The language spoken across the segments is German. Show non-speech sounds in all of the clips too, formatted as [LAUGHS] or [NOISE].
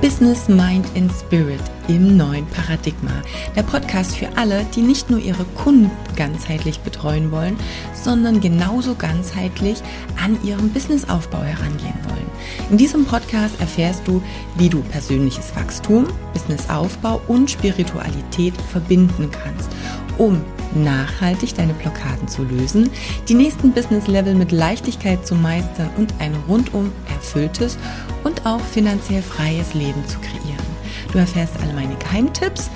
Business, Mind and Spirit im neuen Paradigma. Der Podcast für alle, die nicht nur ihre Kunden ganzheitlich betreuen wollen, sondern genauso ganzheitlich an ihrem Businessaufbau herangehen wollen. In diesem Podcast erfährst du, wie du persönliches Wachstum, Businessaufbau und Spiritualität verbinden kannst, um nachhaltig deine Blockaden zu lösen, die nächsten Business-Level mit Leichtigkeit zu meistern und ein rundum erfülltes und auch finanziell freies Leben zu kreieren. Du erfährst alle meine Geheimtipps,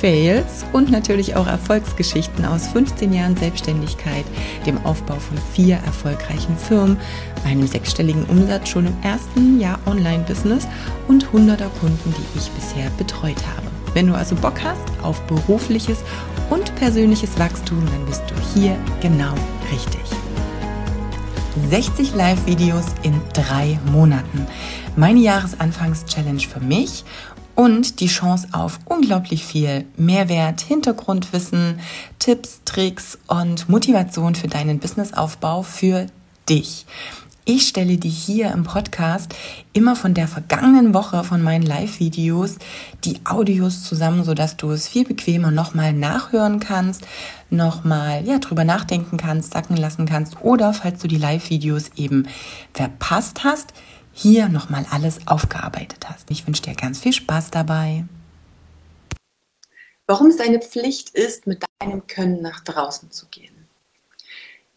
Fails und natürlich auch Erfolgsgeschichten aus 15 Jahren Selbstständigkeit, dem Aufbau von vier erfolgreichen Firmen, einem sechsstelligen Umsatz schon im ersten Jahr Online-Business und hunderter Kunden, die ich bisher betreut habe. Wenn du also Bock hast auf berufliches und persönliches Wachstum, dann bist du hier genau richtig. 60 Live-Videos in drei Monaten. Meine Jahresanfangs-Challenge für mich und die Chance auf unglaublich viel Mehrwert, Hintergrundwissen, Tipps, Tricks und Motivation für deinen Businessaufbau für dich. Ich stelle dir hier im Podcast immer von der vergangenen Woche von meinen Live-Videos die Audios zusammen, sodass du es viel bequemer nochmal nachhören kannst, nochmal ja, drüber nachdenken kannst, sacken lassen kannst oder falls du die Live-Videos eben verpasst hast, hier nochmal alles aufgearbeitet hast. Ich wünsche dir ganz viel Spaß dabei. Warum es eine Pflicht ist, mit deinem Können nach draußen zu gehen.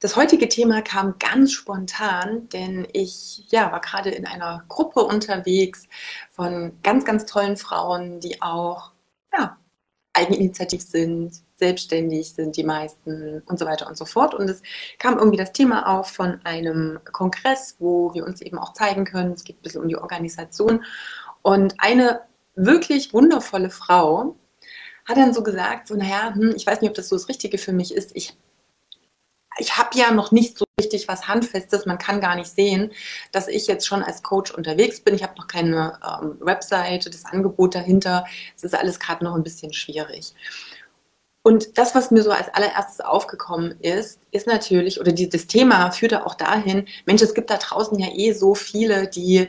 Das heutige Thema kam ganz spontan, denn ich ja, war gerade in einer Gruppe unterwegs von ganz, ganz tollen Frauen, die auch ja, eigeninitiativ sind, selbstständig sind die meisten und so weiter und so fort. Und es kam irgendwie das Thema auf von einem Kongress, wo wir uns eben auch zeigen können. Es geht ein bisschen um die Organisation. Und eine wirklich wundervolle Frau hat dann so gesagt, so, naja, hm, ich weiß nicht, ob das so das Richtige für mich ist. Ich ich habe ja noch nicht so richtig was Handfestes. Man kann gar nicht sehen, dass ich jetzt schon als Coach unterwegs bin. Ich habe noch keine ähm, Webseite, das Angebot dahinter. Es ist alles gerade noch ein bisschen schwierig. Und das, was mir so als allererstes aufgekommen ist, ist natürlich, oder die, das Thema führte auch dahin, Mensch, es gibt da draußen ja eh so viele, die,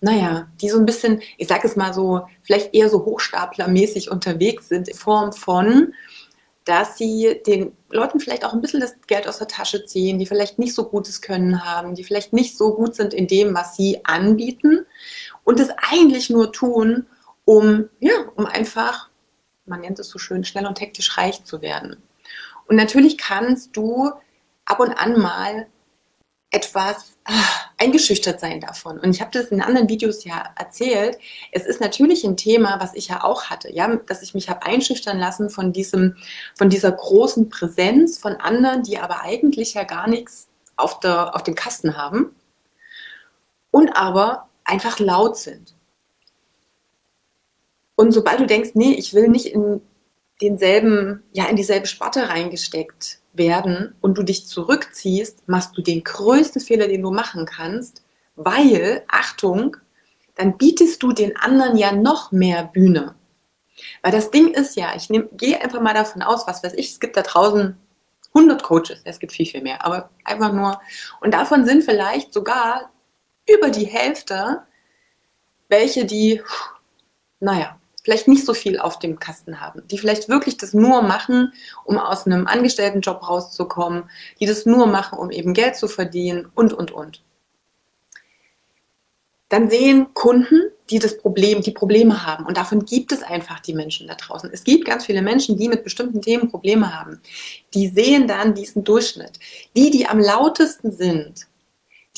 naja, die so ein bisschen, ich sage es mal so, vielleicht eher so hochstaplermäßig unterwegs sind in Form von, dass sie den Leuten vielleicht auch ein bisschen das Geld aus der Tasche ziehen, die vielleicht nicht so gutes Können haben, die vielleicht nicht so gut sind in dem, was sie anbieten und es eigentlich nur tun, um, ja, um einfach, man nennt es so schön, schnell und hektisch reich zu werden. Und natürlich kannst du ab und an mal etwas ah, eingeschüchtert sein davon. Und ich habe das in anderen Videos ja erzählt. Es ist natürlich ein Thema, was ich ja auch hatte, ja, dass ich mich habe einschüchtern lassen von diesem, von dieser großen Präsenz von anderen, die aber eigentlich ja gar nichts auf, der, auf dem Kasten haben und aber einfach laut sind. Und sobald du denkst, nee, ich will nicht in denselben, ja, in dieselbe Sparte reingesteckt werden und du dich zurückziehst, machst du den größten Fehler, den du machen kannst, weil, Achtung, dann bietest du den anderen ja noch mehr Bühne. Weil das Ding ist ja, ich gehe einfach mal davon aus, was weiß ich, es gibt da draußen 100 Coaches, es gibt viel, viel mehr, aber einfach nur, und davon sind vielleicht sogar über die Hälfte welche, die, naja, vielleicht nicht so viel auf dem Kasten haben, die vielleicht wirklich das nur machen, um aus einem Angestelltenjob rauszukommen, die das nur machen, um eben Geld zu verdienen und, und, und. Dann sehen Kunden, die das Problem, die Probleme haben. Und davon gibt es einfach die Menschen da draußen. Es gibt ganz viele Menschen, die mit bestimmten Themen Probleme haben. Die sehen dann diesen Durchschnitt. Die, die am lautesten sind,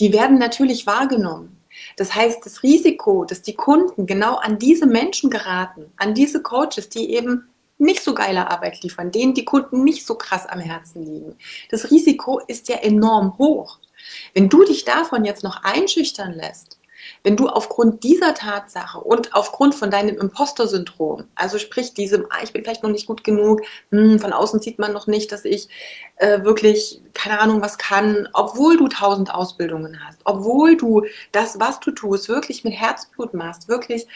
die werden natürlich wahrgenommen. Das heißt, das Risiko, dass die Kunden genau an diese Menschen geraten, an diese Coaches, die eben nicht so geile Arbeit liefern, denen die Kunden nicht so krass am Herzen liegen, das Risiko ist ja enorm hoch. Wenn du dich davon jetzt noch einschüchtern lässt, wenn du aufgrund dieser Tatsache und aufgrund von deinem Imposter-Syndrom, also sprich diesem, ah, ich bin vielleicht noch nicht gut genug, hm, von außen sieht man noch nicht, dass ich äh, wirklich, keine Ahnung, was kann, obwohl du tausend Ausbildungen hast, obwohl du das, was du tust, wirklich mit Herzblut machst, wirklich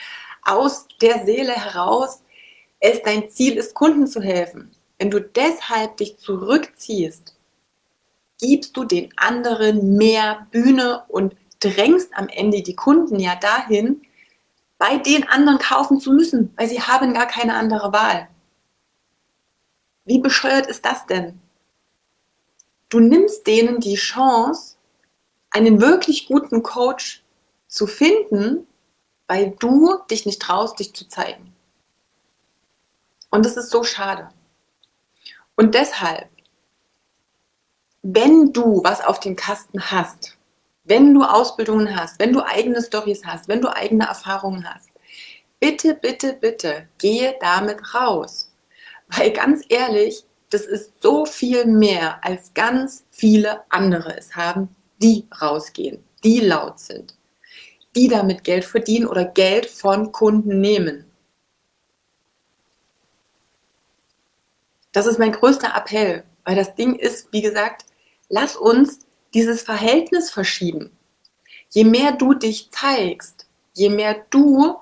aus der Seele heraus, es dein Ziel ist, Kunden zu helfen. Wenn du deshalb dich zurückziehst, gibst du den anderen mehr Bühne und drängst am Ende die Kunden ja dahin, bei den anderen kaufen zu müssen, weil sie haben gar keine andere Wahl. Wie bescheuert ist das denn? Du nimmst denen die Chance, einen wirklich guten Coach zu finden, weil du dich nicht traust, dich zu zeigen. Und das ist so schade. Und deshalb, wenn du was auf dem Kasten hast, wenn du Ausbildungen hast, wenn du eigene Stories hast, wenn du eigene Erfahrungen hast, bitte, bitte, bitte, gehe damit raus. Weil ganz ehrlich, das ist so viel mehr, als ganz viele andere es haben, die rausgehen, die laut sind, die damit Geld verdienen oder Geld von Kunden nehmen. Das ist mein größter Appell, weil das Ding ist, wie gesagt, lass uns dieses Verhältnis verschieben. Je mehr du dich zeigst, je mehr du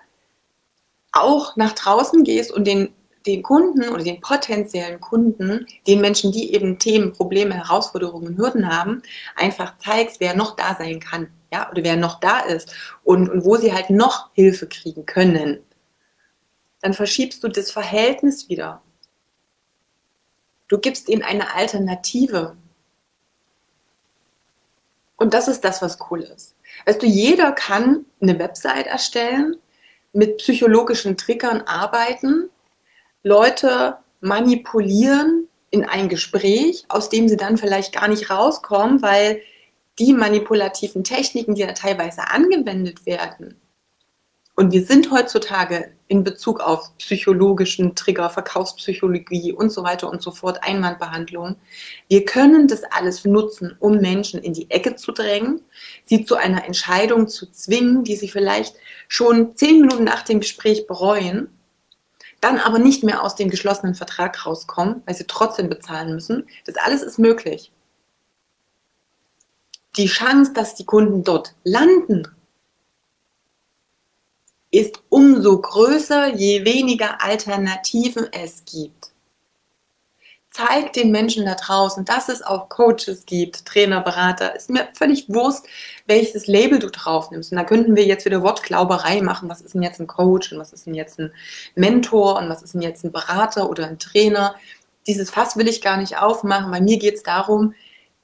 auch nach draußen gehst und den, den Kunden oder den potenziellen Kunden, den Menschen, die eben Themen, Probleme, Herausforderungen, Hürden haben, einfach zeigst, wer noch da sein kann, ja, oder wer noch da ist und, und wo sie halt noch Hilfe kriegen können, dann verschiebst du das Verhältnis wieder. Du gibst ihnen eine Alternative. Und das ist das, was cool ist. Weißt du, jeder kann eine Website erstellen, mit psychologischen Triggern arbeiten, Leute manipulieren in ein Gespräch, aus dem sie dann vielleicht gar nicht rauskommen, weil die manipulativen Techniken, die da teilweise angewendet werden, und wir sind heutzutage in Bezug auf psychologischen Trigger, Verkaufspsychologie und so weiter und so fort, Einwandbehandlung. Wir können das alles nutzen, um Menschen in die Ecke zu drängen, sie zu einer Entscheidung zu zwingen, die sie vielleicht schon zehn Minuten nach dem Gespräch bereuen, dann aber nicht mehr aus dem geschlossenen Vertrag rauskommen, weil sie trotzdem bezahlen müssen. Das alles ist möglich. Die Chance, dass die Kunden dort landen ist umso größer, je weniger Alternativen es gibt. Zeig den Menschen da draußen, dass es auch Coaches gibt, Trainer, Berater. Ist mir völlig Wurst, welches Label du drauf nimmst. Und da könnten wir jetzt wieder Wortglauberei machen. Was ist denn jetzt ein Coach und was ist denn jetzt ein Mentor und was ist denn jetzt ein Berater oder ein Trainer? Dieses Fass will ich gar nicht aufmachen. Bei mir geht es darum,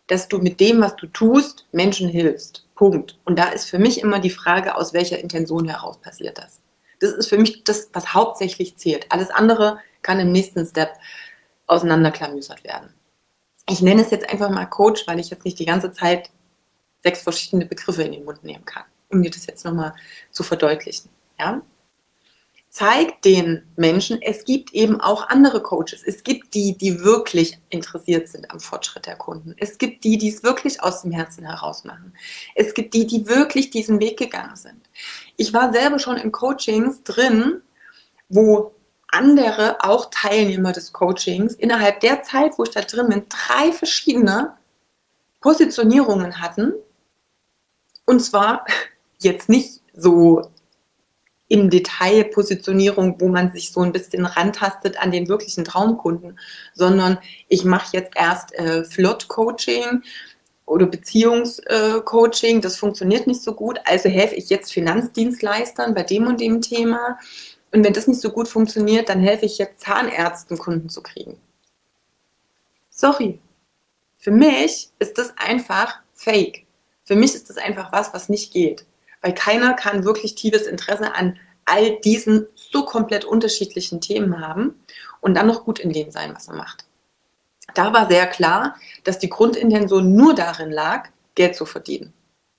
dass du mit dem, was du tust, Menschen hilfst. Punkt. Und da ist für mich immer die Frage, aus welcher Intention heraus passiert das. Das ist für mich das, was hauptsächlich zählt. Alles andere kann im nächsten Step auseinanderklamüsert werden. Ich nenne es jetzt einfach mal Coach, weil ich jetzt nicht die ganze Zeit sechs verschiedene Begriffe in den Mund nehmen kann, um dir das jetzt nochmal zu verdeutlichen. Ja? Zeigt den Menschen, es gibt eben auch andere Coaches. Es gibt die, die wirklich interessiert sind am Fortschritt der Kunden. Es gibt die, die es wirklich aus dem Herzen heraus machen. Es gibt die, die wirklich diesen Weg gegangen sind. Ich war selber schon in Coachings drin, wo andere, auch Teilnehmer des Coachings, innerhalb der Zeit, wo ich da drin bin, drei verschiedene Positionierungen hatten. Und zwar [LAUGHS] jetzt nicht so im Detail Positionierung, wo man sich so ein bisschen rantastet an den wirklichen Traumkunden, sondern ich mache jetzt erst äh, Flirt-Coaching oder Beziehungscoaching, das funktioniert nicht so gut, also helfe ich jetzt Finanzdienstleistern bei dem und dem Thema. Und wenn das nicht so gut funktioniert, dann helfe ich jetzt Zahnärzten, Kunden zu kriegen. Sorry. Für mich ist das einfach fake. Für mich ist das einfach was, was nicht geht weil keiner kann wirklich tiefes Interesse an all diesen so komplett unterschiedlichen Themen haben und dann noch gut in dem sein, was er macht. Da war sehr klar, dass die Grundintention nur darin lag, Geld zu verdienen.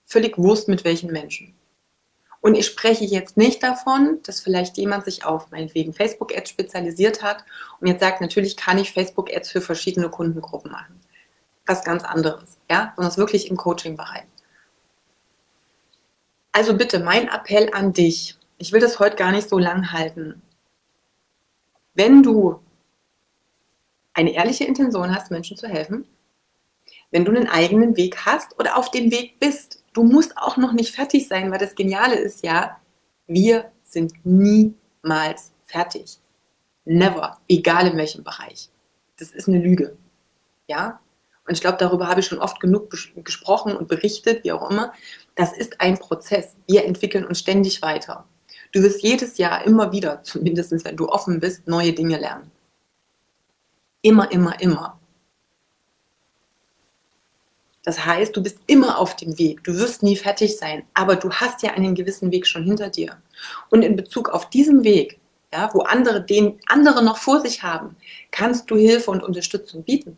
Völlig Wurst mit welchen Menschen. Und ich spreche jetzt nicht davon, dass vielleicht jemand sich auf meinetwegen Facebook-Ads spezialisiert hat und jetzt sagt, natürlich kann ich Facebook-Ads für verschiedene Kundengruppen machen. Was ganz anderes, ja, sondern es wirklich im Coaching-Bereich. Also bitte, mein Appell an dich. Ich will das heute gar nicht so lang halten. Wenn du eine ehrliche Intention hast, Menschen zu helfen, wenn du einen eigenen Weg hast oder auf dem Weg bist, du musst auch noch nicht fertig sein, weil das Geniale ist ja, wir sind niemals fertig. Never, egal in welchem Bereich. Das ist eine Lüge. Ja? Und ich glaube, darüber habe ich schon oft genug gesprochen und berichtet, wie auch immer. Das ist ein Prozess. Wir entwickeln uns ständig weiter. Du wirst jedes Jahr immer wieder, zumindest wenn du offen bist, neue Dinge lernen. Immer, immer, immer. Das heißt, du bist immer auf dem Weg. Du wirst nie fertig sein, aber du hast ja einen gewissen Weg schon hinter dir. Und in Bezug auf diesen Weg, ja, wo andere den andere noch vor sich haben, kannst du Hilfe und Unterstützung bieten.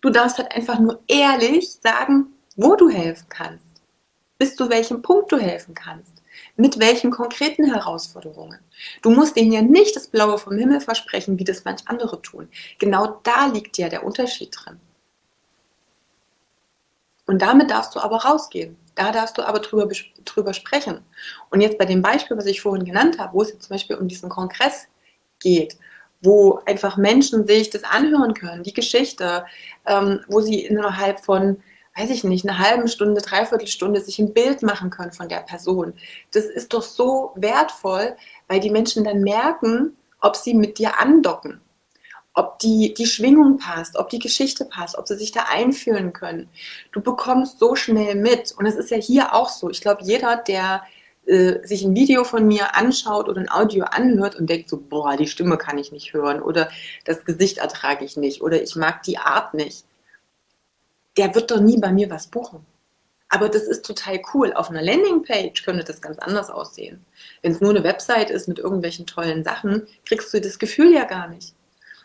Du darfst halt einfach nur ehrlich sagen, wo du helfen kannst, bis zu welchem Punkt du helfen kannst, mit welchen konkreten Herausforderungen. Du musst ihnen ja nicht das Blaue vom Himmel versprechen, wie das manch andere tun. Genau da liegt ja der Unterschied drin. Und damit darfst du aber rausgehen. Da darfst du aber drüber, drüber sprechen. Und jetzt bei dem Beispiel, was ich vorhin genannt habe, wo es jetzt zum Beispiel um diesen Kongress geht, wo einfach Menschen sich das anhören können, die Geschichte, ähm, wo sie innerhalb von, weiß ich nicht, einer halben Stunde, dreiviertel Stunde sich ein Bild machen können von der Person. Das ist doch so wertvoll, weil die Menschen dann merken, ob sie mit dir andocken ob die, die Schwingung passt, ob die Geschichte passt, ob sie sich da einfühlen können. Du bekommst so schnell mit. Und es ist ja hier auch so. Ich glaube, jeder, der äh, sich ein Video von mir anschaut oder ein Audio anhört und denkt so, boah, die Stimme kann ich nicht hören oder das Gesicht ertrage ich nicht oder ich mag die Art nicht, der wird doch nie bei mir was buchen. Aber das ist total cool. Auf einer Landingpage könnte das ganz anders aussehen. Wenn es nur eine Website ist mit irgendwelchen tollen Sachen, kriegst du das Gefühl ja gar nicht.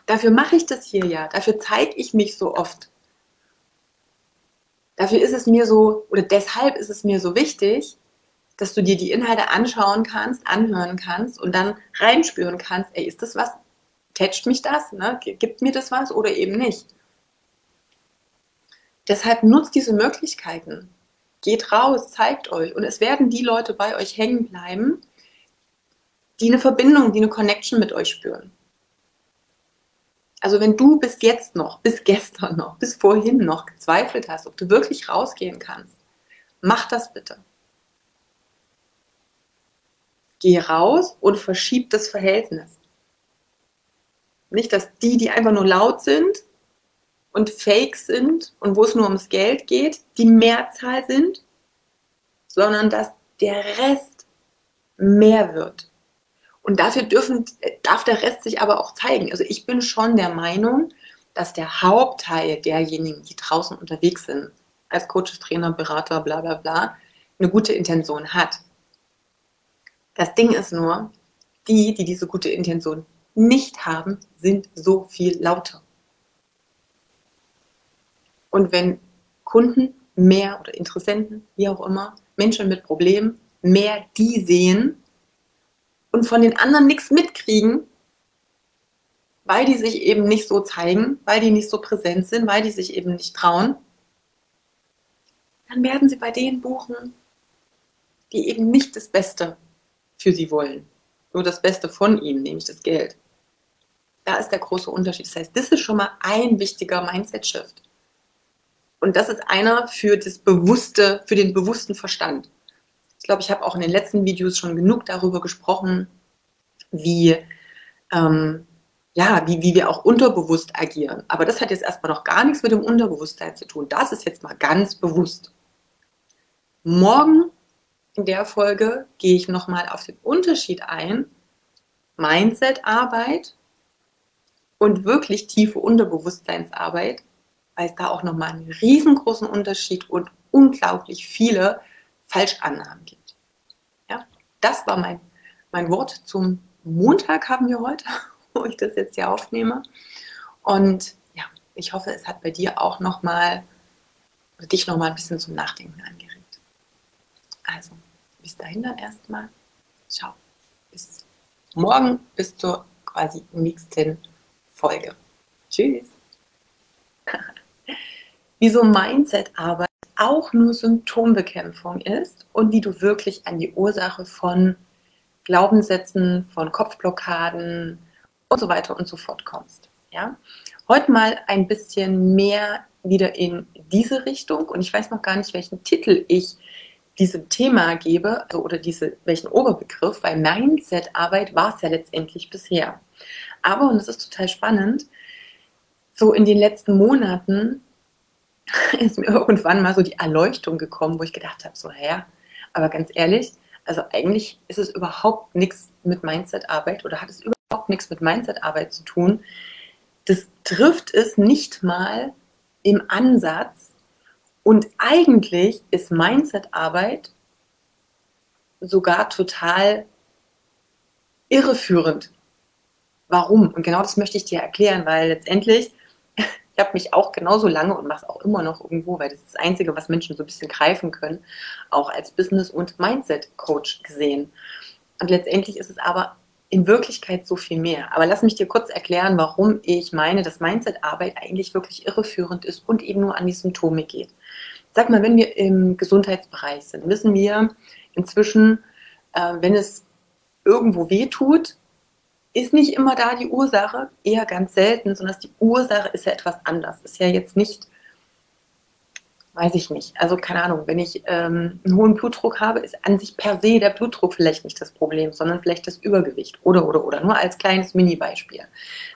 Dafür mache ich das hier ja. Dafür zeige ich mich so oft. Dafür ist es mir so, oder deshalb ist es mir so wichtig, dass du dir die Inhalte anschauen kannst, anhören kannst und dann reinspüren kannst, ey, ist das was? Catcht mich das? Ne? Gibt mir das was oder eben nicht? Deshalb nutzt diese Möglichkeiten. Geht raus, zeigt euch. Und es werden die Leute bei euch hängen bleiben, die eine Verbindung, die eine Connection mit euch spüren. Also wenn du bis jetzt noch, bis gestern noch, bis vorhin noch gezweifelt hast, ob du wirklich rausgehen kannst, mach das bitte. Geh raus und verschieb das Verhältnis. Nicht, dass die, die einfach nur laut sind und fake sind und wo es nur ums Geld geht, die Mehrzahl sind, sondern dass der Rest mehr wird. Und dafür dürfen, darf der Rest sich aber auch zeigen. Also ich bin schon der Meinung, dass der Hauptteil derjenigen, die draußen unterwegs sind, als Coaches, Trainer, Berater, bla bla bla, eine gute Intention hat. Das Ding ist nur, die, die diese gute Intention nicht haben, sind so viel lauter. Und wenn Kunden mehr oder Interessenten, wie auch immer, Menschen mit Problemen mehr die sehen, und von den anderen nichts mitkriegen, weil die sich eben nicht so zeigen, weil die nicht so präsent sind, weil die sich eben nicht trauen, dann werden sie bei denen buchen, die eben nicht das Beste für sie wollen. Nur das Beste von ihnen, nämlich das Geld. Da ist der große Unterschied. Das heißt, das ist schon mal ein wichtiger Mindset-Shift. Und das ist einer für das bewusste, für den bewussten Verstand. Ich glaube, ich habe auch in den letzten Videos schon genug darüber gesprochen, wie, ähm, ja, wie, wie wir auch unterbewusst agieren. Aber das hat jetzt erstmal noch gar nichts mit dem Unterbewusstsein zu tun. Das ist jetzt mal ganz bewusst. Morgen in der Folge gehe ich nochmal auf den Unterschied ein. Mindset-Arbeit und wirklich tiefe Unterbewusstseinsarbeit, weil es da auch nochmal einen riesengroßen Unterschied und unglaublich viele Falschannahmen gibt. Ja, das war mein, mein Wort zum Montag haben wir heute, [LAUGHS] wo ich das jetzt hier aufnehme. Und ja, ich hoffe, es hat bei dir auch nochmal, oder dich nochmal ein bisschen zum Nachdenken angeregt. Also, bis dahin dann erstmal. Ciao. Bis morgen, bis zur quasi nächsten Folge. Tschüss. [LAUGHS] Wieso Mindset-Arbeit auch nur Symptombekämpfung ist und wie du wirklich an die Ursache von Glaubenssätzen, von Kopfblockaden und so weiter und so fort kommst. Ja? Heute mal ein bisschen mehr wieder in diese Richtung und ich weiß noch gar nicht, welchen Titel ich diesem Thema gebe also, oder diese, welchen Oberbegriff, weil Mindset-Arbeit war es ja letztendlich bisher. Aber, und es ist total spannend, so in den letzten Monaten [LAUGHS] ist mir irgendwann mal so die Erleuchtung gekommen, wo ich gedacht habe, so, ja, aber ganz ehrlich, Also eigentlich ist es überhaupt nichts mit Mindset-Arbeit oder hat es überhaupt nichts mit Mindset-Arbeit zu tun. Das trifft es nicht mal im Ansatz. Und eigentlich ist Mindset-Arbeit sogar total irreführend. Warum? Und genau das möchte ich dir erklären, weil letztendlich, ich habe mich auch genauso lange und mache es auch immer noch irgendwo, weil das ist das Einzige, was Menschen so ein bisschen greifen können, auch als Business- und Mindset-Coach gesehen. Und letztendlich ist es aber in Wirklichkeit so viel mehr. Aber lass mich dir kurz erklären, warum ich meine, dass Mindset-Arbeit eigentlich wirklich irreführend ist und eben nur an die Symptome geht. Sag mal, wenn wir im Gesundheitsbereich sind, wissen wir inzwischen, äh, wenn es irgendwo weh tut, ist nicht immer da die Ursache, eher ganz selten, sondern die Ursache ist ja etwas anders. Ist ja jetzt nicht weiß ich nicht. Also keine Ahnung, wenn ich ähm, einen hohen Blutdruck habe, ist an sich per se der Blutdruck vielleicht nicht das Problem, sondern vielleicht das Übergewicht oder oder oder. Nur als kleines Mini-Beispiel.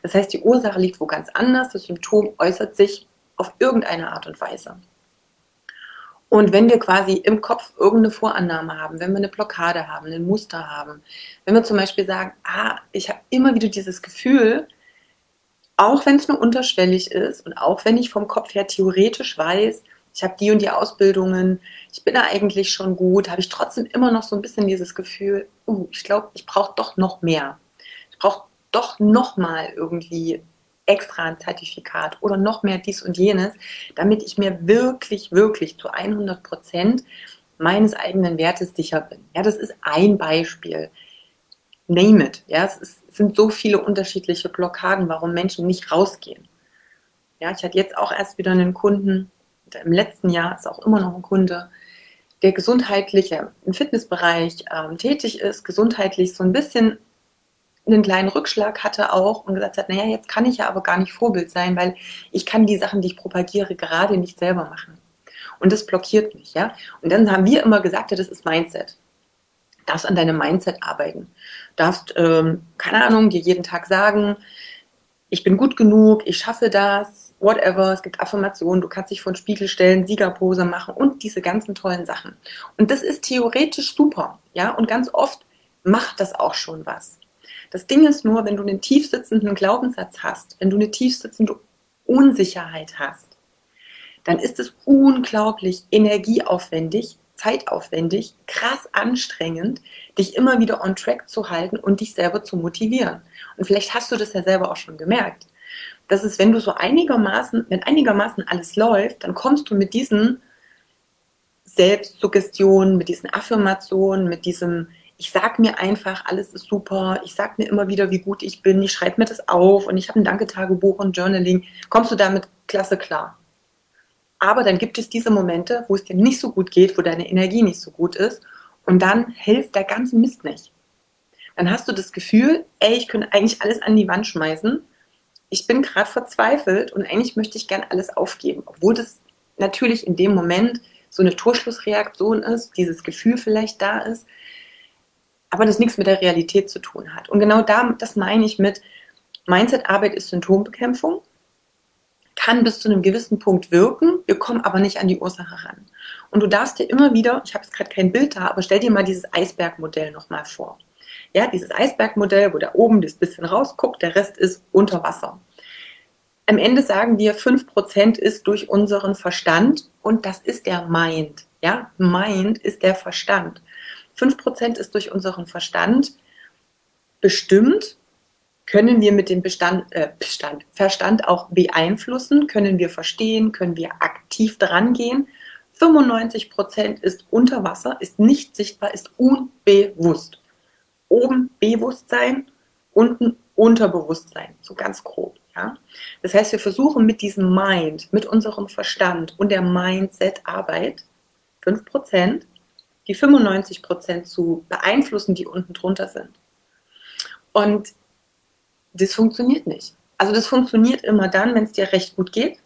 Das heißt, die Ursache liegt wo ganz anders, das Symptom äußert sich auf irgendeine Art und Weise. Und wenn wir quasi im Kopf irgendeine Vorannahme haben, wenn wir eine Blockade haben, ein Muster haben, wenn wir zum Beispiel sagen, ah, ich habe immer wieder dieses Gefühl, auch wenn es nur unterschwellig ist und auch wenn ich vom Kopf her theoretisch weiß, ich habe die und die Ausbildungen, ich bin da eigentlich schon gut, habe ich trotzdem immer noch so ein bisschen dieses Gefühl, uh, ich glaube, ich brauche doch noch mehr. Ich brauche doch noch mal irgendwie extra ein Zertifikat oder noch mehr dies und jenes, damit ich mir wirklich, wirklich zu 100 Prozent meines eigenen Wertes sicher bin. Ja, das ist ein Beispiel. Name it. Ja, es, ist, es sind so viele unterschiedliche Blockaden, warum Menschen nicht rausgehen. Ja, ich hatte jetzt auch erst wieder einen Kunden, im letzten Jahr ist auch immer noch ein Kunde, der gesundheitlich im Fitnessbereich ähm, tätig ist, gesundheitlich so ein bisschen einen kleinen Rückschlag hatte auch und gesagt hat, naja, jetzt kann ich ja aber gar nicht Vorbild sein, weil ich kann die Sachen, die ich propagiere, gerade nicht selber machen. Und das blockiert mich, ja. Und dann haben wir immer gesagt, ja, das ist Mindset. Du darfst an deinem Mindset arbeiten. Du darfst, ähm, keine Ahnung, dir jeden Tag sagen, ich bin gut genug, ich schaffe das, whatever, es gibt Affirmationen, du kannst dich vor den Spiegel stellen, Siegerpose machen und diese ganzen tollen Sachen. Und das ist theoretisch super, ja, und ganz oft macht das auch schon was. Das Ding ist nur, wenn du einen tief sitzenden Glaubenssatz hast, wenn du eine tief sitzende Unsicherheit hast, dann ist es unglaublich energieaufwendig, zeitaufwendig, krass anstrengend, dich immer wieder on track zu halten und dich selber zu motivieren. Und vielleicht hast du das ja selber auch schon gemerkt. Das ist, wenn du so einigermaßen, wenn einigermaßen alles läuft, dann kommst du mit diesen Selbstsuggestionen, mit diesen Affirmationen, mit diesem, ich sag mir einfach, alles ist super, ich sag mir immer wieder, wie gut ich bin, ich schreibe mir das auf und ich habe ein Danketagebuch und Journaling, kommst du damit klasse klar. Aber dann gibt es diese Momente, wo es dir nicht so gut geht, wo deine Energie nicht so gut ist und dann hilft der ganze Mist nicht. Dann hast du das Gefühl, ey, ich könnte eigentlich alles an die Wand schmeißen. Ich bin gerade verzweifelt und eigentlich möchte ich gern alles aufgeben, obwohl das natürlich in dem Moment so eine Torschlussreaktion ist, dieses Gefühl vielleicht da ist, aber das nichts mit der Realität zu tun hat. Und genau da, das meine ich mit Mindset-Arbeit ist Symptombekämpfung kann bis zu einem gewissen Punkt wirken, wir kommen aber nicht an die Ursache ran. Und du darfst dir immer wieder, ich habe jetzt gerade kein Bild da, aber stell dir mal dieses Eisbergmodell nochmal vor. Ja, dieses Eisbergmodell, wo da oben das bisschen rausguckt, der Rest ist unter Wasser. Am Ende sagen wir, 5% ist durch unseren Verstand und das ist der Mind. Ja, Mind ist der Verstand. 5% ist durch unseren Verstand bestimmt können wir mit dem Bestand, äh, Bestand, Verstand auch beeinflussen? Können wir verstehen? Können wir aktiv drangehen? 95 Prozent ist unter Wasser, ist nicht sichtbar, ist unbewusst. Oben Bewusstsein, unten Unterbewusstsein, so ganz grob. Ja? Das heißt, wir versuchen mit diesem Mind, mit unserem Verstand und der Mindset-Arbeit 5 Prozent, die 95 Prozent zu beeinflussen, die unten drunter sind. Und das funktioniert nicht. Also das funktioniert immer dann, wenn es dir recht gut geht.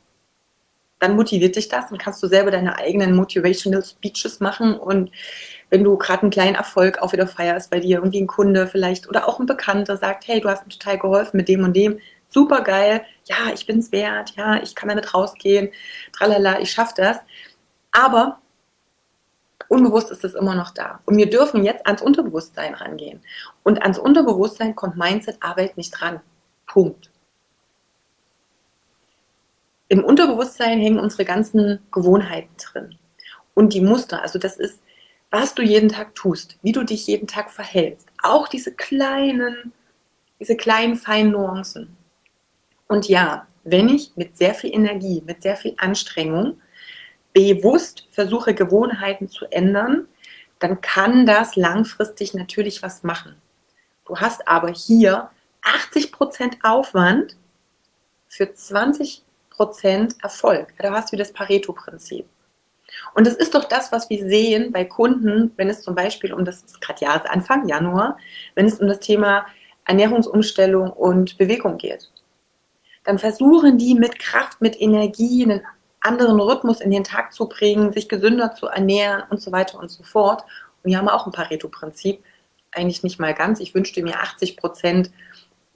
Dann motiviert dich das und kannst du selber deine eigenen Motivational Speeches machen und wenn du gerade einen kleinen Erfolg auch wieder feierst bei dir, irgendwie ein Kunde vielleicht oder auch ein Bekannter sagt, hey, du hast mir total geholfen mit dem und dem, super geil, ja, ich bin es wert, ja, ich kann damit rausgehen, tralala, ich schaffe das. Aber Unbewusst ist es immer noch da. Und wir dürfen jetzt ans Unterbewusstsein rangehen. Und ans Unterbewusstsein kommt Mindset-Arbeit nicht dran. Punkt. Im Unterbewusstsein hängen unsere ganzen Gewohnheiten drin. Und die Muster, also das ist, was du jeden Tag tust, wie du dich jeden Tag verhältst. Auch diese kleinen, diese kleinen feinen Nuancen. Und ja, wenn ich mit sehr viel Energie, mit sehr viel Anstrengung bewusst versuche, Gewohnheiten zu ändern, dann kann das langfristig natürlich was machen. Du hast aber hier 80% Aufwand für 20% Erfolg. Da hast du das Pareto-Prinzip. Und das ist doch das, was wir sehen bei Kunden, wenn es zum Beispiel um das, ist gerade Jahresanfang, Januar, wenn es um das Thema Ernährungsumstellung und Bewegung geht. Dann versuchen die mit Kraft, mit Energie einen anderen Rhythmus in den Tag zu bringen, sich gesünder zu ernähren und so weiter und so fort. Und hier haben wir auch ein Pareto-Prinzip. Eigentlich nicht mal ganz. Ich wünschte mir 80 Prozent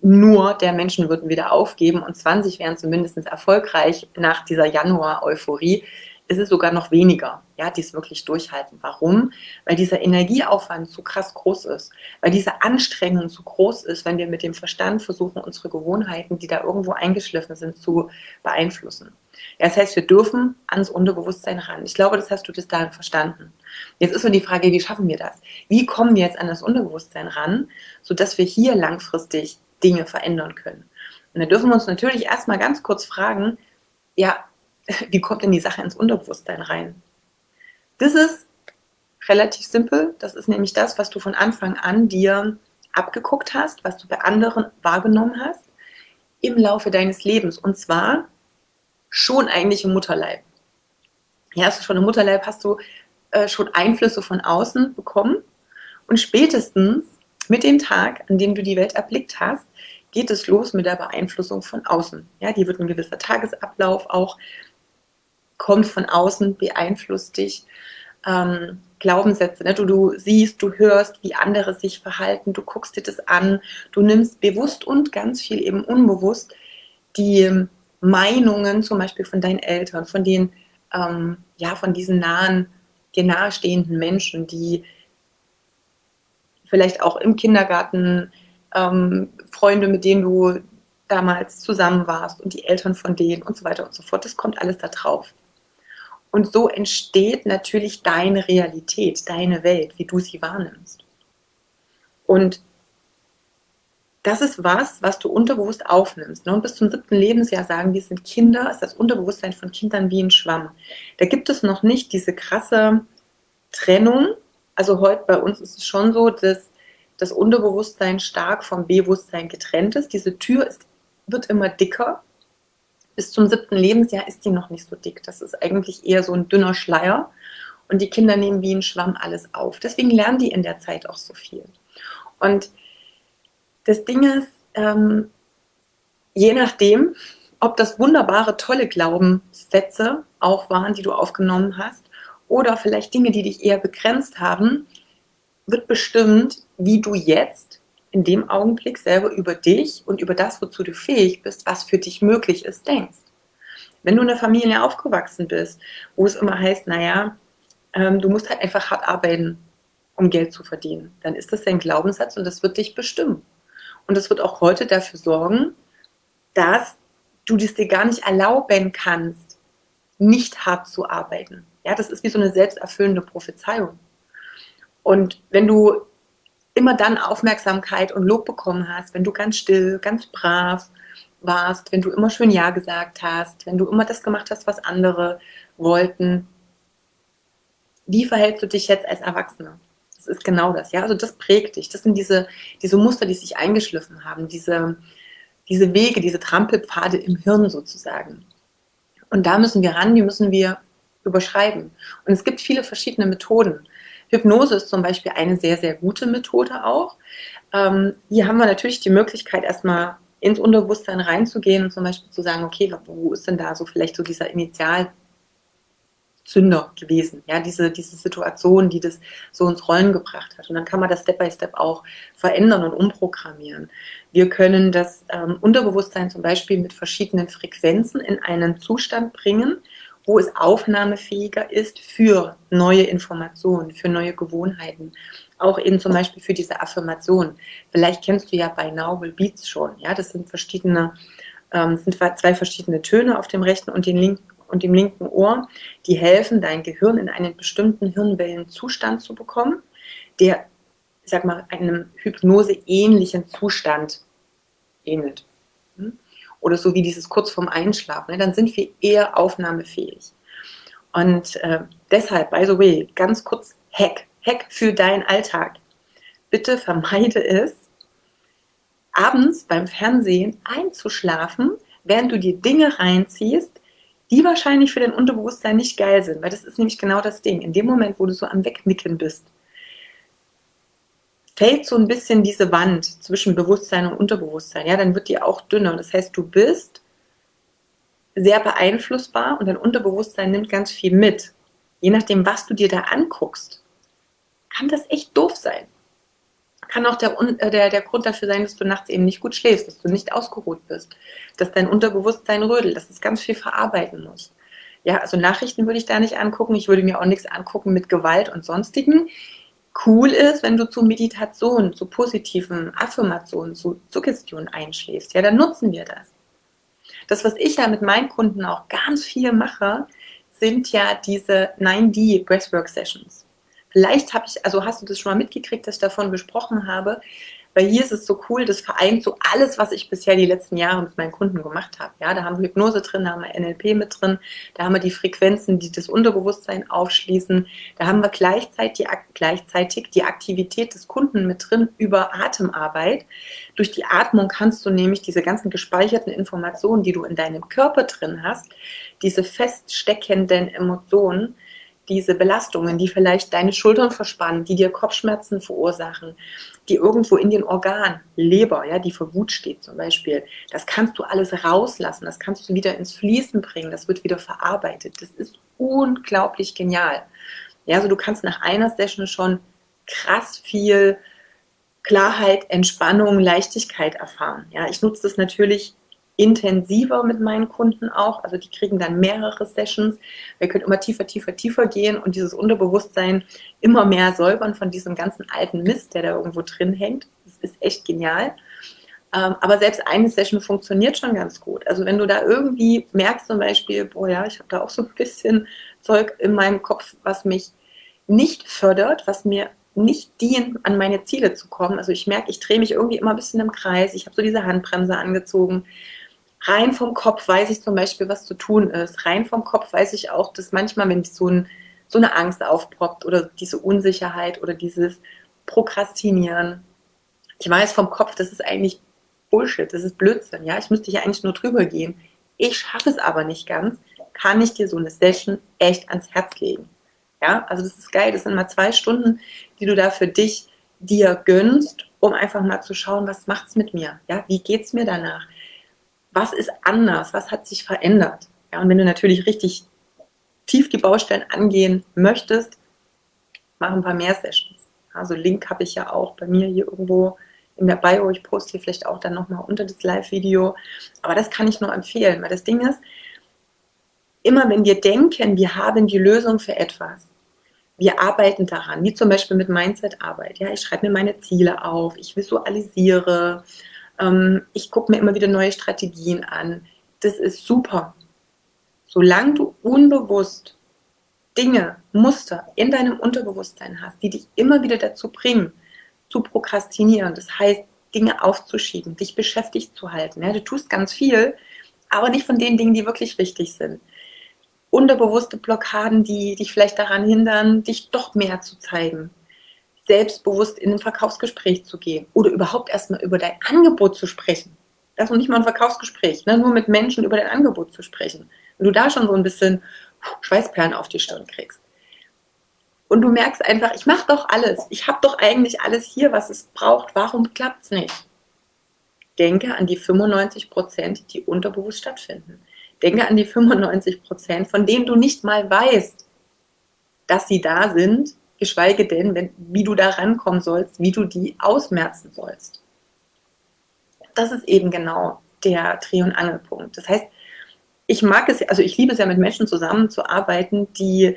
nur der Menschen würden wieder aufgeben und 20 wären zumindest erfolgreich nach dieser Januar-Euphorie ist es sogar noch weniger, ja, die es wirklich durchhalten. Warum? Weil dieser Energieaufwand zu krass groß ist, weil diese Anstrengung zu groß ist, wenn wir mit dem Verstand versuchen, unsere Gewohnheiten, die da irgendwo eingeschliffen sind, zu beeinflussen. Ja, das heißt, wir dürfen ans Unterbewusstsein ran. Ich glaube, das hast du bis dahin verstanden. Jetzt ist nur die Frage, wie schaffen wir das? Wie kommen wir jetzt an das Unterbewusstsein ran, sodass wir hier langfristig Dinge verändern können? Und da dürfen wir uns natürlich erstmal ganz kurz fragen, ja, [LAUGHS] wie kommt denn die Sache ins Unterbewusstsein rein? Das ist relativ simpel. Das ist nämlich das, was du von Anfang an dir abgeguckt hast, was du bei anderen wahrgenommen hast im Laufe deines Lebens. Und zwar schon eigentlich im Mutterleib. Ja, hast du schon im Mutterleib, hast du äh, schon Einflüsse von außen bekommen. Und spätestens mit dem Tag, an dem du die Welt erblickt hast, geht es los mit der Beeinflussung von außen. Ja, die wird ein gewisser Tagesablauf auch kommt von außen, beeinflusst dich. Ähm, Glaubenssätze, ne? du, du siehst, du hörst, wie andere sich verhalten, du guckst dir das an, du nimmst bewusst und ganz viel eben unbewusst die Meinungen zum Beispiel von deinen Eltern, von den, ähm, ja, von diesen nahen, dir nahestehenden Menschen, die vielleicht auch im Kindergarten ähm, Freunde, mit denen du damals zusammen warst und die Eltern von denen und so weiter und so fort. Das kommt alles da drauf. Und so entsteht natürlich deine Realität, deine Welt, wie du sie wahrnimmst. Und das ist was, was du unterbewusst aufnimmst. Ne? Und bis zum siebten Lebensjahr sagen wir, sind Kinder, ist das Unterbewusstsein von Kindern wie ein Schwamm. Da gibt es noch nicht diese krasse Trennung. Also heute bei uns ist es schon so, dass das Unterbewusstsein stark vom Bewusstsein getrennt ist. Diese Tür ist, wird immer dicker bis zum siebten Lebensjahr ist die noch nicht so dick. Das ist eigentlich eher so ein dünner Schleier. Und die Kinder nehmen wie ein Schwamm alles auf. Deswegen lernen die in der Zeit auch so viel. Und das Ding ist, ähm, je nachdem, ob das wunderbare, tolle Glaubenssätze auch waren, die du aufgenommen hast, oder vielleicht Dinge, die dich eher begrenzt haben, wird bestimmt, wie du jetzt in dem Augenblick selber über dich und über das, wozu du fähig bist, was für dich möglich ist, denkst. Wenn du in einer Familie aufgewachsen bist, wo es immer heißt, naja, ähm, du musst halt einfach hart arbeiten, um Geld zu verdienen, dann ist das dein Glaubenssatz und das wird dich bestimmen. Und das wird auch heute dafür sorgen, dass du das dir gar nicht erlauben kannst, nicht hart zu arbeiten. Ja, das ist wie so eine selbsterfüllende Prophezeiung. Und wenn du immer dann Aufmerksamkeit und Lob bekommen hast, wenn du ganz still, ganz brav warst, wenn du immer schön Ja gesagt hast, wenn du immer das gemacht hast, was andere wollten. Wie verhältst du dich jetzt als Erwachsener? Das ist genau das, ja. Also das prägt dich. Das sind diese, diese Muster, die sich eingeschliffen haben, diese, diese Wege, diese Trampelpfade im Hirn sozusagen. Und da müssen wir ran, die müssen wir überschreiben. Und es gibt viele verschiedene Methoden. Hypnose ist zum Beispiel eine sehr, sehr gute Methode auch. Ähm, hier haben wir natürlich die Möglichkeit, erstmal ins Unterbewusstsein reinzugehen und zum Beispiel zu sagen, okay, wo ist denn da so vielleicht so dieser Initialzünder gewesen? Ja, diese, diese Situation, die das so ins Rollen gebracht hat. Und dann kann man das Step by Step auch verändern und umprogrammieren. Wir können das ähm, Unterbewusstsein zum Beispiel mit verschiedenen Frequenzen in einen Zustand bringen, wo es aufnahmefähiger ist für neue Informationen, für neue Gewohnheiten. Auch eben zum Beispiel für diese Affirmation. Vielleicht kennst du ja bei Will Beats schon. Ja, das sind verschiedene, ähm, sind zwei verschiedene Töne auf dem rechten und, den linken, und dem linken Ohr, die helfen, dein Gehirn in einen bestimmten Hirnwellenzustand zu bekommen, der, ich sag mal, einem Hypnose-ähnlichen Zustand ähnelt. Oder so wie dieses kurz vorm Einschlafen. Ne? Dann sind wir eher aufnahmefähig. Und äh, deshalb, by the way, ganz kurz Hack. Hack für deinen Alltag. Bitte vermeide es, abends beim Fernsehen einzuschlafen, während du dir Dinge reinziehst, die wahrscheinlich für dein Unterbewusstsein nicht geil sind, weil das ist nämlich genau das Ding. In dem Moment, wo du so am Wegnicken bist, fällt so ein bisschen diese Wand zwischen Bewusstsein und Unterbewusstsein. Ja, dann wird die auch dünner. Das heißt, du bist sehr beeinflussbar und dein Unterbewusstsein nimmt ganz viel mit. Je nachdem, was du dir da anguckst, kann das echt doof sein. Kann auch der, äh, der, der Grund dafür sein, dass du nachts eben nicht gut schläfst, dass du nicht ausgeruht bist, dass dein Unterbewusstsein rödelt, dass es ganz viel verarbeiten muss. Ja, also Nachrichten würde ich da nicht angucken. Ich würde mir auch nichts angucken mit Gewalt und sonstigen. Cool ist, wenn du zu Meditation, zu positiven Affirmationen, zu Suggestionen einschläfst. Ja, dann nutzen wir das. Das, was ich ja mit meinen Kunden auch ganz viel mache, sind ja diese 9D Breathwork Sessions. Vielleicht habe ich, also hast du das schon mal mitgekriegt, dass ich davon gesprochen habe, weil hier ist es so cool, das vereint so alles, was ich bisher die letzten Jahre mit meinen Kunden gemacht habe. Ja, da haben wir Hypnose drin, da haben wir NLP mit drin, da haben wir die Frequenzen, die das Unterbewusstsein aufschließen, da haben wir gleichzeitig gleichzeitig die Aktivität des Kunden mit drin über Atemarbeit. Durch die Atmung kannst du nämlich diese ganzen gespeicherten Informationen, die du in deinem Körper drin hast, diese feststeckenden Emotionen, diese Belastungen, die vielleicht deine Schultern verspannen, die dir Kopfschmerzen verursachen, die irgendwo in den Organen, Leber, ja, die für Wut steht zum Beispiel, das kannst du alles rauslassen, das kannst du wieder ins Fließen bringen, das wird wieder verarbeitet. Das ist unglaublich genial. Ja, also du kannst nach einer Session schon krass viel Klarheit, Entspannung, Leichtigkeit erfahren. Ja, ich nutze das natürlich intensiver mit meinen Kunden auch. Also die kriegen dann mehrere Sessions. Wir können immer tiefer, tiefer, tiefer gehen und dieses Unterbewusstsein immer mehr säubern von diesem ganzen alten Mist, der da irgendwo drin hängt. Das ist echt genial. Ähm, aber selbst eine Session funktioniert schon ganz gut. Also wenn du da irgendwie merkst zum Beispiel, boah ja, ich habe da auch so ein bisschen Zeug in meinem Kopf, was mich nicht fördert, was mir nicht dient, an meine Ziele zu kommen. Also ich merke, ich drehe mich irgendwie immer ein bisschen im Kreis. Ich habe so diese Handbremse angezogen rein vom Kopf weiß ich zum Beispiel, was zu tun ist. Rein vom Kopf weiß ich auch, dass manchmal, wenn so, ein, so eine Angst aufproppt oder diese Unsicherheit oder dieses Prokrastinieren, ich weiß vom Kopf, das ist eigentlich Bullshit, das ist Blödsinn. Ja, ich müsste hier eigentlich nur drüber gehen. Ich schaffe es aber nicht ganz. Kann ich dir so eine Session echt ans Herz legen? Ja, also das ist geil. Das sind mal zwei Stunden, die du da für dich dir gönnst, um einfach mal zu schauen, was macht's mit mir? Ja, wie geht's mir danach? Was ist anders, was hat sich verändert. Ja, und wenn du natürlich richtig tief die Baustellen angehen möchtest, mach ein paar mehr Sessions. Also Link habe ich ja auch bei mir hier irgendwo in der Bio. Ich poste hier vielleicht auch dann nochmal unter das Live-Video. Aber das kann ich nur empfehlen, weil das Ding ist, immer wenn wir denken, wir haben die Lösung für etwas, wir arbeiten daran, wie zum Beispiel mit Mindset-Arbeit. Ja, ich schreibe mir meine Ziele auf, ich visualisiere, ähm, ich gucke mir immer wieder neue Strategien an. Das ist super. Solange du unbewusst Dinge, Muster in deinem Unterbewusstsein hast, die dich immer wieder dazu bringen, zu prokrastinieren, das heißt, Dinge aufzuschieben, dich beschäftigt zu halten. Ja, du tust ganz viel, aber nicht von den Dingen, die wirklich wichtig sind. Unterbewusste Blockaden, die dich vielleicht daran hindern, dich doch mehr zu zeigen selbstbewusst in ein Verkaufsgespräch zu gehen oder überhaupt erstmal über dein Angebot zu sprechen. Das ist noch nicht mal ein Verkaufsgespräch, ne? nur mit Menschen über dein Angebot zu sprechen. Wenn du da schon so ein bisschen Schweißperlen auf die Stirn kriegst. Und du merkst einfach, ich mache doch alles. Ich habe doch eigentlich alles hier, was es braucht. Warum klappt es nicht? Denke an die 95 Prozent, die unterbewusst stattfinden. Denke an die 95 Prozent, von denen du nicht mal weißt, dass sie da sind, geschweige denn, wenn, wie du da rankommen sollst, wie du die ausmerzen sollst. Das ist eben genau der Dreh- und Angelpunkt. Das heißt, ich mag es, also ich liebe es ja mit Menschen zusammenzuarbeiten, die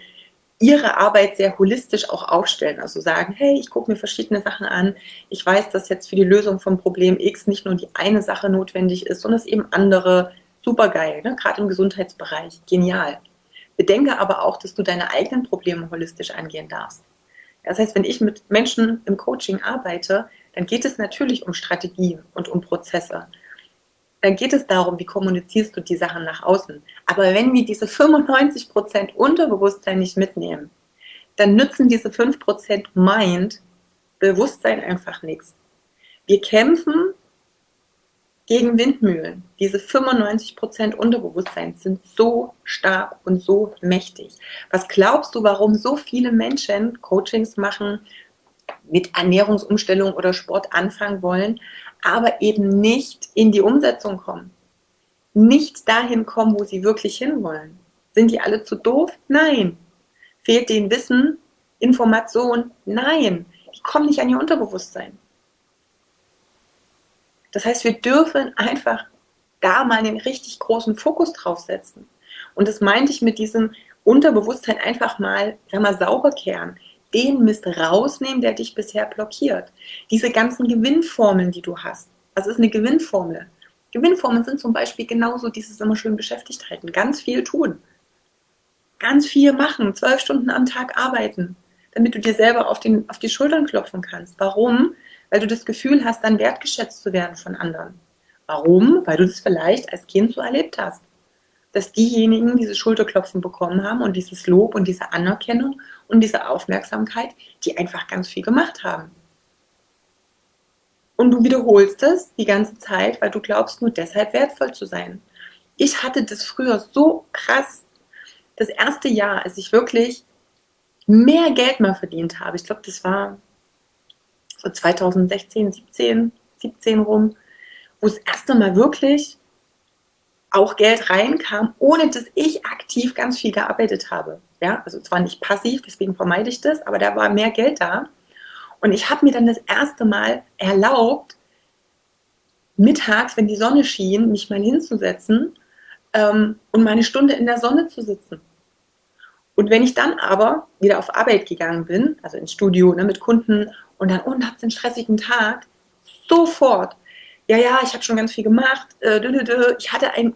ihre Arbeit sehr holistisch auch aufstellen. Also sagen, hey, ich gucke mir verschiedene Sachen an. Ich weiß, dass jetzt für die Lösung von Problem X nicht nur die eine Sache notwendig ist, sondern es eben andere. Super geil, ne? gerade im Gesundheitsbereich. Genial. Bedenke aber auch, dass du deine eigenen Probleme holistisch angehen darfst. Das heißt, wenn ich mit Menschen im Coaching arbeite, dann geht es natürlich um Strategie und um Prozesse. Dann geht es darum, wie kommunizierst du die Sachen nach außen. Aber wenn wir diese 95% Unterbewusstsein nicht mitnehmen, dann nützen diese 5% Mind, Bewusstsein einfach nichts. Wir kämpfen gegen Windmühlen. Diese 95% Unterbewusstsein sind so stark und so mächtig. Was glaubst du, warum so viele Menschen Coachings machen, mit Ernährungsumstellung oder Sport anfangen wollen, aber eben nicht in die Umsetzung kommen? Nicht dahin kommen, wo sie wirklich hinwollen. Sind die alle zu doof? Nein. Fehlt denen Wissen, Information? Nein. Die kommen nicht an ihr Unterbewusstsein. Das heißt, wir dürfen einfach da mal einen richtig großen Fokus drauf setzen. Und das meinte ich mit diesem Unterbewusstsein einfach mal, sag mal, sauber kehren. Den Mist rausnehmen, der dich bisher blockiert. Diese ganzen Gewinnformeln, die du hast. Was ist eine Gewinnformel? Gewinnformeln sind zum Beispiel genauso dieses immer schön beschäftigt halten. Ganz viel tun. Ganz viel machen. Zwölf Stunden am Tag arbeiten. Damit du dir selber auf, den, auf die Schultern klopfen kannst. Warum? Weil du das Gefühl hast, dann wertgeschätzt zu werden von anderen. Warum? Weil du das vielleicht als Kind so erlebt hast. Dass diejenigen diese Schulterklopfen bekommen haben und dieses Lob und diese Anerkennung und diese Aufmerksamkeit, die einfach ganz viel gemacht haben. Und du wiederholst es die ganze Zeit, weil du glaubst, nur deshalb wertvoll zu sein. Ich hatte das früher so krass. Das erste Jahr, als ich wirklich mehr Geld mal verdient habe, ich glaube, das war 2016, 17, 17 rum, wo das erste Mal wirklich auch Geld reinkam, ohne dass ich aktiv ganz viel gearbeitet habe. Ja, also zwar nicht passiv, deswegen vermeide ich das, aber da war mehr Geld da. Und ich habe mir dann das erste Mal erlaubt, mittags, wenn die Sonne schien, mich mal hinzusetzen ähm, und meine Stunde in der Sonne zu sitzen. Und wenn ich dann aber wieder auf Arbeit gegangen bin, also ins Studio ne, mit Kunden und dann, oh, hat einen stressigen Tag, sofort, ja, ja, ich habe schon ganz viel gemacht, äh, ich hatte ein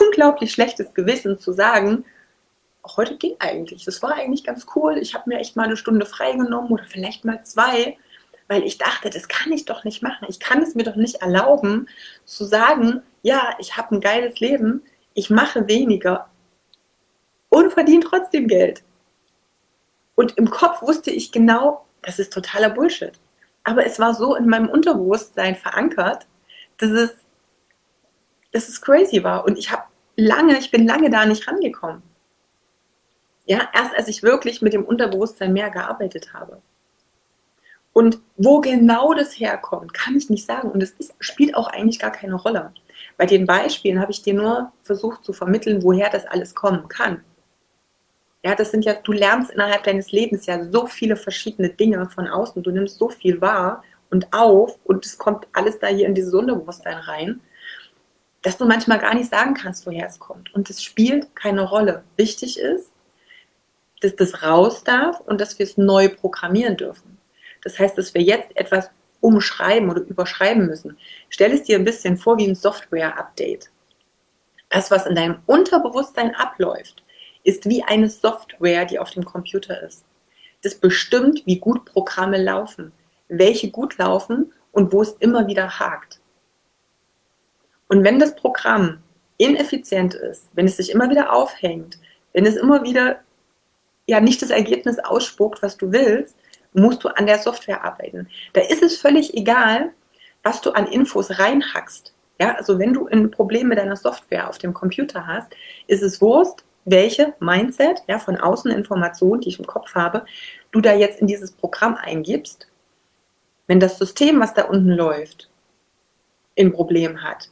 unglaublich schlechtes Gewissen zu sagen, heute ging eigentlich, das war eigentlich ganz cool, ich habe mir echt mal eine Stunde freigenommen oder vielleicht mal zwei, weil ich dachte, das kann ich doch nicht machen, ich kann es mir doch nicht erlauben zu sagen, ja, ich habe ein geiles Leben, ich mache weniger und verdiene trotzdem Geld. Und im Kopf wusste ich genau, das ist totaler Bullshit. Aber es war so in meinem Unterbewusstsein verankert, dass es, dass es crazy war. Und ich habe lange, ich bin lange da nicht rangekommen. Ja, erst als ich wirklich mit dem Unterbewusstsein mehr gearbeitet habe. Und wo genau das herkommt, kann ich nicht sagen. Und es spielt auch eigentlich gar keine Rolle. Bei den Beispielen habe ich dir nur versucht zu vermitteln, woher das alles kommen kann. Ja, das sind ja, du lernst innerhalb deines Lebens ja so viele verschiedene Dinge von außen. Du nimmst so viel wahr und auf und es kommt alles da hier in dieses Unterbewusstsein rein, dass du manchmal gar nicht sagen kannst, woher es kommt. Und es spielt keine Rolle. Wichtig ist, dass das raus darf und dass wir es neu programmieren dürfen. Das heißt, dass wir jetzt etwas umschreiben oder überschreiben müssen. Stell es dir ein bisschen vor wie ein Software-Update. Das, was in deinem Unterbewusstsein abläuft, ist wie eine Software, die auf dem Computer ist. Das bestimmt, wie gut Programme laufen, welche gut laufen und wo es immer wieder hakt. Und wenn das Programm ineffizient ist, wenn es sich immer wieder aufhängt, wenn es immer wieder ja nicht das Ergebnis ausspuckt, was du willst, musst du an der Software arbeiten. Da ist es völlig egal, was du an Infos reinhackst. Ja, also wenn du ein Problem mit deiner Software auf dem Computer hast, ist es Wurst, welche Mindset, ja, von außen Informationen, die ich im Kopf habe, du da jetzt in dieses Programm eingibst. Wenn das System, was da unten läuft, ein Problem hat,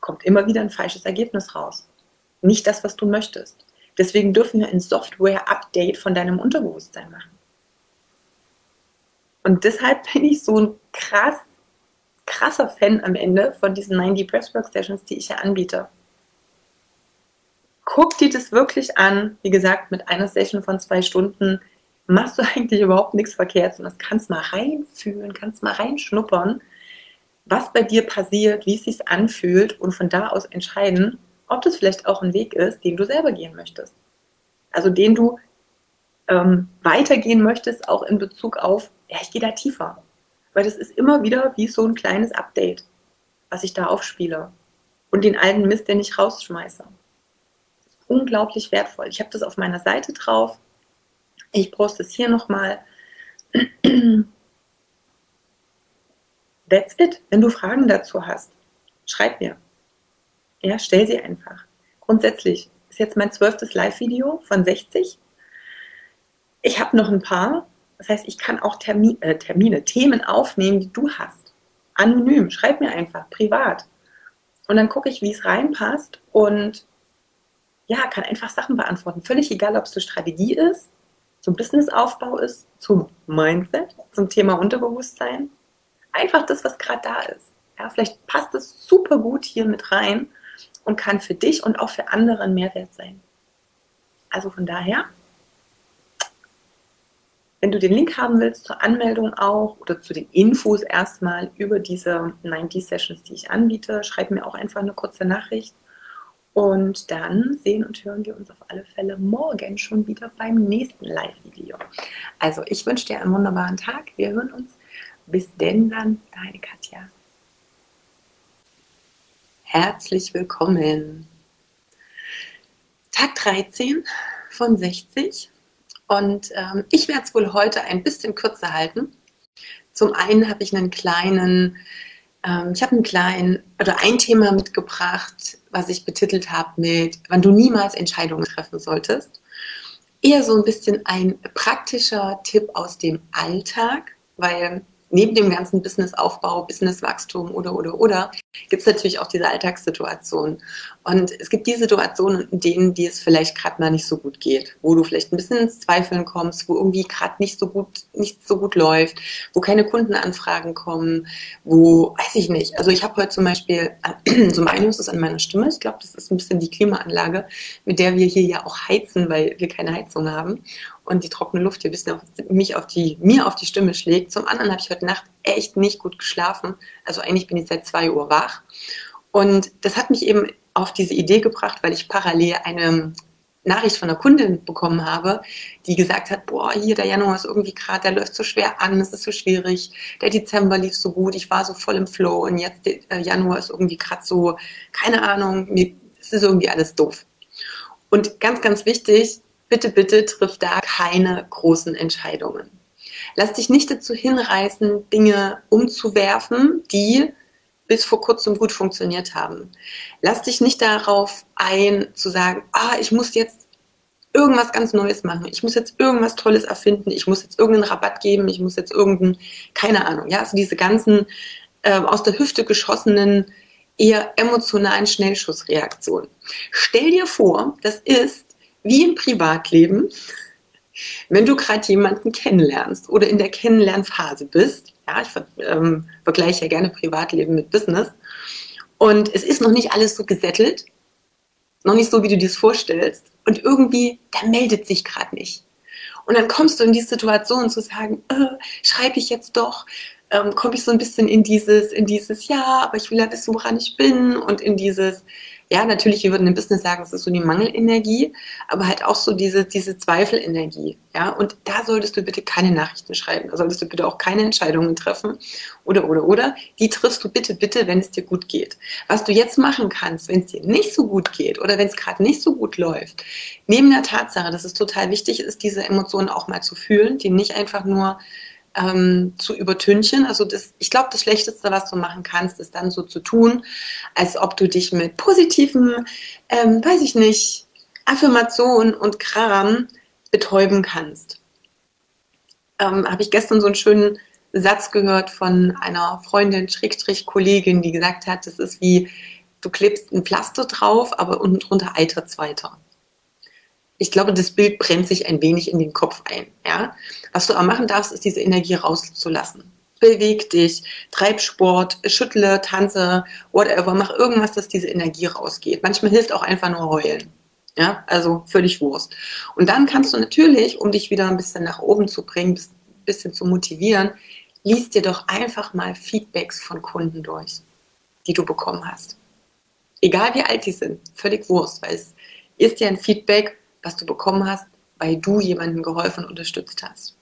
kommt immer wieder ein falsches Ergebnis raus. Nicht das, was du möchtest. Deswegen dürfen wir ein Software-Update von deinem Unterbewusstsein machen. Und deshalb [LAUGHS] bin ich so ein krass, krasser Fan am Ende von diesen 90 Presswork Sessions, die ich ja anbiete guck dir das wirklich an. Wie gesagt, mit einer Session von zwei Stunden machst du [LAUGHS] eigentlich überhaupt nichts verkehrt, sondern kannst mal reinfühlen, kannst mal reinschnuppern, was bei dir passiert, wie es sich anfühlt und von da aus entscheiden, ob das vielleicht auch ein Weg ist, den du selber gehen möchtest. Also den du ähm, weitergehen möchtest, auch in Bezug auf, ja, ich gehe da tiefer. Weil das ist immer wieder wie so ein kleines Update, was ich da aufspiele. Und den alten Mist, den ich rausschmeiße. Unglaublich wertvoll. Ich habe das auf meiner Seite drauf. Ich poste es hier nochmal. That's it. Wenn du Fragen dazu hast, schreib mir. Ja, stell sie einfach. Grundsätzlich ist jetzt mein zwölftes Live-Video von 60. Ich habe noch ein paar. Das heißt, ich kann auch Termi äh, Termine, Themen aufnehmen, die du hast. Anonym. Schreib mir einfach, privat. Und dann gucke ich, wie es reinpasst und ja, kann einfach Sachen beantworten. Völlig egal, ob es zur Strategie ist, zum Businessaufbau ist, zum Mindset, zum Thema Unterbewusstsein. Einfach das, was gerade da ist. Ja, vielleicht passt es super gut hier mit rein und kann für dich und auch für andere ein Mehrwert sein. Also von daher, wenn du den Link haben willst zur Anmeldung auch oder zu den Infos erstmal über diese 9D-Sessions, die ich anbiete, schreib mir auch einfach eine kurze Nachricht. Und dann sehen und hören wir uns auf alle Fälle morgen schon wieder beim nächsten Live-Video. Also ich wünsche dir einen wunderbaren Tag. Wir hören uns. Bis denn dann, deine Katja herzlich willkommen. Tag 13 von 60 und ähm, ich werde es wohl heute ein bisschen kürzer halten. Zum einen habe ich einen kleinen, ähm, ich habe einen kleinen oder ein Thema mitgebracht, was ich betitelt habe mit, wann du niemals Entscheidungen treffen solltest. Eher so ein bisschen ein praktischer Tipp aus dem Alltag, weil neben dem ganzen Businessaufbau, Businesswachstum oder, oder, oder, gibt es natürlich auch diese Alltagssituationen. Und es gibt die Situationen, in denen dir es vielleicht gerade mal nicht so gut geht, wo du vielleicht ein bisschen ins Zweifeln kommst, wo irgendwie gerade nicht so gut, nicht so gut läuft, wo keine Kundenanfragen kommen, wo, weiß ich nicht. Also ich habe heute zum Beispiel, äh, [CLEARS THROAT] zum einen ist es an meiner Stimme, ich glaube, das ist ein bisschen die Klimaanlage, mit der wir hier ja auch heizen, weil wir keine Heizung haben und die trockene Luft hier ein bisschen auf, mich auf die, mir auf die Stimme schlägt. Zum anderen habe ich heute Nacht echt nicht gut geschlafen. Also eigentlich bin ich seit zwei Uhr wach. Und das hat mich eben auf diese Idee gebracht, weil ich parallel eine Nachricht von einer Kundin bekommen habe, die gesagt hat, boah, hier der Januar ist irgendwie gerade, der läuft so schwer an, es ist so schwierig, der Dezember lief so gut, ich war so voll im Flow und jetzt äh, Januar ist irgendwie gerade so, keine Ahnung, es ist irgendwie alles doof. Und ganz, ganz wichtig, bitte, bitte triff da keine großen Entscheidungen. Lass dich nicht dazu hinreißen, Dinge umzuwerfen, die bis vor kurzem gut funktioniert haben. Lass dich nicht darauf ein, zu sagen, ah, ich muss jetzt irgendwas ganz Neues machen. Ich muss jetzt irgendwas Tolles erfinden. Ich muss jetzt irgendeinen Rabatt geben. Ich muss jetzt irgendeinen, keine Ahnung, ja, also diese ganzen äh, aus der Hüfte geschossenen, eher emotionalen Schnellschussreaktionen. Stell dir vor, das ist wie im Privatleben wenn du gerade jemanden kennenlernst oder in der Kennenlernphase bist, ja, ich ähm, vergleiche ja gerne Privatleben mit Business, und es ist noch nicht alles so gesettelt, noch nicht so, wie du dir es vorstellst, und irgendwie, da meldet sich gerade nicht. Und dann kommst du in die Situation zu sagen, äh, schreibe ich jetzt doch, ähm, komme ich so ein bisschen in dieses, in dieses, ja, aber ich will ja wissen, woran ich bin und in dieses, ja, natürlich, wir würden im Business sagen, es ist so die Mangelenergie, aber halt auch so diese, diese Zweifelenergie. Ja, und da solltest du bitte keine Nachrichten schreiben. Da solltest du bitte auch keine Entscheidungen treffen. Oder, oder, oder. Die triffst du bitte, bitte, wenn es dir gut geht. Was du jetzt machen kannst, wenn es dir nicht so gut geht oder wenn es gerade nicht so gut läuft, neben der Tatsache, dass es total wichtig ist, diese Emotionen auch mal zu fühlen, die nicht einfach nur ähm, zu übertünchen. Also das, ich glaube, das Schlechteste, was du machen kannst, ist dann so zu tun, als ob du dich mit positiven, ähm, weiß ich nicht, Affirmationen und Kram betäuben kannst. Ähm, Habe ich gestern so einen schönen Satz gehört von einer Freundin, Schrägstrich Kollegin, die gesagt hat, das ist wie, du klebst ein Pflaster drauf, aber unten drunter eitert es weiter ich glaube, das Bild brennt sich ein wenig in den Kopf ein. Ja? Was du aber machen darfst, ist diese Energie rauszulassen. Beweg dich, treib Sport, schüttle, tanze, whatever, mach irgendwas, dass diese Energie rausgeht. Manchmal hilft auch einfach nur heulen. Ja, also völlig Wurst. Und dann kannst du natürlich, um dich wieder ein bisschen nach oben zu bringen, ein bisschen zu motivieren, liest dir doch einfach mal Feedbacks von Kunden durch, die du bekommen hast. Egal wie alt die sind, völlig Wurst, weil es ist ja ein Feedback, was du bekommen hast, weil du jemanden geholfen und unterstützt hast.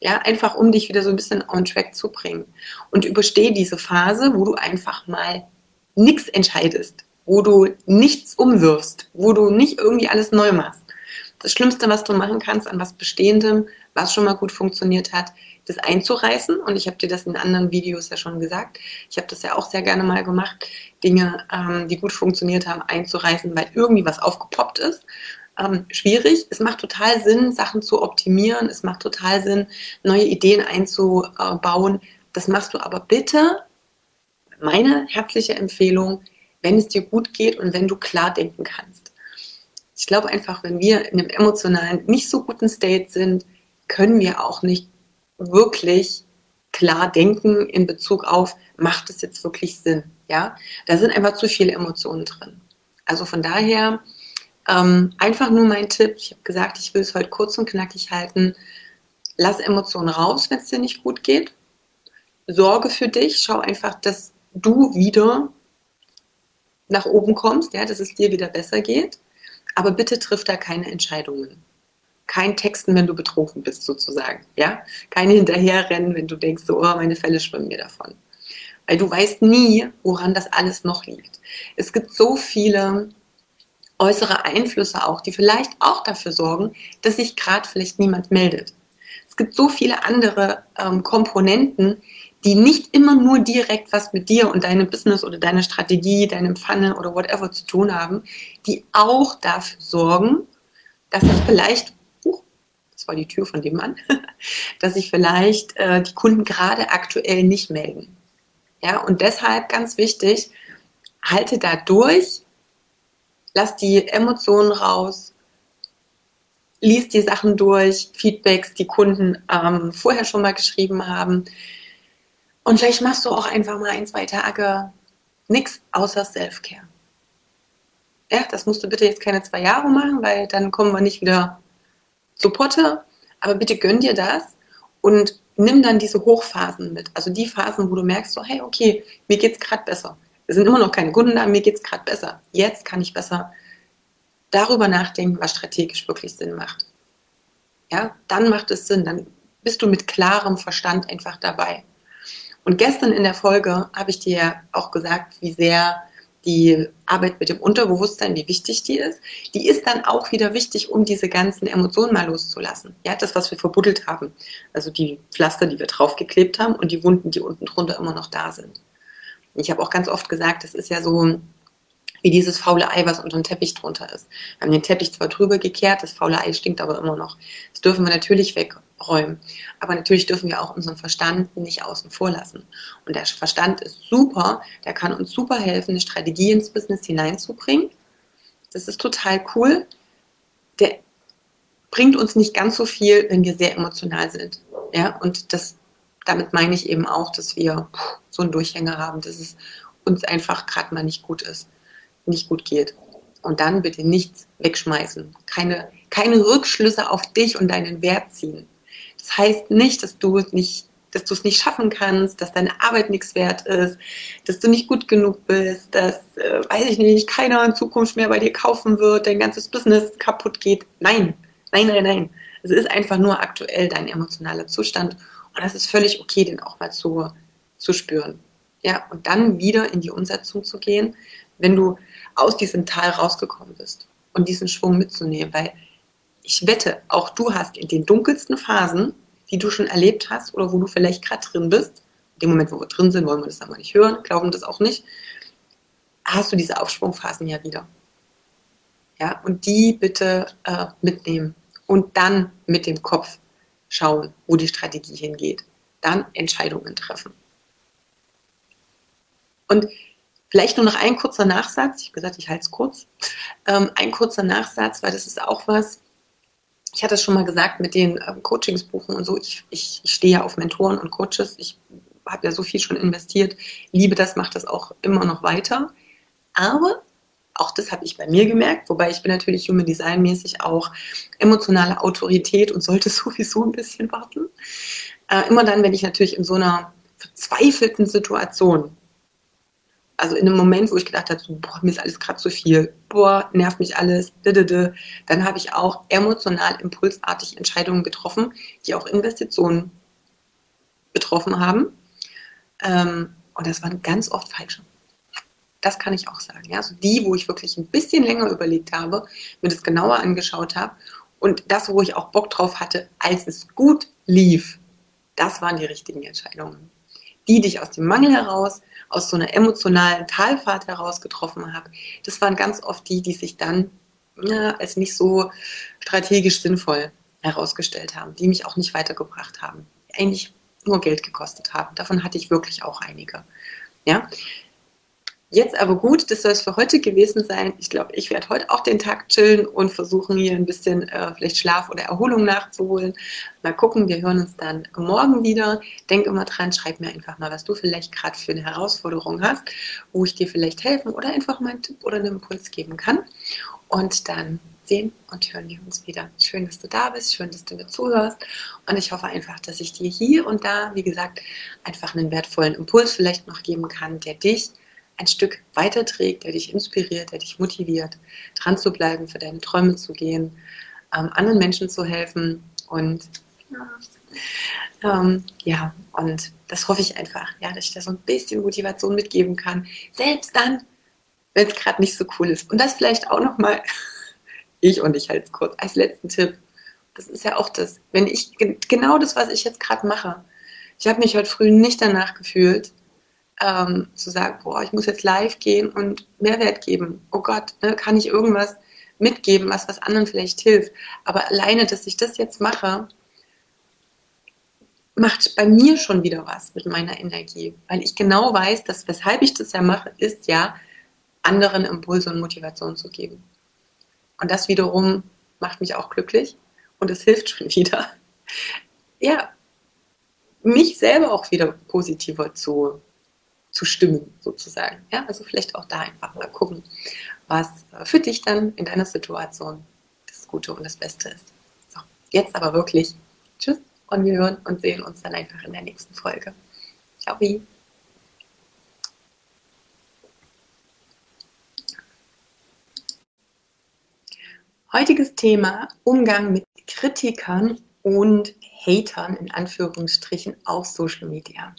Ja, einfach um dich wieder so ein bisschen on track zu bringen. Und übersteh diese Phase, wo du einfach mal nichts entscheidest, wo du nichts umwirfst, wo du nicht irgendwie alles neu machst. Das Schlimmste, was du machen kannst an was Bestehendem, was schon mal gut funktioniert hat, das einzureißen. Und ich habe dir das in anderen Videos ja schon gesagt. Ich habe das ja auch sehr gerne mal gemacht, Dinge, ähm, die gut funktioniert haben, einzureißen, weil irgendwie was aufgepoppt ist. Ähm, schwierig. Es macht total Sinn, Sachen zu optimieren. Es macht total Sinn, neue Ideen einzubauen. Das machst du aber bitte, meine herzliche Empfehlung, wenn es dir gut geht und wenn du klar denken kannst. Ich glaube einfach, wenn wir in einem emotionalen, nicht so guten State sind, können wir auch nicht wirklich klar denken in Bezug auf, macht es jetzt wirklich Sinn? Ja, da sind einfach zu viele Emotionen drin. Also von daher ähm, einfach nur mein Tipp. Ich habe gesagt, ich will es heute kurz und knackig halten. Lass Emotionen raus, wenn es dir nicht gut geht. Sorge für dich. Schau einfach, dass du wieder nach oben kommst, ja, dass es dir wieder besser geht. Aber bitte triff da keine Entscheidungen kein Texten, wenn du betrunken bist, sozusagen. Ja? Kein Hinterherrennen, wenn du denkst, so, oh, meine Fälle schwimmen mir davon. Weil du weißt nie, woran das alles noch liegt. Es gibt so viele äußere Einflüsse auch, die vielleicht auch dafür sorgen, dass sich gerade vielleicht niemand meldet. Es gibt so viele andere ähm, Komponenten, die nicht immer nur direkt was mit dir und deinem Business oder deiner Strategie, deinem Funnel oder whatever zu tun haben, die auch dafür sorgen, dass es vielleicht das war die Tür von dem Mann, [LAUGHS] dass sich vielleicht äh, die Kunden gerade aktuell nicht melden. Ja, und deshalb ganz wichtig, halte da durch, lass die Emotionen raus, lies die Sachen durch, Feedbacks, die Kunden ähm, vorher schon mal geschrieben haben. Und vielleicht machst du auch einfach mal ein, zwei Tage nichts außer Self-Care. Ja, das musst du bitte jetzt keine zwei Jahre machen, weil dann kommen wir nicht wieder zu Potte, aber bitte gönn dir das und nimm dann diese Hochphasen mit. Also die Phasen, wo du merkst, so, hey, okay, mir geht es gerade besser. Es sind immer noch keine Kunden da, mir geht es gerade besser. Jetzt kann ich besser darüber nachdenken, was strategisch wirklich Sinn macht. Ja, dann macht es Sinn, dann bist du mit klarem Verstand einfach dabei. Und gestern in der Folge habe ich dir auch gesagt, wie sehr die Arbeit mit dem Unterbewusstsein, wie wichtig die ist, die ist dann auch wieder wichtig, um diese ganzen Emotionen mal loszulassen. Ja, das, was wir verbuddelt haben. Also die Pflaster, die wir draufgeklebt haben und die Wunden, die unten drunter immer noch da sind. Ich habe auch ganz oft gesagt, das ist ja so wie dieses faule Ei, was unter dem Teppich drunter ist. Wir haben den Teppich zwar drüber gekehrt, das faule Ei stinkt aber immer noch. Das dürfen wir natürlich wegräumen. Aber natürlich dürfen wir auch unseren Verstand nicht außen vor lassen. Und der Verstand ist super, der kann uns super helfen, eine Strategie ins Business hineinzubringen. Das ist total cool. Der bringt uns nicht ganz so viel, wenn wir sehr emotional sind. Ja, und das, damit meine ich eben auch, dass wir so einen Durchhänger haben, dass es uns einfach gerade mal nicht gut ist nicht gut geht. Und dann bitte nichts wegschmeißen. Keine, keine Rückschlüsse auf dich und deinen Wert ziehen. Das heißt nicht, dass du es nicht, dass du es nicht schaffen kannst, dass deine Arbeit nichts wert ist, dass du nicht gut genug bist, dass, äh, weiß ich nicht, keiner in Zukunft mehr bei dir kaufen wird, dein ganzes Business kaputt geht. Nein, nein, nein, nein. Es ist einfach nur aktuell dein emotionaler Zustand und das ist völlig okay, den auch mal zu, zu spüren. Ja, und dann wieder in die Umsetzung zu gehen, wenn du aus diesem Tal rausgekommen bist und diesen Schwung mitzunehmen, weil ich wette, auch du hast in den dunkelsten Phasen, die du schon erlebt hast oder wo du vielleicht gerade drin bist, in dem Moment, wo wir drin sind, wollen wir das aber nicht hören, glauben das auch nicht, hast du diese Aufschwungphasen ja wieder. Ja, und die bitte äh, mitnehmen und dann mit dem Kopf schauen, wo die Strategie hingeht. Dann Entscheidungen treffen. Und Vielleicht nur noch ein kurzer Nachsatz. Ich habe gesagt, ich halte es kurz. Ähm, ein kurzer Nachsatz, weil das ist auch was. Ich hatte es schon mal gesagt mit den ähm, Coachings buchen und so. Ich, ich, ich stehe ja auf Mentoren und Coaches. Ich habe ja so viel schon investiert. Liebe das, mache das auch immer noch weiter. Aber Auch das habe ich bei mir gemerkt, wobei ich bin natürlich Human Design mäßig auch emotionale Autorität und sollte [LAUGHS] sowieso ein bisschen warten. Äh, immer dann, wenn ich natürlich in so einer verzweifelten Situation, also in einem Moment, wo ich gedacht habe, so, boah, mir ist alles gerade zu viel, boah, nervt mich alles, dann habe ich auch emotional impulsartig Entscheidungen getroffen, die auch Investitionen betroffen haben. Ähm, und das waren ganz oft falsche. Das kann ich auch sagen. Ja? Also die, wo ich wirklich ein bisschen länger überlegt habe, mir das genauer angeschaut habe und das, wo ich auch Bock drauf hatte, als es gut lief, das waren die richtigen Entscheidungen. Die, die ich aus dem Mangel heraus, aus so einer emotionalen Talfahrt heraus getroffen habe, das waren ganz oft die, die sich dann ja, als nicht so strategisch sinnvoll herausgestellt haben, die mich auch nicht weitergebracht haben, eigentlich nur Geld gekostet haben. Davon hatte ich wirklich auch einige. Ja, Jetzt aber gut, das soll es für heute gewesen sein. Ich glaube, ich werde heute auch den Tag chillen und versuchen, hier ein bisschen äh, vielleicht Schlaf oder Erholung nachzuholen. Mal gucken, wir hören uns dann morgen wieder. Denk immer dran, schreib mir einfach mal, was du vielleicht gerade für eine Herausforderung hast, wo ich dir vielleicht helfen oder einfach mal einen Tipp oder einen Impuls geben kann. Und dann sehen und hören wir uns wieder. Schön, dass du da bist, schön, dass du mir zuhörst. Und ich hoffe einfach, dass ich dir hier und da, wie gesagt, einfach einen wertvollen Impuls vielleicht noch geben kann, der dich ein Stück weiterträgt, der dich inspiriert, der dich motiviert, dran zu bleiben, für deine Träume zu gehen, ähm, anderen Menschen zu helfen und ja, ähm, ja, und das hoffe ich einfach, ja, dass ich da so ein bisschen Motivation mitgeben kann, selbst dann, wenn es gerade nicht so cool ist. Und das vielleicht auch nochmal, [LAUGHS] ich und ich halte es kurz, als letzten Tipp. Das ist ja auch das, wenn ich genau das, was ich jetzt gerade mache. Ich habe mich heute früh nicht danach gefühlt, ähm, zu sagen, boah, ich muss jetzt live gehen und Mehrwert geben. Oh Gott, ne, kann ich irgendwas mitgeben, was was anderen vielleicht hilft. Aber alleine, dass ich das jetzt mache, macht bei mir schon wieder was mit meiner Energie, weil ich genau weiß, dass weshalb ich das ja mache, ist ja, anderen Impulse und Motivation zu geben. Und das wiederum macht mich auch glücklich und es hilft schon [LAUGHS] wieder, ja, mich selber auch wieder positiver zu zu stimmen, sozusagen. Ja, also vielleicht auch da einfach mal gucken, was für dich dann in deiner Situation das Gute und das Beste ist. So, jetzt aber wirklich Tschüss und wir hören und sehen uns dann einfach in der nächsten Folge. Ciao. Wie. Heutiges Thema Umgang mit Kritikern und Hatern in Anführungsstrichen auf Social Media.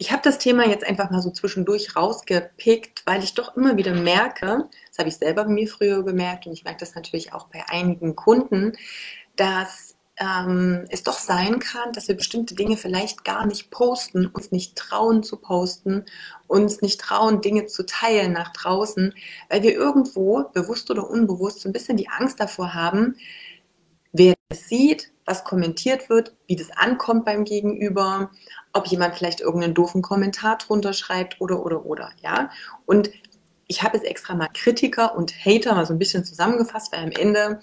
Ich habe das Thema jetzt einfach mal so zwischendurch rausgepickt, weil ich doch immer wieder merke, das habe ich selber bei mir früher gemerkt und ich merke das natürlich auch bei einigen Kunden, dass ähm, es doch sein kann, dass wir bestimmte Dinge vielleicht gar nicht posten, uns nicht trauen zu posten, uns nicht trauen, Dinge zu teilen nach draußen, weil wir irgendwo, bewusst oder unbewusst, so ein bisschen die Angst davor haben, wer es sieht, was kommentiert wird, wie das ankommt beim Gegenüber, ob jemand vielleicht irgendeinen doofen Kommentar drunter schreibt oder, oder, oder, ja. Und ich habe jetzt extra mal Kritiker und Hater mal so ein bisschen zusammengefasst, weil am Ende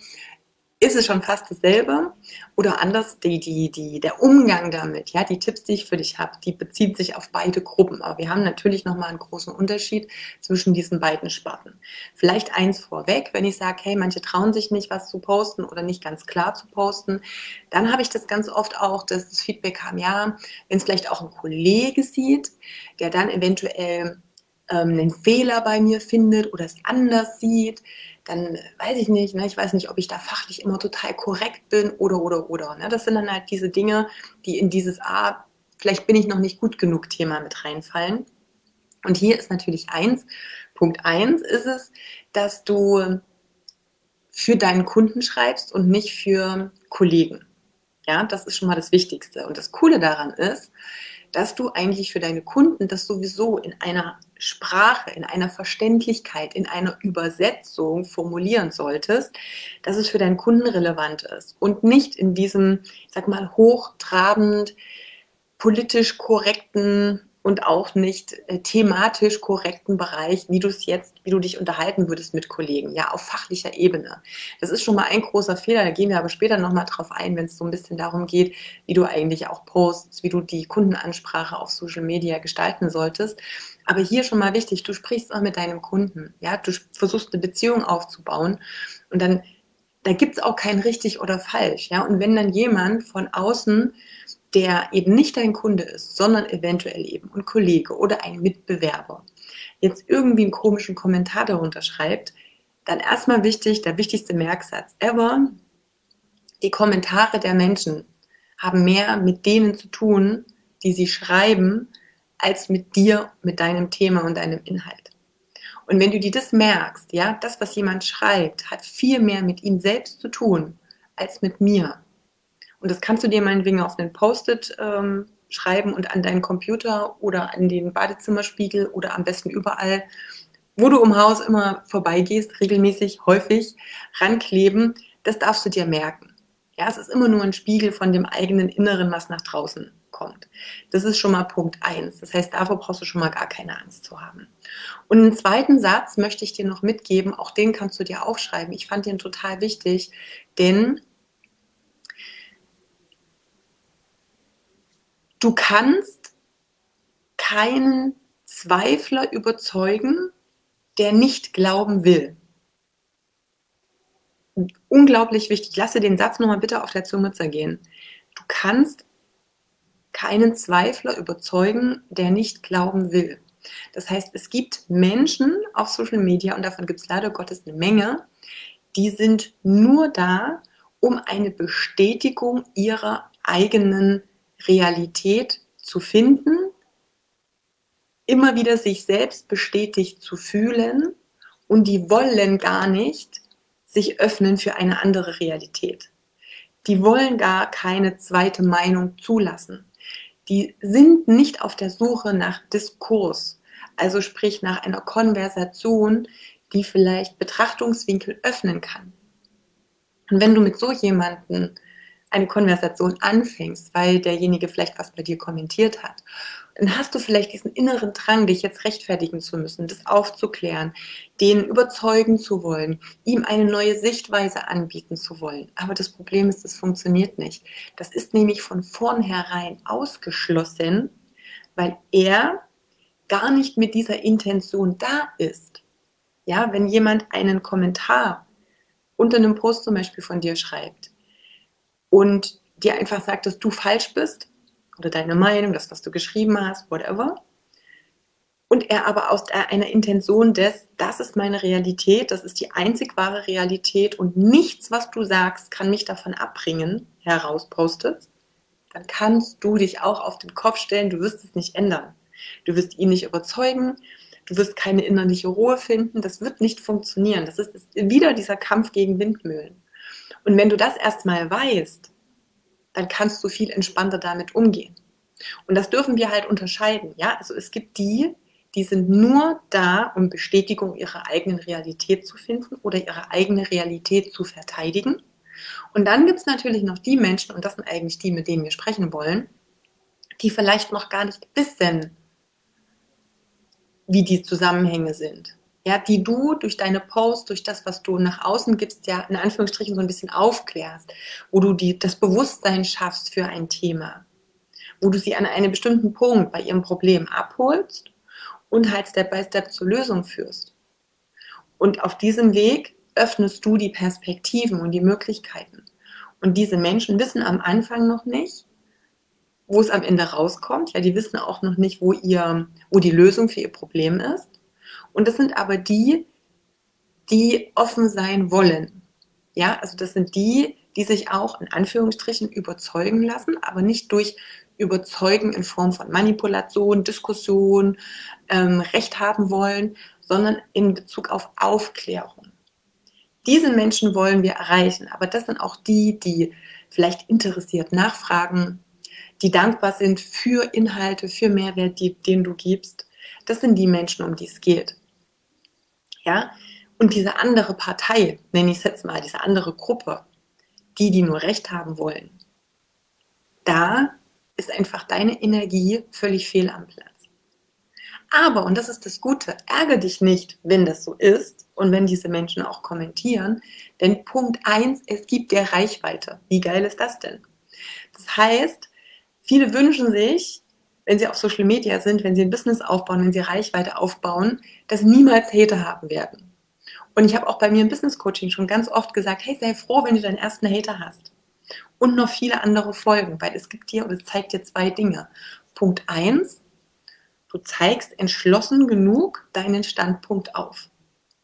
ist es schon fast dasselbe oder anders die, die, die, der Umgang damit, ja, die Tipps, die ich für dich habe, die beziehen sich auf beide Gruppen. Aber wir haben natürlich nochmal einen großen Unterschied zwischen diesen beiden Sparten. Vielleicht eins vorweg, wenn ich sage, hey, manche trauen sich nicht, was zu posten oder nicht ganz klar zu posten, dann habe ich das ganz oft auch, dass das Feedback kam, ja, wenn es vielleicht auch ein Kollege sieht, der dann eventuell ähm, einen Fehler bei mir findet oder es anders sieht, dann weiß ich nicht, ne, ich weiß nicht, ob ich da fachlich immer total korrekt bin oder, oder, oder. Ne? Das sind dann halt diese Dinge, die in dieses, ah, vielleicht bin ich noch nicht gut genug Thema mit reinfallen. Und hier ist natürlich eins, Punkt eins ist es, dass du für deinen Kunden schreibst und nicht für Kollegen. Ja, das ist schon mal das Wichtigste. Und das Coole daran ist, dass du eigentlich für deine Kunden das sowieso in einer Sprache, in einer Verständlichkeit, in einer Übersetzung formulieren solltest, dass es für deinen Kunden relevant ist und nicht in diesem, ich sag mal, hochtrabend, politisch korrekten und auch nicht äh, thematisch korrekten Bereich, wie du es jetzt, wie du dich unterhalten würdest mit Kollegen, ja, auf fachlicher Ebene. Das ist schon mal ein großer Fehler, da gehen wir aber später nochmal drauf ein, wenn es so ein bisschen darum geht, wie du eigentlich auch postst, wie du die Kundenansprache auf Social Media gestalten solltest. Aber hier schon mal wichtig, du sprichst auch mit deinem Kunden, ja, du versuchst eine Beziehung aufzubauen und dann, da gibt es auch kein richtig oder falsch, ja, und wenn dann jemand von außen der eben nicht dein Kunde ist, sondern eventuell eben ein Kollege oder ein Mitbewerber, jetzt irgendwie einen komischen Kommentar darunter schreibt, dann erstmal wichtig, der wichtigste Merksatz ever, die Kommentare der Menschen haben mehr mit denen zu tun, die sie schreiben, als mit dir, mit deinem Thema und deinem Inhalt. Und wenn du dir das merkst, ja, das, was jemand schreibt, hat viel mehr mit ihm selbst zu tun als mit mir. Und das kannst du dir meinetwegen auf einen Post-it ähm, schreiben und an deinen Computer oder an den Badezimmerspiegel oder am besten überall, wo du im Haus immer vorbeigehst, regelmäßig, häufig rankleben. Das darfst du dir merken. Ja, es ist immer nur ein Spiegel von dem eigenen Inneren, was nach draußen kommt. Das ist schon mal Punkt eins. Das heißt, davor brauchst du schon mal gar keine Angst zu haben. Und einen zweiten Satz möchte ich dir noch mitgeben, auch den kannst du dir aufschreiben. Ich fand den total wichtig, denn Du kannst keinen Zweifler überzeugen, der nicht glauben will. Unglaublich wichtig. Lasse den Satz nochmal bitte auf der Zunge zergehen. Du kannst keinen Zweifler überzeugen, der nicht glauben will. Das heißt, es gibt Menschen auf Social Media, und davon gibt es leider Gottes eine Menge, die sind nur da, um eine Bestätigung ihrer eigenen Realität zu finden, immer wieder sich selbst bestätigt zu fühlen und die wollen gar nicht sich öffnen für eine andere Realität. Die wollen gar keine zweite Meinung zulassen. Die sind nicht auf der Suche nach Diskurs, also sprich nach einer Konversation, die vielleicht Betrachtungswinkel öffnen kann. Und wenn du mit so jemanden eine Konversation anfängst, weil derjenige vielleicht was bei dir kommentiert hat, dann hast du vielleicht diesen inneren Drang, dich jetzt rechtfertigen zu müssen, das aufzuklären, den überzeugen zu wollen, ihm eine neue Sichtweise anbieten zu wollen. Aber das Problem ist, es funktioniert nicht. Das ist nämlich von vornherein ausgeschlossen, weil er gar nicht mit dieser Intention da ist. Ja, wenn jemand einen Kommentar unter einem Post zum Beispiel von dir schreibt, und dir einfach sagt, dass du falsch bist oder deine Meinung, das, was du geschrieben hast, whatever. Und er aber aus einer Intention des, das ist meine Realität, das ist die einzig wahre Realität und nichts, was du sagst, kann mich davon abbringen, herauspostet, dann kannst du dich auch auf den Kopf stellen, du wirst es nicht ändern. Du wirst ihn nicht überzeugen, du wirst keine innerliche Ruhe finden, das wird nicht funktionieren. Das ist wieder dieser Kampf gegen Windmühlen. Und wenn du das erstmal weißt, dann kannst du viel entspannter damit umgehen. Und das dürfen wir halt unterscheiden. Ja, also es gibt die, die sind nur da, um Bestätigung ihrer eigenen Realität zu finden oder ihre eigene Realität zu verteidigen. Und dann gibt es natürlich noch die Menschen, und das sind eigentlich die, mit denen wir sprechen wollen, die vielleicht noch gar nicht wissen, wie die Zusammenhänge sind ja, die du durch deine Posts, durch das, was du nach außen gibst, ja in Anführungsstrichen so ein bisschen aufklärst, wo du die, das Bewusstsein schaffst für ein Thema, wo du sie an einen bestimmten Punkt bei ihrem Problem abholst und halt Step by Step zur Lösung führst. Und auf diesem Weg öffnest du die Perspektiven und die Möglichkeiten. Und diese Menschen wissen am Anfang noch nicht, wo es am Ende rauskommt. Ja, die wissen auch noch nicht, wo ihr, wo die Lösung für ihr Problem ist. Und das sind aber die, die offen sein wollen. Ja, also das sind die, die sich auch in Anführungsstrichen überzeugen lassen, aber nicht durch Überzeugen in Form von Manipulation, Diskussion, ähm, Recht haben wollen, sondern in Bezug auf Aufklärung. Diese Menschen wollen wir erreichen, aber das sind auch die, die vielleicht interessiert nachfragen, die dankbar sind für Inhalte, für Mehrwert, die, den du gibst. Das sind die Menschen, um die es geht ja. Und diese andere Partei, nenne ich es jetzt mal, diese andere Gruppe, die, die nur Recht haben wollen, da ist einfach deine Energie völlig fehl am Platz. Aber, und das ist das Gute, ärgere dich nicht, wenn das so ist und wenn diese Menschen auch kommentieren. Denn Punkt eins: es gibt der Reichweite. Wie geil ist das denn? Das heißt, viele wünschen sich, wenn sie auf Social Media sind, wenn sie ein Business aufbauen, wenn sie Reichweite aufbauen, dass niemals Hater haben werden. Und ich habe auch bei mir im Business Coaching schon ganz oft gesagt, hey, sei froh, wenn du deinen ersten Hater hast. Und noch viele andere Folgen, weil es gibt dir oder es zeigt dir zwei Dinge. Punkt eins, du zeigst entschlossen genug deinen Standpunkt auf.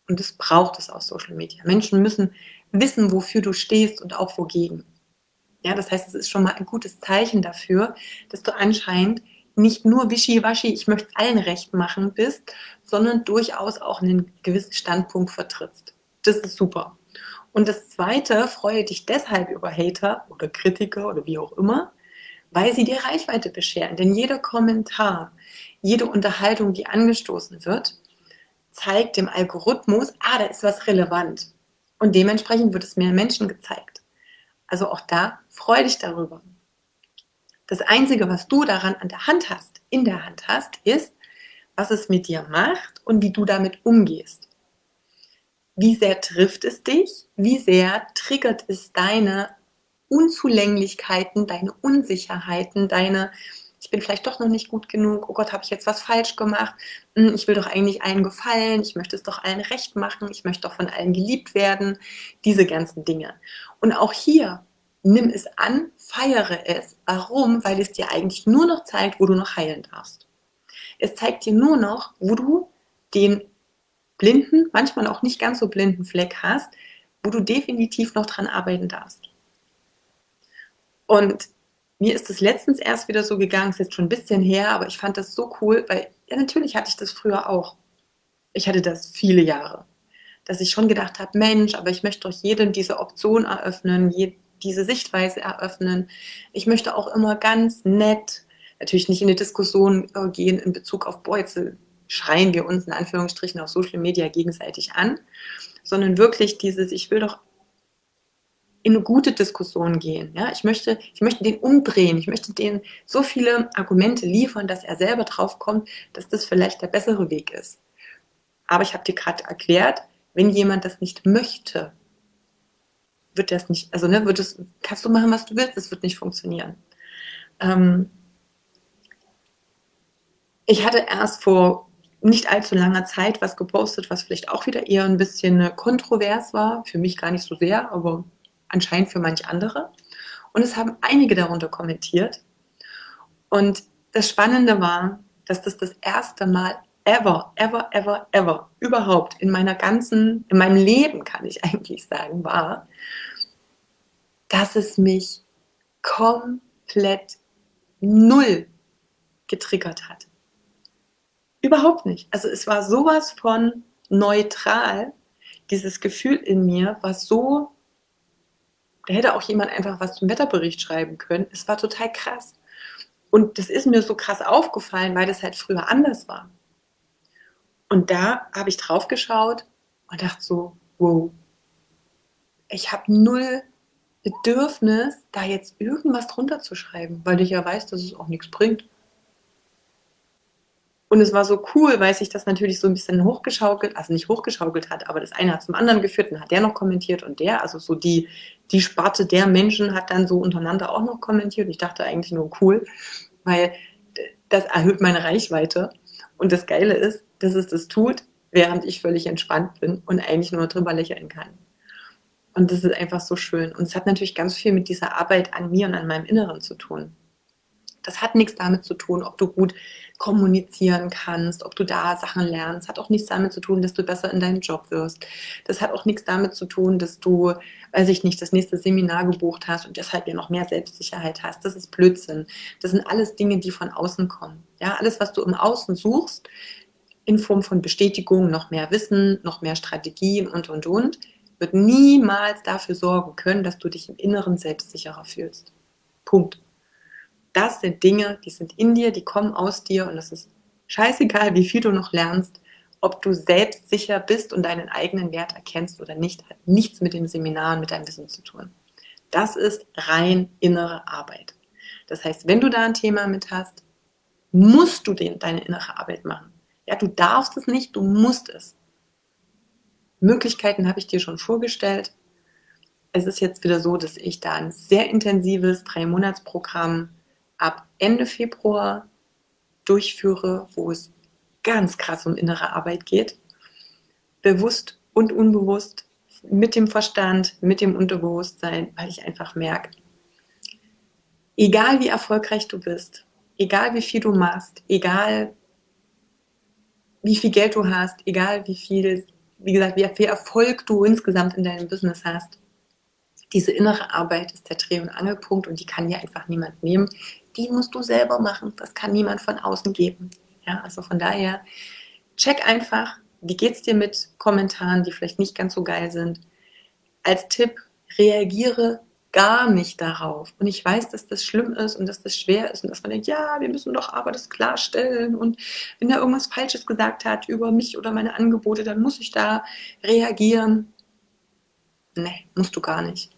Und das braucht es auf Social Media. Menschen müssen wissen, wofür du stehst und auch wogegen. Ja, das heißt, es ist schon mal ein gutes Zeichen dafür, dass du anscheinend nicht nur wischiwaschi, ich möchte allen recht machen bist, sondern durchaus auch einen gewissen Standpunkt vertrittst. Das ist super. Und das Zweite, freue dich deshalb über Hater oder Kritiker oder wie auch immer, weil sie dir Reichweite bescheren. Denn jeder Kommentar, jede Unterhaltung, die angestoßen wird, zeigt dem Algorithmus, ah, da ist was relevant. Und dementsprechend wird es mehr Menschen gezeigt. Also auch da freue dich darüber. Das Einzige, was du daran an der Hand hast, in der Hand hast, ist, was es mit dir macht und wie du damit umgehst. Wie sehr trifft es dich? Wie sehr triggert es deine Unzulänglichkeiten, deine Unsicherheiten, deine, ich bin vielleicht doch noch nicht gut genug, oh Gott, habe ich jetzt was falsch gemacht, hm, ich will doch eigentlich allen gefallen, ich möchte es doch allen recht machen, ich möchte doch von allen geliebt werden, diese ganzen Dinge. Und auch hier nimm es an, feiere es. Warum? Weil es dir eigentlich nur noch zeigt, wo du noch heilen darfst. Es zeigt dir nur noch, wo du den blinden, manchmal auch nicht ganz so blinden Fleck hast, wo du definitiv noch dran arbeiten darfst. Und mir ist es letztens erst wieder so gegangen, ist jetzt schon ein bisschen her, aber ich fand das so cool, weil ja, natürlich hatte ich das früher auch. Ich hatte das viele Jahre, dass ich schon gedacht habe, Mensch, aber ich möchte doch jedem diese Option eröffnen, diese Sichtweise eröffnen. Ich möchte auch immer ganz nett, natürlich nicht in eine Diskussion äh, gehen in Bezug auf, jetzt äh, schreien wir uns in Anführungsstrichen auf Social Media gegenseitig an, sondern wirklich dieses, ich will doch in eine gute Diskussion gehen. Ja? Ich, möchte, ich möchte den umdrehen, ich möchte den so viele Argumente liefern, dass er selber drauf kommt, dass das vielleicht der bessere Weg ist. Aber ich habe dir gerade erklärt, wenn jemand das nicht möchte, wird das nicht, also ne, wird es, kannst du machen, was du willst, es wird nicht funktionieren. Ähm, ich hatte erst vor nicht allzu langer Zeit was gepostet, was vielleicht auch wieder eher ein bisschen kontrovers war, für mich gar nicht so sehr, aber anscheinend für manche andere. Und es haben einige darunter kommentiert. Und das Spannende war, dass das das erste Mal ever, ever, ever, ever überhaupt in meiner ganzen, in meinem Leben, kann ich [LAUGHS] eigentlich sagen, war, dass es mich komplett null getriggert hat. Überhaupt nicht. Also es war sowas von neutral. Dieses Gefühl in mir war so, da hätte auch jemand einfach was zum Wetterbericht schreiben können. Es war total krass. Und das ist mir so krass aufgefallen, weil das halt früher anders war. Und da habe ich drauf geschaut und dachte so, wow, ich habe null Bedürfnis, da jetzt irgendwas drunter zu schreiben, weil ich ja weiß, dass es auch nichts bringt. Und es war so cool, weil sich das natürlich so ein bisschen hochgeschaukelt, also nicht hochgeschaukelt hat, aber das eine hat zum anderen geführt, dann hat der noch kommentiert und der, also so die, die Sparte der Menschen hat dann so untereinander auch noch kommentiert. Und ich dachte eigentlich nur cool, weil das erhöht meine Reichweite. Und das Geile ist, dass es das tut, während ich völlig entspannt bin und eigentlich nur drüber lächeln kann. Und das ist einfach so schön. Und es hat natürlich ganz viel mit dieser Arbeit an mir und an meinem Inneren zu tun. Das hat nichts damit zu tun, ob du gut kommunizieren kannst, ob du da Sachen lernst. Hat auch nichts damit zu tun, dass du besser in deinem Job wirst. Das hat auch nichts damit zu tun, dass du, weiß ich nicht, das nächste Seminar gebucht hast und deshalb ja noch mehr Selbstsicherheit hast. Das ist Blödsinn. Das sind alles Dinge, die von außen kommen. Ja, alles, was du im Außen suchst, in Form von Bestätigung, noch mehr Wissen, noch mehr Strategien und, und, und, wird niemals dafür sorgen können, dass du dich im Inneren selbstsicherer fühlst. Punkt. Das sind Dinge, die sind in dir, die kommen aus dir und es ist scheißegal, wie viel du noch lernst, ob du selbstsicher bist und deinen eigenen Wert erkennst oder nicht, hat nichts mit dem Seminar und mit deinem Wissen zu tun. Das ist rein innere Arbeit. Das heißt, wenn du da ein Thema mit hast, musst du den, deine innere Arbeit machen. Ja, du darfst es nicht, du musst es. Möglichkeiten habe ich dir schon vorgestellt. Es ist jetzt wieder so, dass ich da ein sehr intensives Drei-Monats-Programm ab Ende Februar durchführe, wo es ganz krass um innere Arbeit geht. Bewusst und unbewusst, mit dem Verstand, mit dem Unterbewusstsein, weil ich einfach merke, egal wie erfolgreich du bist, egal wie viel du machst, egal wie viel Geld du hast, egal wie viel, wie gesagt, wie viel Erfolg du insgesamt in deinem Business hast, diese innere Arbeit ist der Dreh- und Angelpunkt und die kann dir einfach niemand nehmen. Die musst du selber machen. Das kann niemand von außen geben. Ja, also von daher, check einfach, wie geht es dir mit Kommentaren, die vielleicht nicht ganz so geil sind. Als Tipp, reagiere gar nicht darauf. Und ich weiß, dass das schlimm ist und dass das schwer ist und dass man denkt, ja, wir müssen doch aber das klarstellen. Und wenn er irgendwas Falsches gesagt hat über mich oder meine Angebote, dann muss ich da reagieren. Nee, musst du gar nicht.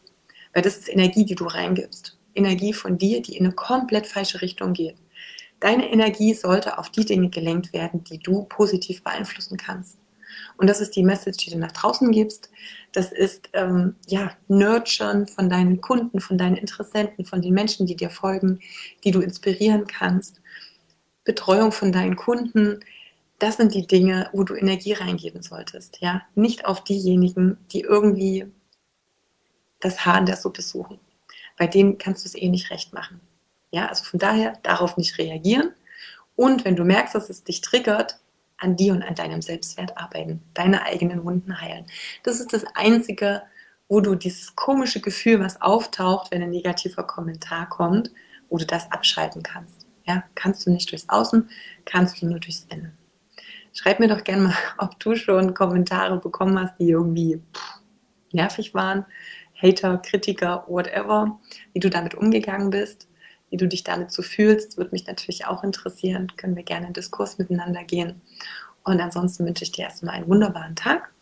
Weil das ist Energie, die du reingibst. Energie von dir, die in eine komplett falsche Richtung geht. Deine Energie sollte auf die Dinge gelenkt werden, die du positiv beeinflussen kannst. Und das ist die Message, die du nach draußen gibst. Das ist ähm, ja Nurturen von deinen Kunden, von deinen Interessenten, von den Menschen, die dir folgen, die du inspirieren kannst. Betreuung von deinen Kunden. Das sind die Dinge, wo du Energie reingeben solltest. Ja, nicht auf diejenigen, die irgendwie das Haar in der Suppe suchen. Bei denen kannst du es eh nicht recht machen. Ja, also von daher darauf nicht reagieren. Und wenn du merkst, dass es dich triggert, an dir und an deinem Selbstwert arbeiten, deine eigenen Wunden heilen. Das ist das Einzige, wo du dieses komische Gefühl, was auftaucht, wenn ein negativer Kommentar kommt, wo du das abschalten kannst. Ja, kannst du nicht durchs Außen, kannst du nur durchs Innen. Schreib mir doch gerne mal, [LAUGHS] ob du schon Kommentare bekommen hast, die irgendwie nervig waren, Hater, Kritiker, whatever, wie du damit umgegangen bist, wie du dich damit so fühlst, würde mich natürlich auch interessieren. Können wir gerne in Diskurs miteinander gehen. Und ansonsten wünsche ich dir erstmal einen wunderbaren Tag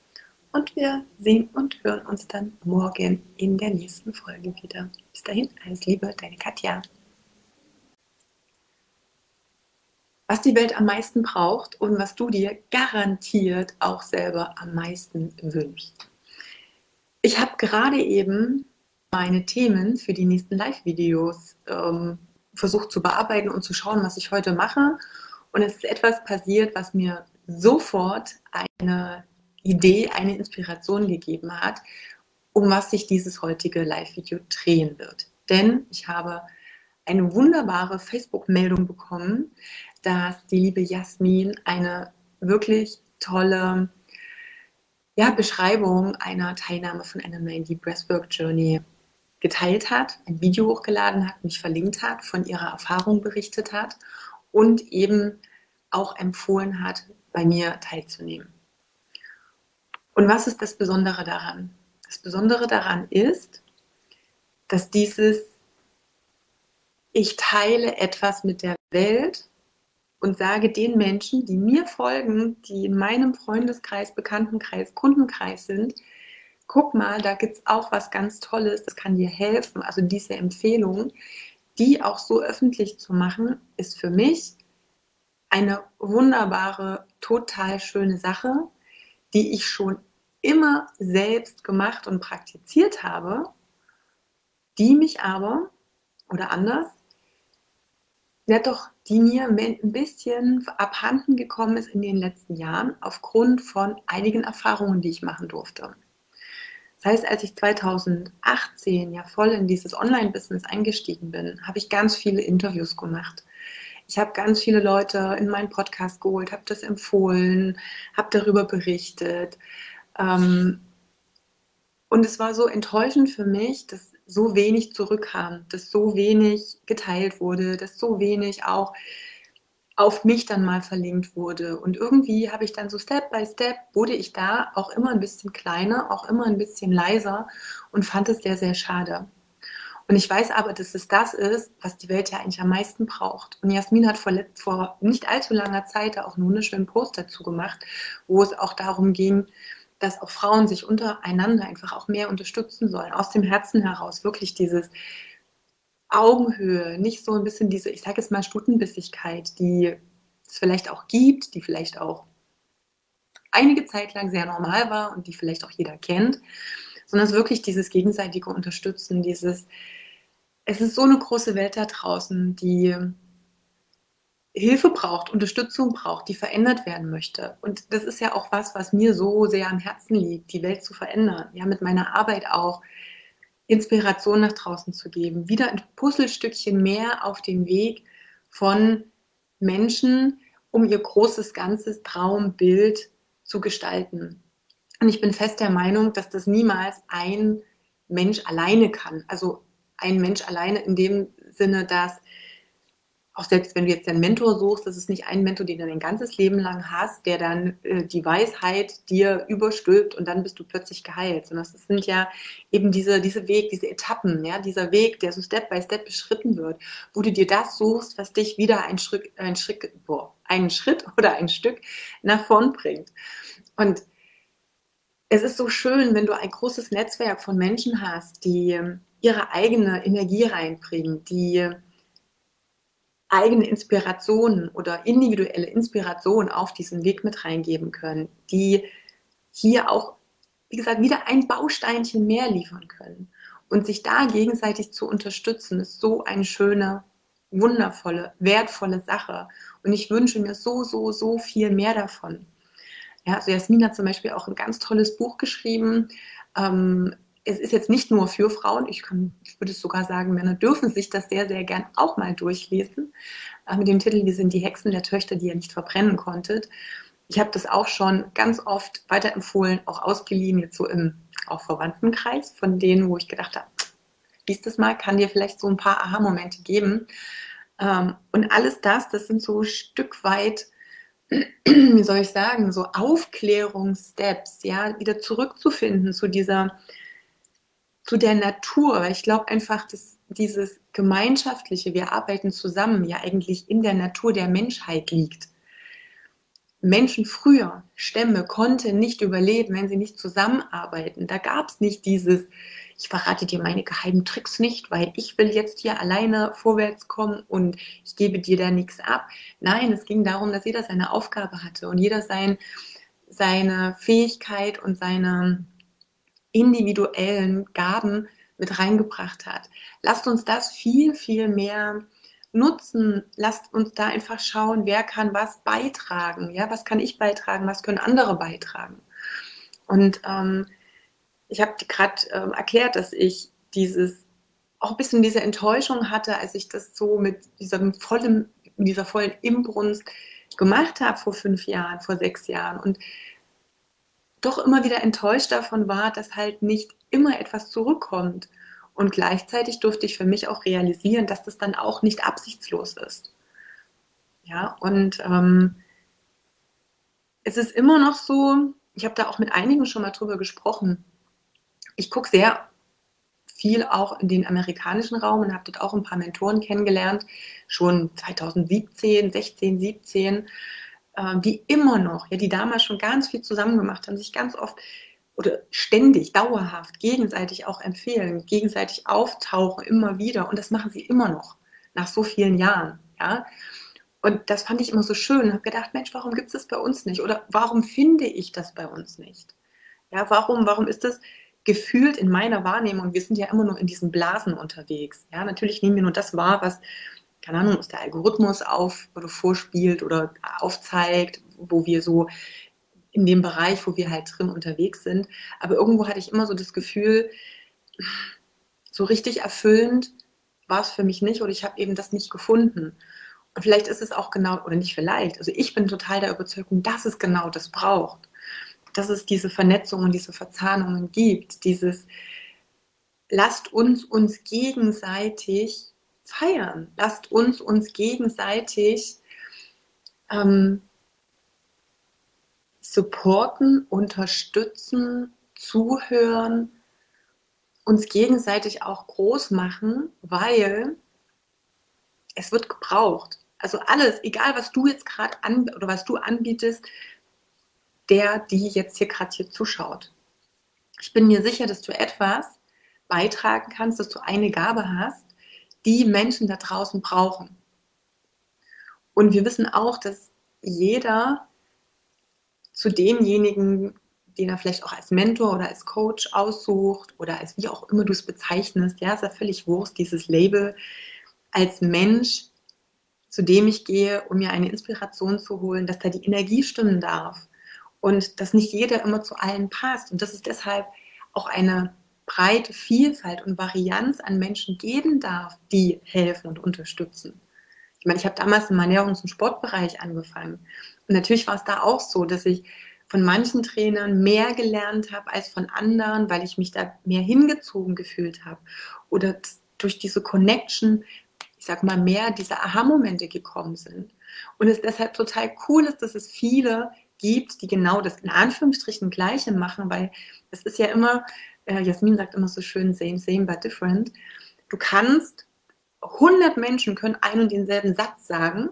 und wir sehen und hören uns dann morgen in der nächsten Folge wieder. Bis dahin, alles Liebe, deine Katja. Was die Welt am meisten braucht und was du dir garantiert auch selber am meisten wünschst. Ich habe gerade eben meine Themen für die nächsten Live-Videos ähm, versucht zu bearbeiten und zu schauen, was ich heute mache. Und es ist etwas passiert, was mir sofort eine Idee, eine Inspiration gegeben hat, um was sich dieses heutige Live-Video drehen wird. Denn ich habe eine wunderbare Facebook-Meldung bekommen, dass die liebe Jasmin eine wirklich tolle ja, Beschreibung einer Teilnahme von einer 90 Breathwork Journey geteilt hat, ein Video hochgeladen hat, mich verlinkt hat, von ihrer Erfahrung berichtet hat und eben auch empfohlen hat, bei mir teilzunehmen. Und was ist das Besondere daran? Das Besondere daran ist, dass dieses ich teile etwas mit der Welt und sage den Menschen, die mir folgen, die in meinem Freundeskreis, Bekanntenkreis, Kundenkreis sind, guck mal, da gibt es auch was ganz Tolles, das kann dir helfen. Also diese Empfehlung, die auch so öffentlich zu machen, ist für mich eine wunderbare, total schöne Sache, die ich schon immer selbst gemacht und praktiziert habe, die mich aber, oder anders, ja doch, die mir ein bisschen abhanden gekommen ist in den letzten Jahren aufgrund von einigen Erfahrungen, die ich machen durfte. Das heißt, als ich 2018 ja voll in dieses Online-Business eingestiegen bin, habe ich ganz viele Interviews gemacht. Ich habe ganz viele Leute in meinen Podcast geholt, habe das empfohlen, habe darüber berichtet. Ähm, und es war so enttäuschend für mich, dass so wenig zurückkam, dass so wenig geteilt wurde, dass so wenig auch auf mich dann mal verlinkt wurde. Und irgendwie habe ich dann so Step by Step, wurde ich da auch immer ein bisschen kleiner, auch immer ein bisschen leiser und fand es sehr, sehr schade. Und ich weiß aber, dass es das ist, was die Welt ja eigentlich am meisten braucht. Und Jasmin hat vor, vor nicht allzu langer Zeit auch einen wunderschönen Post dazu gemacht, wo es auch darum ging, dass auch Frauen sich untereinander einfach auch mehr unterstützen sollen, aus dem Herzen heraus, wirklich dieses, Augenhöhe, nicht so ein bisschen diese, ich sage jetzt mal Stutenbissigkeit, die es vielleicht auch gibt, die vielleicht auch einige Zeit lang sehr normal war und die vielleicht auch jeder kennt, sondern es ist wirklich dieses gegenseitige Unterstützen, dieses, es ist so eine große Welt da draußen, die Hilfe braucht, Unterstützung braucht, die verändert werden möchte. Und das ist ja auch was, was mir so sehr am Herzen liegt, die Welt zu verändern. Ja, mit meiner Arbeit auch Inspiration nach draußen zu geben, wieder ein Puzzlestückchen mehr auf dem Weg von Menschen, um ihr großes ganzes Traumbild zu gestalten. Und ich bin fest der Meinung, dass das niemals ein Mensch alleine kann. Also ein Mensch alleine in dem Sinne, dass auch selbst wenn du jetzt einen Mentor suchst, das ist nicht ein Mentor, den du dein ganzes Leben lang hast, der dann äh, die Weisheit dir überstülpt und dann bist du plötzlich geheilt. Sondern es sind ja eben diese, diese Weg, diese Etappen, ja, dieser Weg, der so Step by Step beschritten wird, wo du dir das suchst, was dich wieder ein Schritt, ein Schritt, boah, einen Schritt [LAUGHS] oder ein Stück nach vorn bringt. Und es ist so schön, wenn du ein großes Netzwerk von Menschen hast, die ihre eigene Energie reinbringen, die eigene Inspirationen oder individuelle Inspiration auf diesen Weg mit reingeben können, die hier auch, wie gesagt, wieder ein Bausteinchen mehr liefern können. Und sich da gegenseitig zu unterstützen, ist so eine schöne, wundervolle, wertvolle Sache. Und ich wünsche mir so, so, so viel mehr davon. Ja, also Jasmin hat zum Beispiel auch ein ganz tolles Buch geschrieben. Ähm, es ist jetzt nicht nur für Frauen, ich, kann, ich würde sogar sagen, Männer dürfen sich das sehr, sehr gern auch mal durchlesen. Äh, mit dem Titel Wir sind die Hexen der Töchter, die ihr nicht verbrennen konntet. Ich habe das auch schon ganz oft weiterempfohlen, auch ausgeliehen, jetzt so im auch Verwandtenkreis, von denen, wo ich gedacht habe, liest das mal, kann dir vielleicht so ein paar Aha-Momente geben. Ähm, und alles das, das sind so ein Stück weit [CLEARS THROAT] wie soll ich sagen, so Aufklärungssteps, ja, wieder zurückzufinden zu dieser zu der Natur, weil ich glaube einfach, dass dieses gemeinschaftliche, wir arbeiten zusammen, ja eigentlich in der Natur der Menschheit liegt. Menschen früher, Stämme, konnten nicht überleben, wenn sie nicht zusammenarbeiten. Da gab es nicht dieses, ich verrate dir meine geheimen Tricks nicht, weil ich will jetzt hier alleine vorwärts kommen und ich gebe dir da nichts ab. Nein, es ging darum, dass jeder seine Aufgabe hatte und jeder sein, seine Fähigkeit und seine, individuellen Gaben mit reingebracht hat. Lasst uns das viel, viel mehr nutzen. Lasst uns da einfach schauen, wer kann was beitragen. Ja, was kann ich beitragen? Was können andere beitragen? Und ähm, ich habe gerade ähm, erklärt, dass ich dieses auch ein bisschen diese Enttäuschung hatte, als ich das so mit diesem vollen, dieser vollen Imbrunst gemacht habe vor fünf Jahren, vor sechs Jahren. Und doch immer wieder enttäuscht davon war, dass halt nicht immer etwas zurückkommt. Und gleichzeitig durfte ich für mich auch realisieren, dass das dann auch nicht absichtslos ist. Ja, und ähm, es ist immer noch so, ich habe da auch mit einigen schon mal drüber gesprochen. Ich gucke sehr viel auch in den amerikanischen Raum und habe dort auch ein paar Mentoren kennengelernt, schon 2017, 16, 17 ähm, die immer noch, ja, die damals schon ganz viel zusammen gemacht haben, sich ganz oft oder ständig, dauerhaft, gegenseitig auch empfehlen, gegenseitig auftauchen, immer wieder. Und das machen sie immer noch, nach so vielen Jahren. Ja? Und das fand ich immer so schön. Ich habe gedacht, Mensch, warum gibt es das bei uns nicht? Oder warum finde ich das bei uns nicht? Ja, warum, warum ist das gefühlt in meiner Wahrnehmung? Wir sind ja immer nur in diesen Blasen unterwegs. Ja, natürlich nehmen wir nur das wahr, was keine Ahnung, was der Algorithmus auf oder vorspielt oder aufzeigt, wo wir so in dem Bereich, wo wir halt drin unterwegs sind. Aber irgendwo hatte ich immer so das Gefühl, so richtig erfüllend war es für mich nicht oder ich habe eben das nicht gefunden. Und vielleicht ist es auch genau, oder nicht vielleicht, also ich bin total der Überzeugung, dass es genau das braucht. Dass es diese Vernetzungen diese Verzahnungen gibt. Dieses, lasst uns uns gegenseitig feiern. Lasst uns uns gegenseitig ähm, supporten, unterstützen, zuhören, uns gegenseitig auch groß machen, weil es wird gebraucht. Also alles, egal was du jetzt gerade an oder was du anbietest, der, die jetzt hier gerade hier zuschaut. Ich bin mir sicher, dass du etwas beitragen kannst, dass du eine Gabe hast, die Menschen da draußen brauchen. Und wir wissen auch, dass jeder zu demjenigen, den er vielleicht auch als Mentor oder als Coach aussucht oder als wie auch immer du es bezeichnest, ja, ist ja völlig Wurst, dieses Label, als Mensch, zu dem ich gehe, um mir eine Inspiration zu holen, dass da die Energie stimmen darf und dass nicht jeder immer zu allen passt und dass es deshalb auch eine breite Vielfalt und Varianz an Menschen geben darf, die helfen und unterstützen. Ich meine, ich habe damals im Ernährungs- und Sportbereich angefangen und natürlich war es da auch so, dass ich von manchen Trainern mehr gelernt habe als von anderen, weil ich mich da mehr hingezogen gefühlt habe oder durch diese Connection, ich sag mal, mehr diese Aha-Momente gekommen sind. Und es deshalb total cool ist, dass es viele gibt, die genau das in Anführungsstrichen Gleiche machen, weil es ist ja immer, äh, Jasmin sagt immer so schön, same, same, but different. Du kannst, 100 Menschen können einen und denselben Satz sagen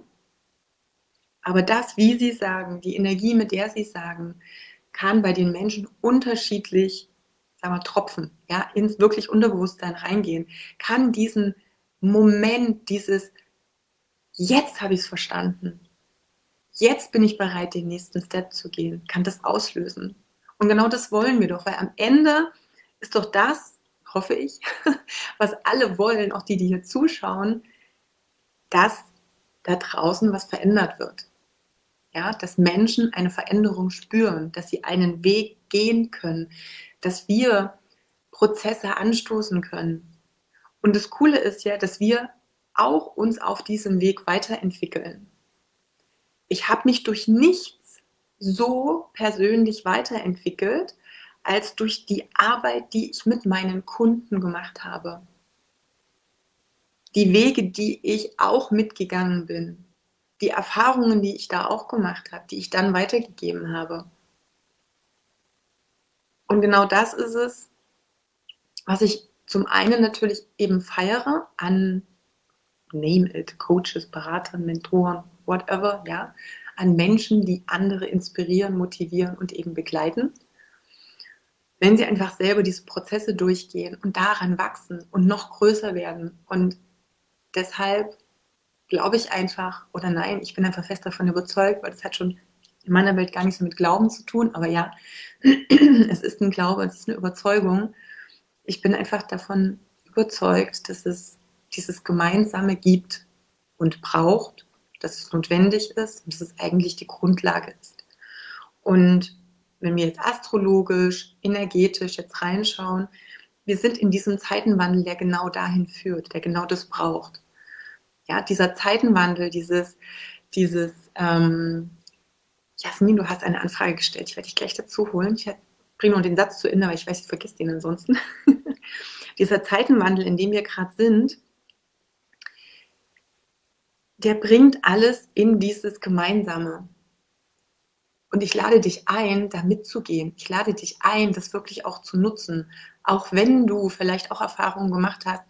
aber das, wie sie sagen, die Energie, mit der sie sagen, kann bei den Menschen unterschiedlich, sagen wir, tropfen, ja, ins wirklich Unterbewusstsein reingehen, kann diesen Moment, dieses jetzt habe ich es verstanden, jetzt bin ich bereit, den nächsten Step zu gehen, kann das auslösen. Und genau das wollen wir doch, weil am Ende ist doch das, hoffe ich, [LAUGHS] was alle wollen, auch die, die hier zuschauen, dass da draußen was verändert wird ja, dass Menschen eine Veränderung spüren, dass sie einen Weg gehen können, dass wir Prozesse anstoßen können. Und das Coole ist ja, dass wir auch uns auf diesem Weg weiterentwickeln. Ich habe mich durch nichts so persönlich weiterentwickelt, als durch die Arbeit, die ich mit meinen Kunden gemacht habe. Die Wege, die ich auch mitgegangen bin die Erfahrungen, die ich da auch gemacht habe, die ich dann weitergegeben habe. Und genau das ist es, was ich zum einen natürlich eben feiere an Name it, Coaches, Beratern, Mentoren, whatever, ja, an Menschen, die andere inspirieren, motivieren und eben begleiten. Wenn sie einfach selber diese Prozesse durchgehen und daran wachsen und noch größer werden. Und deshalb glaube ich einfach, oder nein, ich bin einfach fest davon überzeugt, weil das hat schon in meiner Welt gar nichts so mit Glauben zu tun, aber ja, [CLEARS THROAT] es ist ein Glaube, es ist eine Überzeugung. Ich bin einfach davon überzeugt, dass es dieses Gemeinsame gibt und braucht, dass es notwendig ist und dass es eigentlich die Grundlage ist. Und wenn wir jetzt astrologisch, energetisch jetzt reinschauen, wir sind in diesem Zeitenwandel, der genau dahin führt, der genau das braucht. Ja, dieser Zeitenwandel, dieses, dieses, ähm, Jasmin, du hast eine Anfrage gestellt, ich werde dich gleich dazu holen. Ich bringe nur den Satz zu Ende, weil ich weiß, ich vergesse den ansonsten. [LAUGHS] dieser Zeitenwandel, in dem wir gerade sind, der bringt alles in dieses Gemeinsame. Und ich lade dich ein, da mitzugehen. Ich lade dich ein, das wirklich auch zu nutzen. Auch wenn du vielleicht auch Erfahrungen gemacht hast,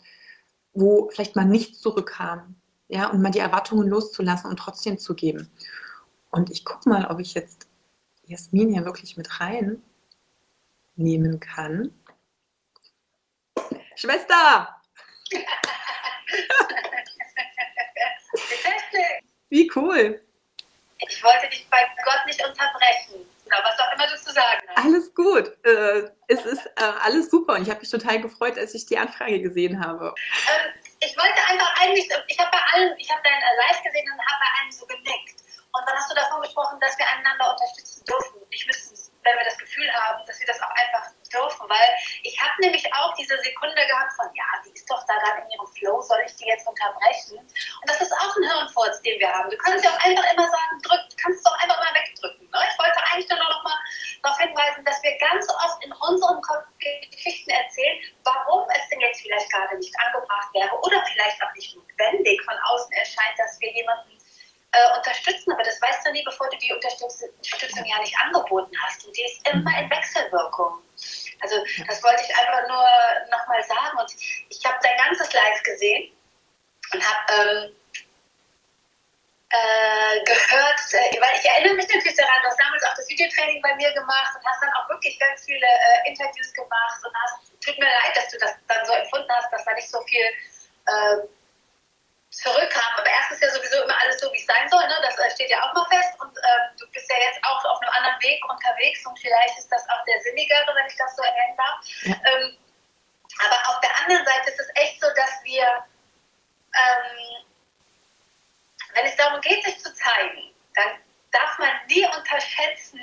wo vielleicht mal nichts zurückkam, ja, und mal die Erwartungen loszulassen und trotzdem zu geben. Und ich gucke mal, ob ich jetzt Jasmin hier wirklich mit rein nehmen kann. Schwester! [LAUGHS] Wie cool! Ich wollte dich bei Gott nicht unterbrechen. Oder was auch immer du zu sagen hast. Alles gut. Äh, es ist äh, alles super und ich habe mich total gefreut, als ich die Anfrage gesehen habe. Ähm, ich wollte einfach eigentlich, ich habe bei allen, ich habe dein Live gesehen und habe bei allen so genickt. Und dann hast du davon gesprochen, dass wir einander unterstützen dürfen. Ich müsste, wenn wir das Gefühl haben, dass wir das auch einfach dürfen, weil ich habe nämlich auch diese Sekunde gehabt von, ja, die ist doch da gerade in ihrem Flow, soll ich die jetzt unterbrechen? Und das ist auch ein Hirnfurz, den wir haben. Du kannst ja auch einfach immer sagen, drück, kannst doch einfach mal wegdrücken. Ne? Ich wollte eigentlich nur noch mal darauf hinweisen, dass wir ganz oft in unserem Kopf Geschichten erzählen, warum es denn jetzt vielleicht gerade nicht angebracht wäre oder vielleicht auch nicht notwendig von außen erscheint, dass wir jemanden äh, unterstützen, aber das weißt du nie, bevor du die Unterstützung ja nicht angeboten hast. Und die ist immer in Wechselwirkung. Also das wollte ich einfach nur nochmal sagen. Und ich habe dein ganzes Live gesehen und habe ähm, äh, gehört, äh, weil ich erinnere mich natürlich daran, du hast damals auch das Videotraining bei mir gemacht und hast dann auch wirklich ganz viele äh, Interviews gemacht und hast, tut mir leid, dass du das dann so empfunden hast, dass da nicht so viel äh, zurückkam. Aber erst ist ja sowieso immer alles so, wie es sein soll. Ne? Das steht ja auch mal fest. Und ähm, du bist ja jetzt auch auf einem anderen Weg unterwegs. Und vielleicht ist das auch der sinnigere, wenn ich das so erwähnen darf. Ja. Ähm, aber auf der anderen Seite ist es echt so, dass wir, ähm, wenn es darum geht, sich zu zeigen, dann darf man nie unterschätzen,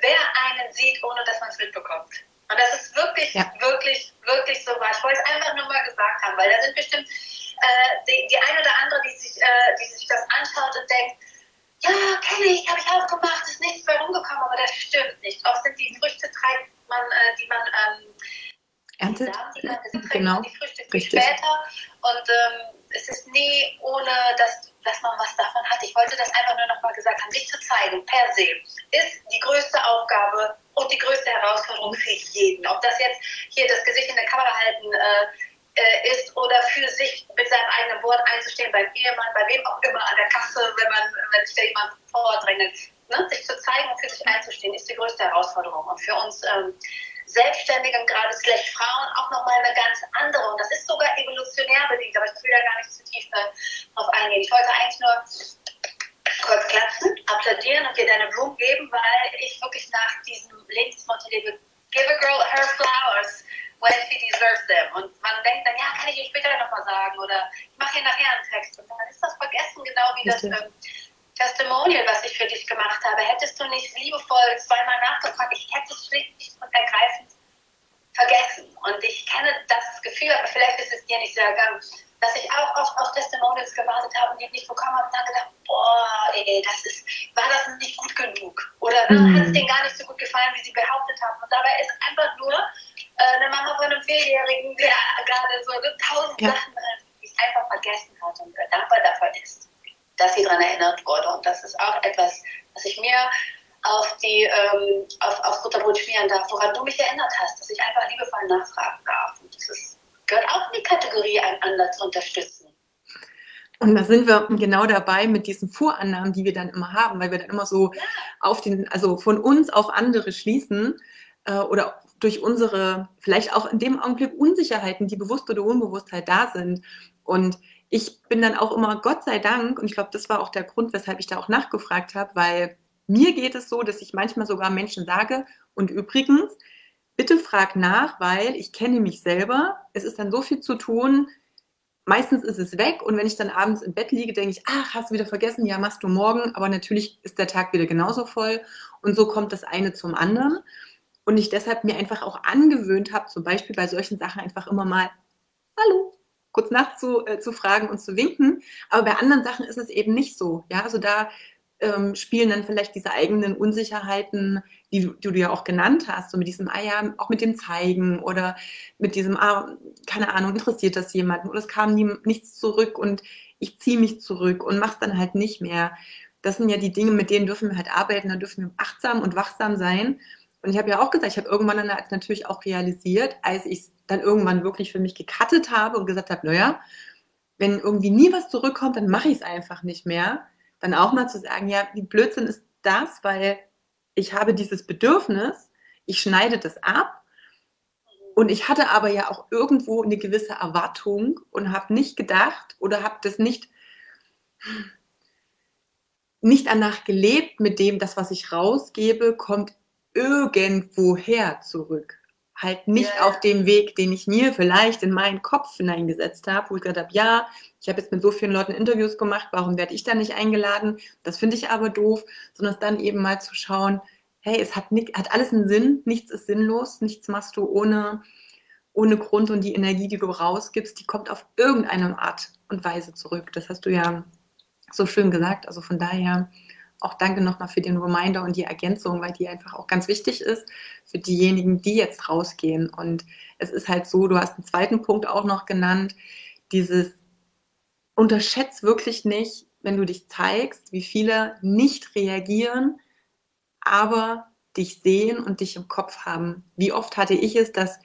wer einen sieht, ohne dass man es mitbekommt. Und das ist wirklich, ja. wirklich, wirklich so wahr. Ich wollte es einfach nur mal gesagt haben, weil da sind bestimmt äh, die, die eine oder andere, die sich, äh, die sich das anschaut und denkt, ja, kenne ich, habe ich auch gemacht, ist nichts bei rumgekommen, aber das stimmt nicht. Oft sind die Früchte, man, äh, die man ähm, erntet. Die, die, genau. die Früchte viel später. Und ähm, es ist nie ohne, dass, dass man was davon hat. Ich wollte das einfach nur nochmal gesagt haben, sich zu zeigen, per se, ist die größte Aufgabe und die größte Herausforderung für jeden. Ob das jetzt hier das Gesicht in der Kamera halten äh, äh, ist oder für sich mit seinem eigenen Wort einzustehen, beim Ehemann, bei wem auch immer an der Kasse, wenn man, wenn sich da jemand vordrängelt. Ne? Sich zu zeigen und für sich einzustehen, ist die größte Herausforderung. Und für uns ähm, Selbstständigen, gerade slash Frauen, auch nochmal eine ganz andere. Und das ist sogar evolutionär bedingt, aber ich will da gar nicht zu tief darauf eingehen. Ich wollte eigentlich nur kurz klatschen, applaudieren und dir deine Blumen geben, weil ich wirklich nach diesem Lebensmotto lebe, give a girl when she deserves them. Und man denkt dann, ja, kann ich ihr später nochmal sagen oder ich mache hier nachher einen Text. Und dann ist das vergessen, genau wie das ähm, Testimonial, was ich für dich gemacht habe. Hättest du nicht liebevoll zweimal nachgefragt, ich hätte es schlicht und ergreifend vergessen. Und ich kenne das Gefühl, aber vielleicht ist es dir nicht so ergangen, dass ich auch oft auf Testimonials gewartet habe und die nicht bekommen habe und dann gedacht, boah, ey, das ist, war das nicht gut genug? Oder mhm. hat es denen gar nicht so gut gefallen, wie sie behauptet haben. Und dabei ist einfach nur äh, eine Mama von einem Vierjährigen, der gerade so tausend ja. Sachen äh, einfach vergessen hat und dankbar dafür ist dass sie daran erinnert wurde. Und das ist auch etwas, was ich mir auf die ähm, auf, aufs Butterbrot schmieren darf, woran du mich erinnert hast, dass ich einfach liebevoll nachfragen darf. Und das ist, gehört auch in die Kategorie, einander zu unterstützen. Und da sind wir genau dabei mit diesen Vorannahmen, die wir dann immer haben, weil wir dann immer so ja. auf den, also von uns auf andere schließen äh, oder durch unsere, vielleicht auch in dem Augenblick Unsicherheiten, die bewusst oder unbewusst halt da sind. Und ich bin dann auch immer, Gott sei Dank, und ich glaube, das war auch der Grund, weshalb ich da auch nachgefragt habe, weil mir geht es so, dass ich manchmal sogar Menschen sage, und übrigens, bitte frag nach, weil ich kenne mich selber. Es ist dann so viel zu tun. Meistens ist es weg und wenn ich dann abends im Bett liege, denke ich, ach, hast du wieder vergessen, ja, machst du morgen, aber natürlich ist der Tag wieder genauso voll und so kommt das eine zum anderen. Und ich deshalb mir einfach auch angewöhnt habe, zum Beispiel bei solchen Sachen einfach immer mal, hallo, kurz nachzufragen äh, und zu winken. Aber bei anderen Sachen ist es eben nicht so. Ja, also da ähm, spielen dann vielleicht diese eigenen Unsicherheiten, die du, die du ja auch genannt hast, so mit diesem, ah ja, auch mit dem Zeigen oder mit diesem, ah, keine Ahnung, interessiert das jemanden oder es kam nie, nichts zurück und ich ziehe mich zurück und mach's dann halt nicht mehr. Das sind ja die Dinge, mit denen dürfen wir halt arbeiten, da dürfen wir achtsam und wachsam sein. Und ich habe ja auch gesagt, ich habe irgendwann dann natürlich auch realisiert, als ich es dann irgendwann wirklich für mich gecuttet habe und gesagt habe, naja, wenn irgendwie nie was zurückkommt, dann mache ich es einfach nicht mehr. Dann auch mal zu sagen, ja, wie Blödsinn ist das, weil ich habe dieses Bedürfnis, ich schneide das ab. Und ich hatte aber ja auch irgendwo eine gewisse Erwartung und habe nicht gedacht oder habe das nicht nicht danach gelebt mit dem, das, was ich rausgebe, kommt irgendwoher zurück halt nicht ja. auf dem Weg, den ich mir vielleicht in meinen Kopf hineingesetzt habe, wo ich gesagt habe, ja, ich habe jetzt mit so vielen Leuten Interviews gemacht, warum werde ich da nicht eingeladen? Das finde ich aber doof, sondern es dann eben mal zu schauen, hey, es hat, nicht, hat alles einen Sinn, nichts ist sinnlos, nichts machst du ohne, ohne Grund und die Energie, die du rausgibst, die kommt auf irgendeine Art und Weise zurück. Das hast du ja so schön gesagt. Also von daher auch danke nochmal für den Reminder und die Ergänzung, weil die einfach auch ganz wichtig ist für diejenigen, die jetzt rausgehen. Und es ist halt so, du hast einen zweiten Punkt auch noch genannt, dieses unterschätzt wirklich nicht, wenn du dich zeigst, wie viele nicht reagieren, aber dich sehen und dich im Kopf haben. Wie oft hatte ich es, dass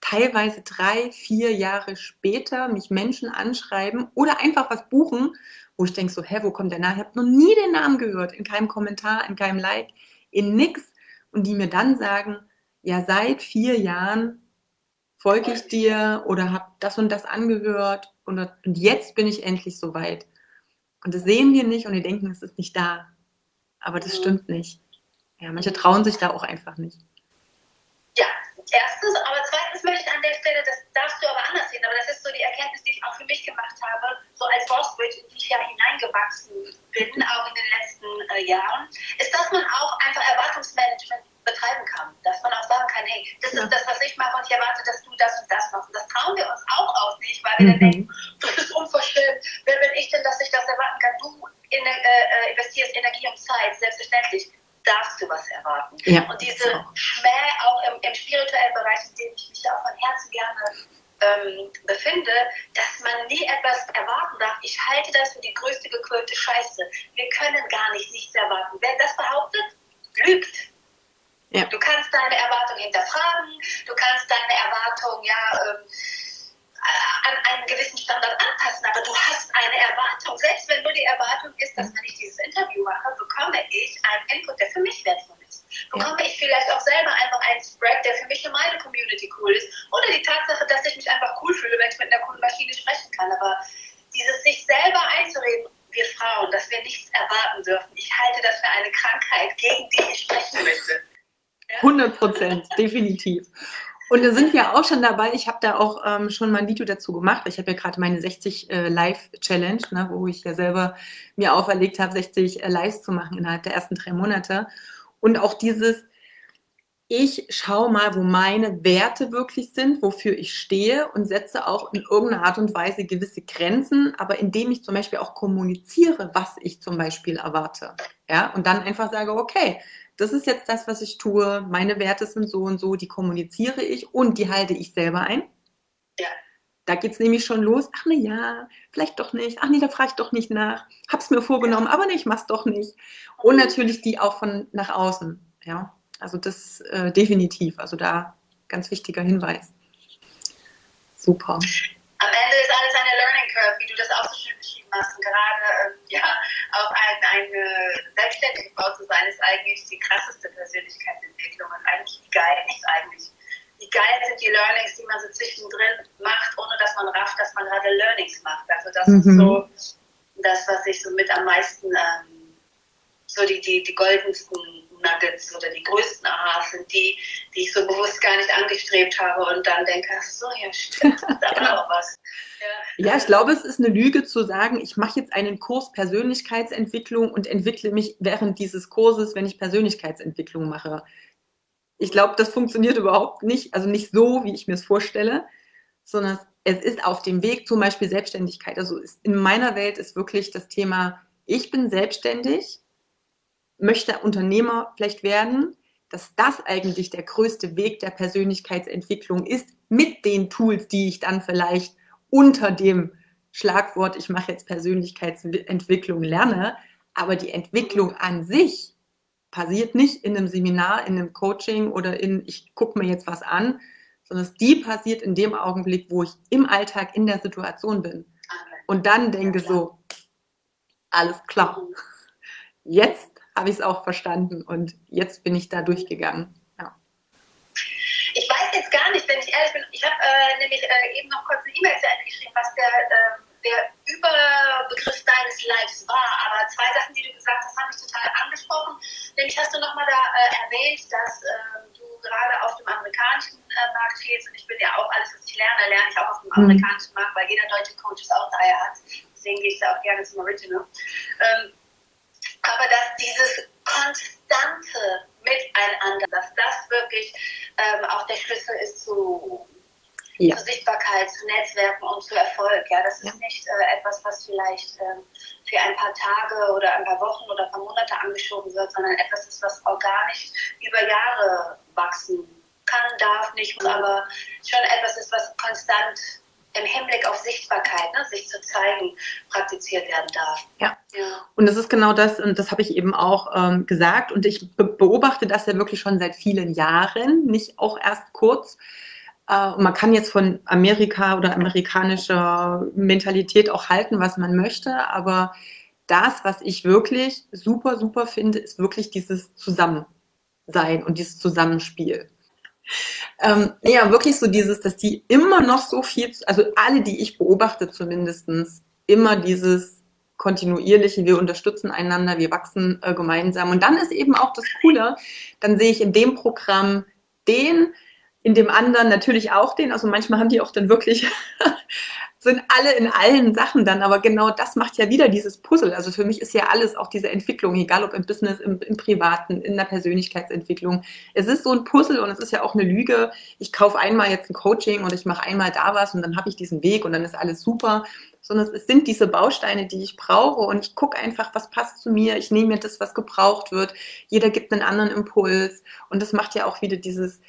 teilweise drei, vier Jahre später mich Menschen anschreiben oder einfach was buchen, wo ich denke so, hä, wo kommt der Name? Ich habe noch nie den Namen gehört, in keinem Kommentar, in keinem Like, in nix. Und die mir dann sagen, ja, seit vier Jahren folge ich dir oder habe das und das angehört und, und jetzt bin ich endlich soweit. Und das sehen wir nicht und wir denken, es ist nicht da. Aber das stimmt nicht. Ja, manche trauen sich da auch einfach nicht. Ja, erstens, hineingewachsen bin, auch in den letzten äh, Jahren, ist, dass man auch einfach Erwartungsmanagement betreiben kann. Dass man auch sagen kann, hey, das ist das, was ich mache und ich erwarte, dass du das und das machst. Und das trauen wir uns auch auch nicht, weil wir mhm. dann denken, [LAUGHS] das ist unverschämt. Wer bin ich denn, dass ich das erwarten kann? Du in, äh, äh, investierst Energie und Zeit, selbstverständlich darfst du was erwarten. Ja, und diese definitiv. Und da sind wir auch schon dabei. Ich habe da auch ähm, schon mal ein Video dazu gemacht. Ich habe ja gerade meine 60 äh, Live-Challenge, ne, wo ich ja selber mir auferlegt habe, 60 äh, Lives zu machen innerhalb der ersten drei Monate. Und auch dieses, ich schaue mal, wo meine Werte wirklich sind, wofür ich stehe und setze auch in irgendeiner Art und Weise gewisse Grenzen, aber indem ich zum Beispiel auch kommuniziere, was ich zum Beispiel erwarte. Ja, und dann einfach sage, okay, das ist jetzt das, was ich tue, meine Werte sind so und so, die kommuniziere ich und die halte ich selber ein. Ja. Da geht es nämlich schon los. Ach ne ja, vielleicht doch nicht. Ach nee, da frage ich doch nicht nach. Hab's mir vorgenommen, ja. aber ne, ich mach's doch nicht. Und natürlich die auch von nach außen. Ja, also das äh, definitiv. Also da ganz wichtiger Hinweis. Super. Am Ende ist alles eine Learning Curve, wie du das auch so schön beschrieben hast. Und gerade ähm, ja, auch ein, eine selbstständige Frau zu sein, ist eigentlich die krasseste Persönlichkeitsentwicklung. Und eigentlich wie geil, nicht eigentlich. Wie geil sind die Learnings, die man so zwischendrin macht, ohne dass man rafft, dass man gerade Learnings macht. Also das mhm. ist so das, was ich so mit am meisten, ähm, so die, die, die goldensten Nuggets oder die größten Aha's sind die, die ich so bewusst gar nicht angestrebt habe und dann denke, ach so, ja stimmt, da war noch was. Ja. ja, ich glaube, es ist eine Lüge zu sagen, ich mache jetzt einen Kurs Persönlichkeitsentwicklung und entwickle mich während dieses Kurses, wenn ich Persönlichkeitsentwicklung mache. Ich glaube, das funktioniert überhaupt nicht, also nicht so, wie ich mir es vorstelle, sondern es ist auf dem Weg zum Beispiel Selbstständigkeit. Also in meiner Welt ist wirklich das Thema, ich bin selbstständig möchte Unternehmer vielleicht werden, dass das eigentlich der größte Weg der Persönlichkeitsentwicklung ist, mit den Tools, die ich dann vielleicht unter dem Schlagwort, ich mache jetzt Persönlichkeitsentwicklung lerne, aber die Entwicklung an sich passiert nicht in einem Seminar, in einem Coaching oder in, ich gucke mir jetzt was an, sondern die passiert in dem Augenblick, wo ich im Alltag in der Situation bin. Und dann denke so, alles klar. Mhm. Jetzt habe ich es auch verstanden und jetzt bin ich da durchgegangen. Ja. Ich weiß jetzt gar nicht, wenn ich ehrlich bin, ich habe äh, nämlich äh, eben noch kurz eine E-Mail zu Ende geschrieben, was der, äh, der Überbegriff deines Lives war, aber zwei Sachen, die du gesagt hast, haben mich total angesprochen. Nämlich hast du nochmal da äh, erwähnt, dass ähm, du gerade auf dem amerikanischen äh, Markt stehst und ich bin ja auch alles, was ich lerne, lerne ich auch auf dem mhm. amerikanischen Markt, weil jeder deutsche Coach es auch daher hat. Deswegen gehe ich da auch gerne zum Original. Ähm, aber dass dieses konstante Miteinander, dass das wirklich ähm, auch der Schlüssel ist zu, ja. zu, Sichtbarkeit, zu Netzwerken und zu Erfolg. Ja, das ist nicht äh, etwas, was vielleicht ähm, für ein paar Tage oder ein paar Wochen oder ein paar Monate angeschoben wird, sondern etwas ist, was organisch über Jahre wachsen kann, darf, nicht, aber schon etwas ist, was konstant im Hinblick auf Sichtbarkeit, ne, sich zu zeigen, praktiziert werden darf. Ja. ja. Und das ist genau das, und das habe ich eben auch ähm, gesagt. Und ich be beobachte das ja wirklich schon seit vielen Jahren, nicht auch erst kurz. Äh, man kann jetzt von Amerika oder amerikanischer Mentalität auch halten, was man möchte, aber das, was ich wirklich super, super finde, ist wirklich dieses Zusammensein und dieses Zusammenspiel. Ähm, ja, wirklich so dieses, dass die immer noch so viel, also alle, die ich beobachte zumindestens immer dieses kontinuierliche, wir unterstützen einander, wir wachsen äh, gemeinsam. Und dann ist eben auch das Coole, dann sehe ich in dem Programm den, in dem anderen natürlich auch den. Also manchmal haben die auch dann wirklich sind alle in allen Sachen dann, aber genau das macht ja wieder dieses Puzzle. Also für mich ist ja alles auch diese Entwicklung, egal ob im Business, im, im Privaten, in der Persönlichkeitsentwicklung. Es ist so ein Puzzle und es ist ja auch eine Lüge. Ich kaufe einmal jetzt ein Coaching und ich mache einmal da was und dann habe ich diesen Weg und dann ist alles super. Sondern es sind diese Bausteine, die ich brauche und ich gucke einfach, was passt zu mir. Ich nehme mir das, was gebraucht wird. Jeder gibt einen anderen Impuls und das macht ja auch wieder dieses,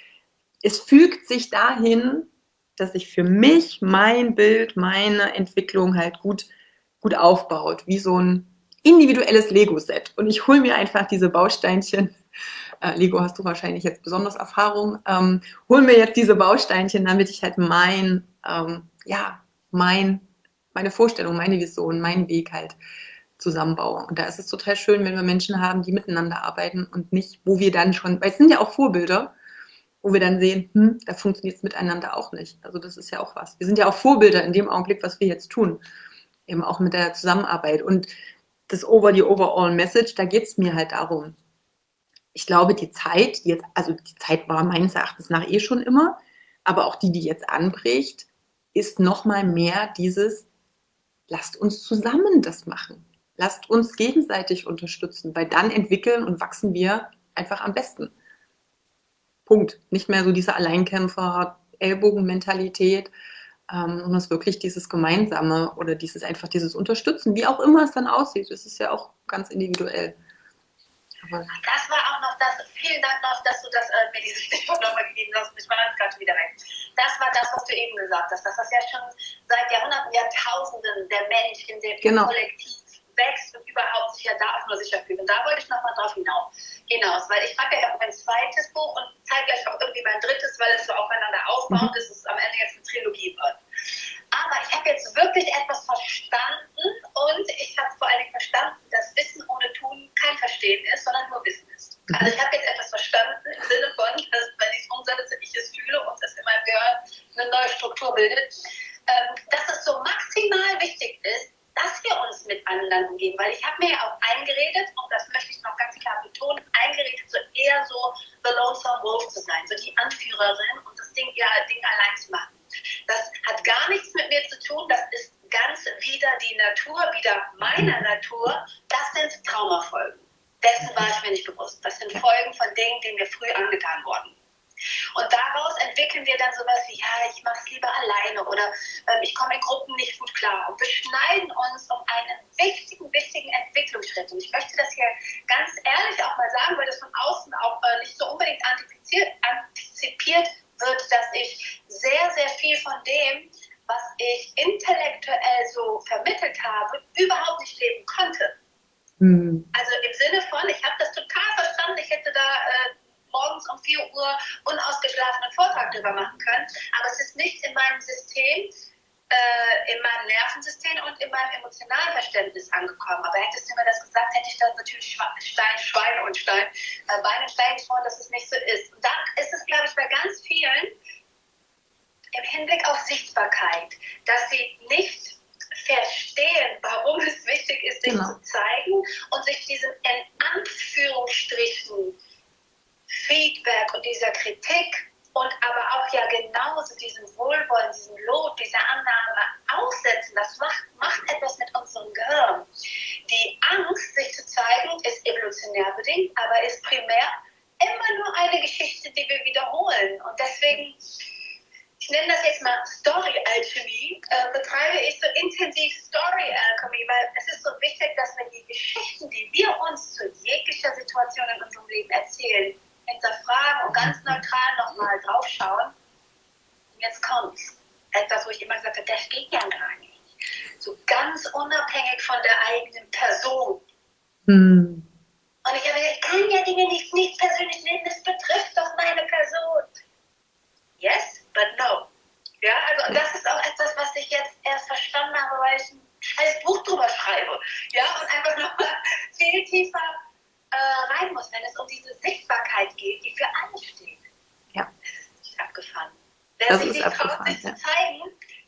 es fügt sich dahin, dass sich für mich mein Bild, meine Entwicklung halt gut, gut aufbaut, wie so ein individuelles Lego-Set. Und ich hole mir einfach diese Bausteinchen. [LAUGHS] Äh, Lego hast du wahrscheinlich jetzt besonders Erfahrung. Ähm, hol mir jetzt diese Bausteinchen, damit ich halt mein, ähm, ja, mein, meine Vorstellung, meine Vision, meinen Weg halt zusammenbaue. Und da ist es total schön, wenn wir Menschen haben, die miteinander arbeiten und nicht, wo wir dann schon, weil es sind ja auch Vorbilder, wo wir dann sehen, hm, da funktioniert es miteinander auch nicht. Also das ist ja auch was. Wir sind ja auch Vorbilder in dem Augenblick, was wir jetzt tun. Eben auch mit der Zusammenarbeit. Und das Over the Overall Message, da geht es mir halt darum. Ich glaube, die Zeit, jetzt, also die Zeit war meines Erachtens nach eh schon immer, aber auch die, die jetzt anbricht, ist nochmal mehr dieses, lasst uns zusammen das machen. Lasst uns gegenseitig unterstützen, weil dann entwickeln und wachsen wir einfach am besten. Punkt. Nicht mehr so diese Alleinkämpfer, Ellbogenmentalität, ähm, sondern es wirklich dieses Gemeinsame oder dieses einfach dieses Unterstützen, wie auch immer es dann aussieht. Es ist ja auch ganz individuell. Aber das war auch noch das, vielen Dank noch, dass du das, äh, mir dieses [LAUGHS] Stichwort nochmal gegeben hast. Ich war gerade wieder weg. Das war das, was du eben gesagt hast, dass das ja schon seit Jahrhunderten, Jahrtausenden der Mensch in dem genau. Kollektiv wächst und überhaupt sich ja da auch nur sicher fühlt. Und da wollte ich nochmal drauf hinaus, hinaus, weil ich schreibe ja auch mein zweites Buch und zeitgleich auch irgendwie mein drittes, weil es so aufeinander aufbaut, mhm. dass es am Ende jetzt eine Trilogie wird. Aber ich habe jetzt wirklich etwas verstanden und ich habe vor allen Dingen verstanden, dass Wissen ohne Tun kein Verstehen ist, sondern nur Wissen ist. Mhm. Also ich habe jetzt etwas verstanden im Sinne von, dass wenn ich es umsetze, ich es fühle und es in meinem Gehirn eine neue Struktur bildet, ähm, dass es so maximal wichtig ist, dass wir uns mit anderen umgeben, weil ich habe mir ja auch eingeredet, und das möchte ich noch ganz klar betonen, eingeredet, so eher so the lonesome wolf zu sein, so die Anführerin und das Ding, ja, Ding allein zu machen. Das hat gar nichts mit mir zu tun, das ist ganz wieder die Natur, wieder meiner Natur, das sind Traumafolgen. Dessen war ich mir nicht bewusst. Das sind Folgen von Dingen, die mir früh angetan wurden. Und daraus entwickeln wir dann sowas wie, ja, ich mache es lieber alleine oder ähm, ich komme in Gruppen nicht gut klar. Und beschneiden uns um einen wichtigen, wichtigen Entwicklungsschritt. Und ich möchte das hier ganz ehrlich auch mal sagen, weil das von außen auch äh, nicht so unbedingt antizipiert, antizipiert wird, dass ich sehr, sehr viel von dem, was ich intellektuell so vermittelt habe, überhaupt nicht leben konnte. Mhm. Also im Sinne von, ich habe das total verstanden, ich hätte da äh, morgens um 4 Uhr unausgeschlafenen Vortrag drüber machen können. Aber es ist nicht in meinem System, äh, in meinem Nervensystem und in meinem emotionalen Verständnis angekommen. Aber hättest du mir das gesagt, hätte ich dann natürlich Stein, Schweine und Stein, äh, Beine und Stein gesprochen, dass es nicht so ist. Und dann ist es, glaube ich, bei ganz vielen im Hinblick auf Sichtbarkeit, dass sie nicht verstehen, warum es wichtig ist, sich genau. zu zeigen und sich diesen in Anführungsstrichen Feedback und dieser Kritik und aber auch ja genauso diesem Wohlwollen, diesem Lob, dieser Annahme aussetzen, das macht, macht etwas mit unserem Gehirn. Die Angst, sich zu zeigen, ist evolutionär bedingt, aber ist primär immer nur eine Geschichte, die wir wiederholen. Und deswegen, ich nenne das jetzt mal Story Alchemy, äh, betreibe ich so intensiv Story Alchemy, weil es ist so wichtig, dass wir die Geschichten, die wir uns zu jeglicher Situation in unserem Leben erzählen, hinterfragen und ganz neutral nochmal draufschauen. Und jetzt kommt's. Etwas, wo ich immer gesagt habe, das geht ja gar nicht. So ganz unabhängig von der eigenen Person. Hm. Und ich habe gesagt, ich kann ja Dinge nicht, nicht persönlich nehmen, das betrifft doch meine Person. Yes, but no. Ja, also und das ist auch etwas, was ich jetzt erst verstanden habe, weil ich ein scheiß Buch drüber schreibe. Ja, und einfach nochmal viel tiefer äh, rein muss, wenn es um diese Sichtbarkeit geht, die für alle steht. Ja. abgefahren. Wer das sich ist nicht traut, sich ja. zu zeigen,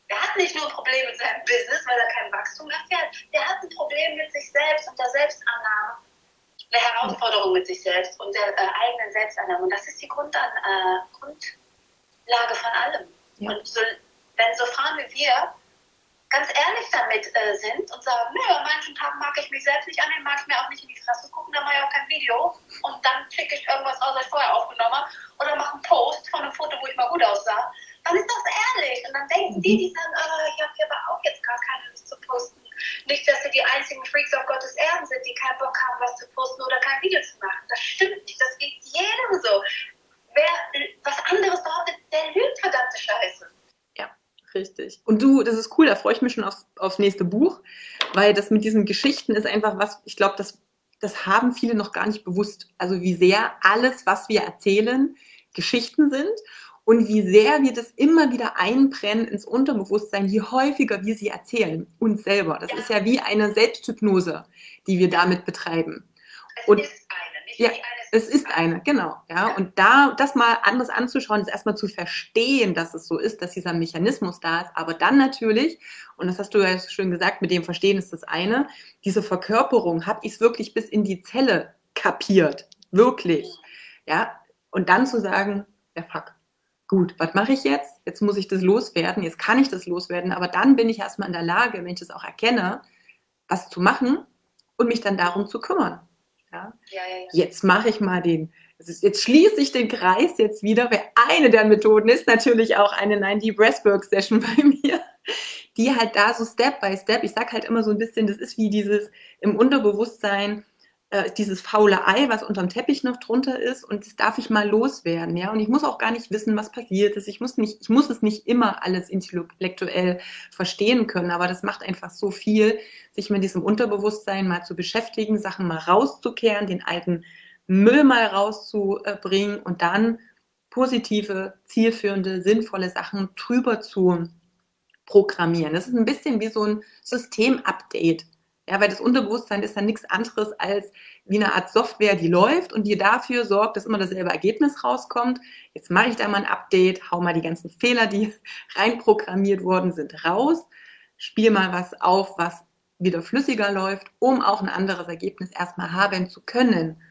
der hat nicht nur ein Problem mit seinem Business, weil er kein Wachstum erfährt, der hat ein Problem mit sich selbst und der Selbstannahme, eine Herausforderung mit sich selbst und der äh, eigenen Selbstannahme. Und das ist die Grundan äh, Grundlage von allem. Ja. Und so, wenn so Frauen wie wir ganz ehrlich damit äh, sind und sagen, nö, an manchen Tagen mag ich mich selbst nicht annehmen, mag ich mir auch nicht in die Fresse gucken, dann mache ich auch kein Video und dann schicke ich irgendwas aus, was ich vorher aufgenommen habe oder mache einen Post von einem Foto, wo ich mal gut aussah, dann ist das ehrlich. Und dann denken die, die sagen, oh, ich habe hier aber auch jetzt gar keine Lust zu posten. Nicht, dass sie die einzigen Freaks auf Gottes Erden sind, die keinen Bock haben, was zu posten oder kein Video zu machen. Das stimmt nicht. Das geht jedem so. Wer was anderes behauptet, der lügt verdammte Scheiße. Richtig. Und du, das ist cool, da freue ich mich schon aufs, aufs nächste Buch, weil das mit diesen Geschichten ist einfach was, ich glaube, das, das haben viele noch gar nicht bewusst. Also wie sehr alles, was wir erzählen, Geschichten sind und wie sehr wir das immer wieder einbrennen ins Unterbewusstsein, je häufiger wir sie erzählen, uns selber. Das ja. ist ja wie eine Selbsthypnose, die wir damit betreiben. Es und ist nicht ja, es ist eine, genau. Ja, und da das mal anders anzuschauen, ist erstmal zu verstehen, dass es so ist, dass dieser Mechanismus da ist. Aber dann natürlich, und das hast du ja schön gesagt, mit dem Verstehen ist das eine, diese Verkörperung, habe ich es wirklich bis in die Zelle kapiert. Wirklich. Ja, und dann zu sagen, ja fuck, gut, was mache ich jetzt? Jetzt muss ich das loswerden, jetzt kann ich das loswerden, aber dann bin ich erstmal in der Lage, wenn ich das auch erkenne, was zu machen und mich dann darum zu kümmern. Ja? Ja, ja, jetzt mache ich mal den, jetzt schließe ich den Kreis jetzt wieder, weil eine der Methoden ist natürlich auch eine 90 Breathwork Session [LAUGHS] bei mir, die halt da so Step by Step, ich sage halt immer so ein bisschen, das ist wie dieses im Unterbewusstsein, äh, dieses faule Ei, was unterm Teppich noch drunter ist und das darf ich mal loswerden, ja. Und ich muss auch gar nicht wissen, was passiert ist. Ich muss nicht, ich muss es nicht immer alles intellektuell verstehen können, aber das macht einfach so viel, sich mit diesem Unterbewusstsein mal zu beschäftigen, Sachen mal rauszukehren, den alten Müll mal rauszubringen und dann positive, zielführende, sinnvolle Sachen drüber zu programmieren. Das ist ein bisschen wie so ein Systemupdate. Ja, weil das Unterbewusstsein ist dann nichts anderes als wie eine Art Software, die läuft und die dafür sorgt, dass immer dasselbe Ergebnis rauskommt. Jetzt mache ich da mal ein Update, hau mal die ganzen Fehler, die [LAUGHS] reinprogrammiert worden sind, raus, spiele mal was auf, was wieder flüssiger läuft, um auch ein anderes Ergebnis erstmal haben zu können.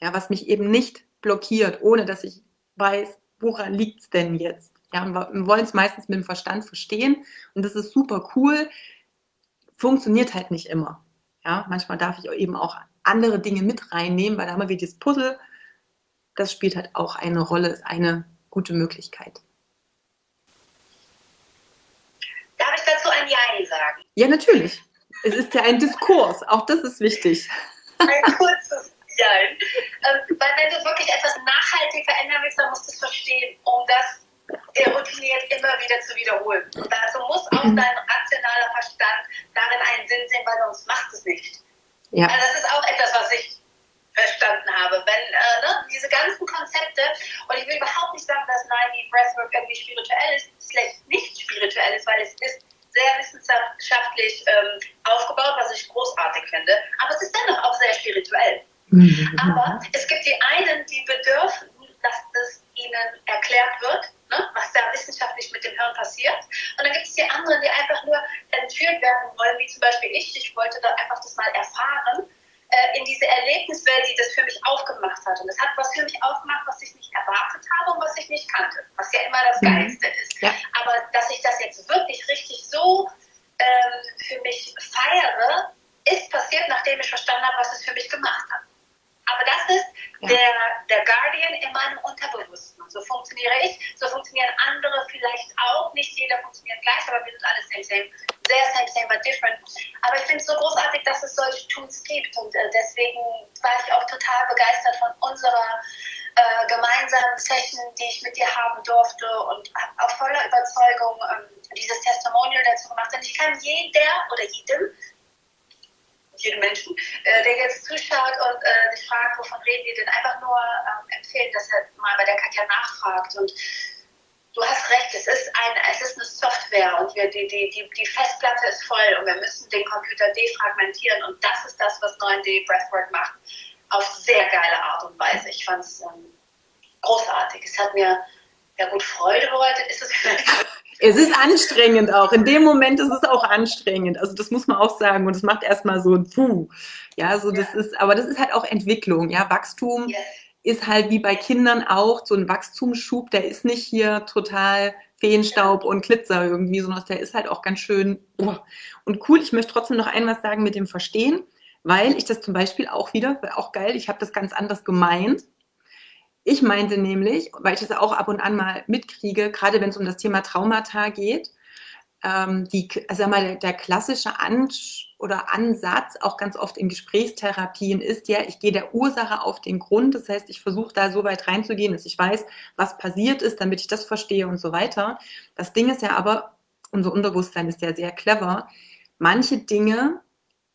Ja, was mich eben nicht blockiert, ohne dass ich weiß, woran liegt es denn jetzt? Ja, wir wollen es meistens mit dem Verstand verstehen und das ist super cool funktioniert halt nicht immer. Ja, manchmal darf ich eben auch andere Dinge mit reinnehmen, weil da haben wir wie das Puzzle. Das spielt halt auch eine Rolle, ist eine gute Möglichkeit. Darf ich dazu ein Ja sagen? Ja, natürlich. Es ist ja ein Diskurs, auch das ist wichtig. Ein kurzes Ja. Ähm, weil wenn du wirklich etwas nachhaltig verändern willst, dann musst du es verstehen, um das routiniert immer wieder zu wiederholen. Und dazu muss auch dein rationaler Verstand darin einen Sinn sehen, weil sonst macht es nicht. Ja. Also das ist auch etwas, was ich verstanden habe. Wenn äh, ne, diese ganzen Konzepte, und ich will überhaupt nicht sagen, dass 90 Breathwork irgendwie spirituell ist, schlecht nicht spirituell ist, weil es ist sehr wissenschaftlich ähm, aufgebaut, was ich großartig finde, aber es ist dennoch auch sehr spirituell. Mhm. Aber es gibt die einen, die bedürfen, dass es ihnen erklärt wird, ne, was da wissenschaftlich mit dem Hirn passiert. Und dann gibt es die anderen, die einfach nur entführt werden wollen, wie zum Beispiel ich. Ich wollte da einfach das mal erfahren äh, in diese Erlebniswelt, die das für mich aufgemacht hat. Und das hat was für mich aufgemacht, was ich nicht erwartet habe und was ich nicht kannte, was ja immer das mhm. Geilste ist. Ja. Aber dass ich das jetzt wirklich richtig so ähm, für mich feiere, ist passiert, nachdem ich verstanden habe, was es für mich gemacht hat. Aber das ist ja. der, der Guardian in meinem Unterbewussten. So funktioniere ich, so funktionieren andere vielleicht auch. Nicht jeder funktioniert gleich, aber wir sind alle same, same. Sehr same, same, but different. Aber ich finde es so großartig, dass es solche Tools gibt. Und äh, deswegen war ich auch total begeistert von unserer äh, gemeinsamen Session, die ich mit dir haben durfte und habe auch voller Überzeugung ähm, dieses Testimonial dazu gemacht. Und ich kann jeder oder jedem jedem Menschen, äh, der jetzt zuschaut und äh, sich fragt, wovon reden wir denn, einfach nur ähm, empfehlen, dass er mal bei der Katja nachfragt. Und du hast recht, es ist, ein, es ist eine Software und wir, die, die, die, die Festplatte ist voll und wir müssen den Computer defragmentieren und das ist das, was 9D Breathwork macht, auf sehr geile Art und Weise. Ich fand es ähm, großartig. Es hat mir Ja gut, Freude bereitet ist es vielleicht. Es ist anstrengend auch. In dem Moment ist es auch anstrengend. Also das muss man auch sagen. Und es macht erstmal so ein Puh. Ja, so das ja. ist, aber das ist halt auch Entwicklung. Ja, Wachstum yes. ist halt wie bei Kindern auch so ein Wachstumsschub. Der ist nicht hier total Feenstaub ja. und Glitzer irgendwie, sondern der ist halt auch ganz schön oh. und cool. Ich möchte trotzdem noch ein was sagen mit dem Verstehen, weil ich das zum Beispiel auch wieder, auch geil, ich habe das ganz anders gemeint. Ich meinte nämlich, weil ich das auch ab und an mal mitkriege, gerade wenn es um das Thema Traumata geht, ähm, die, also mal, der, klassische An oder Ansatz auch ganz oft in Gesprächstherapien ist ja, ich gehe der Ursache auf den Grund. Das heißt, ich versuche da so weit reinzugehen, dass ich weiß, was passiert ist, damit ich das verstehe und so weiter. Das Ding ist ja aber, unser Unterbewusstsein ist ja sehr clever. Manche Dinge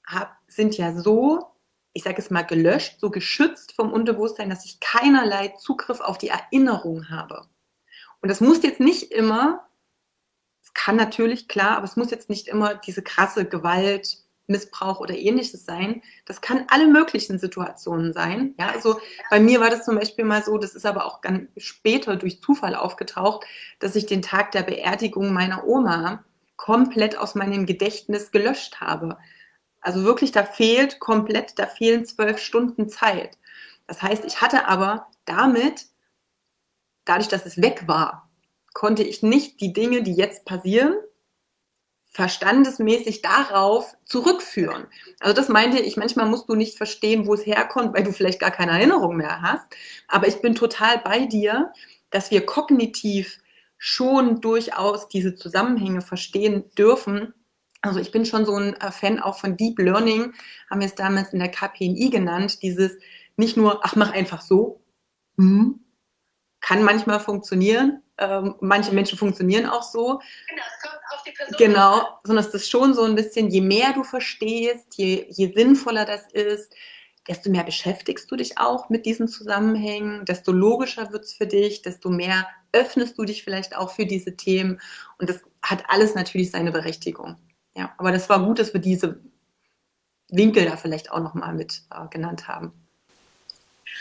hab, sind ja so ich sage es mal, gelöscht, so geschützt vom Unterbewusstsein, dass ich keinerlei Zugriff auf die Erinnerung habe. Und das muss jetzt nicht immer, es kann natürlich, klar, aber es muss jetzt nicht immer diese krasse Gewalt, Missbrauch oder ähnliches sein. Das kann alle möglichen Situationen sein. Ja, also bei mir war das zum Beispiel mal so, das ist aber auch ganz später durch Zufall aufgetaucht, dass ich den Tag der Beerdigung meiner Oma komplett aus meinem Gedächtnis gelöscht habe. Also wirklich, da fehlt komplett, da fehlen zwölf Stunden Zeit. Das heißt, ich hatte aber damit, dadurch, dass es weg war, konnte ich nicht die Dinge, die jetzt passieren, verstandesmäßig darauf zurückführen. Also das meinte ich, manchmal musst du nicht verstehen, wo es herkommt, weil du vielleicht gar keine Erinnerung mehr hast. Aber ich bin total bei dir, dass wir kognitiv schon durchaus diese Zusammenhänge verstehen dürfen also ich bin schon so ein äh, Fan auch von Deep Learning, haben wir es damals in der KPNI genannt, dieses nicht nur, ach, mach einfach so, hm, kann manchmal funktionieren. Ähm, manche Menschen funktionieren auch so. Genau, es kommt auf die Person. Genau, sondern es ist schon so ein bisschen, je mehr du verstehst, je, je sinnvoller das ist, desto mehr beschäftigst du dich auch mit diesen Zusammenhängen, desto logischer wird es für dich, desto mehr öffnest du dich vielleicht auch für diese Themen. Und das hat alles natürlich seine Berechtigung. Ja, aber das war gut, dass wir diese Winkel da vielleicht auch nochmal mit äh, genannt haben.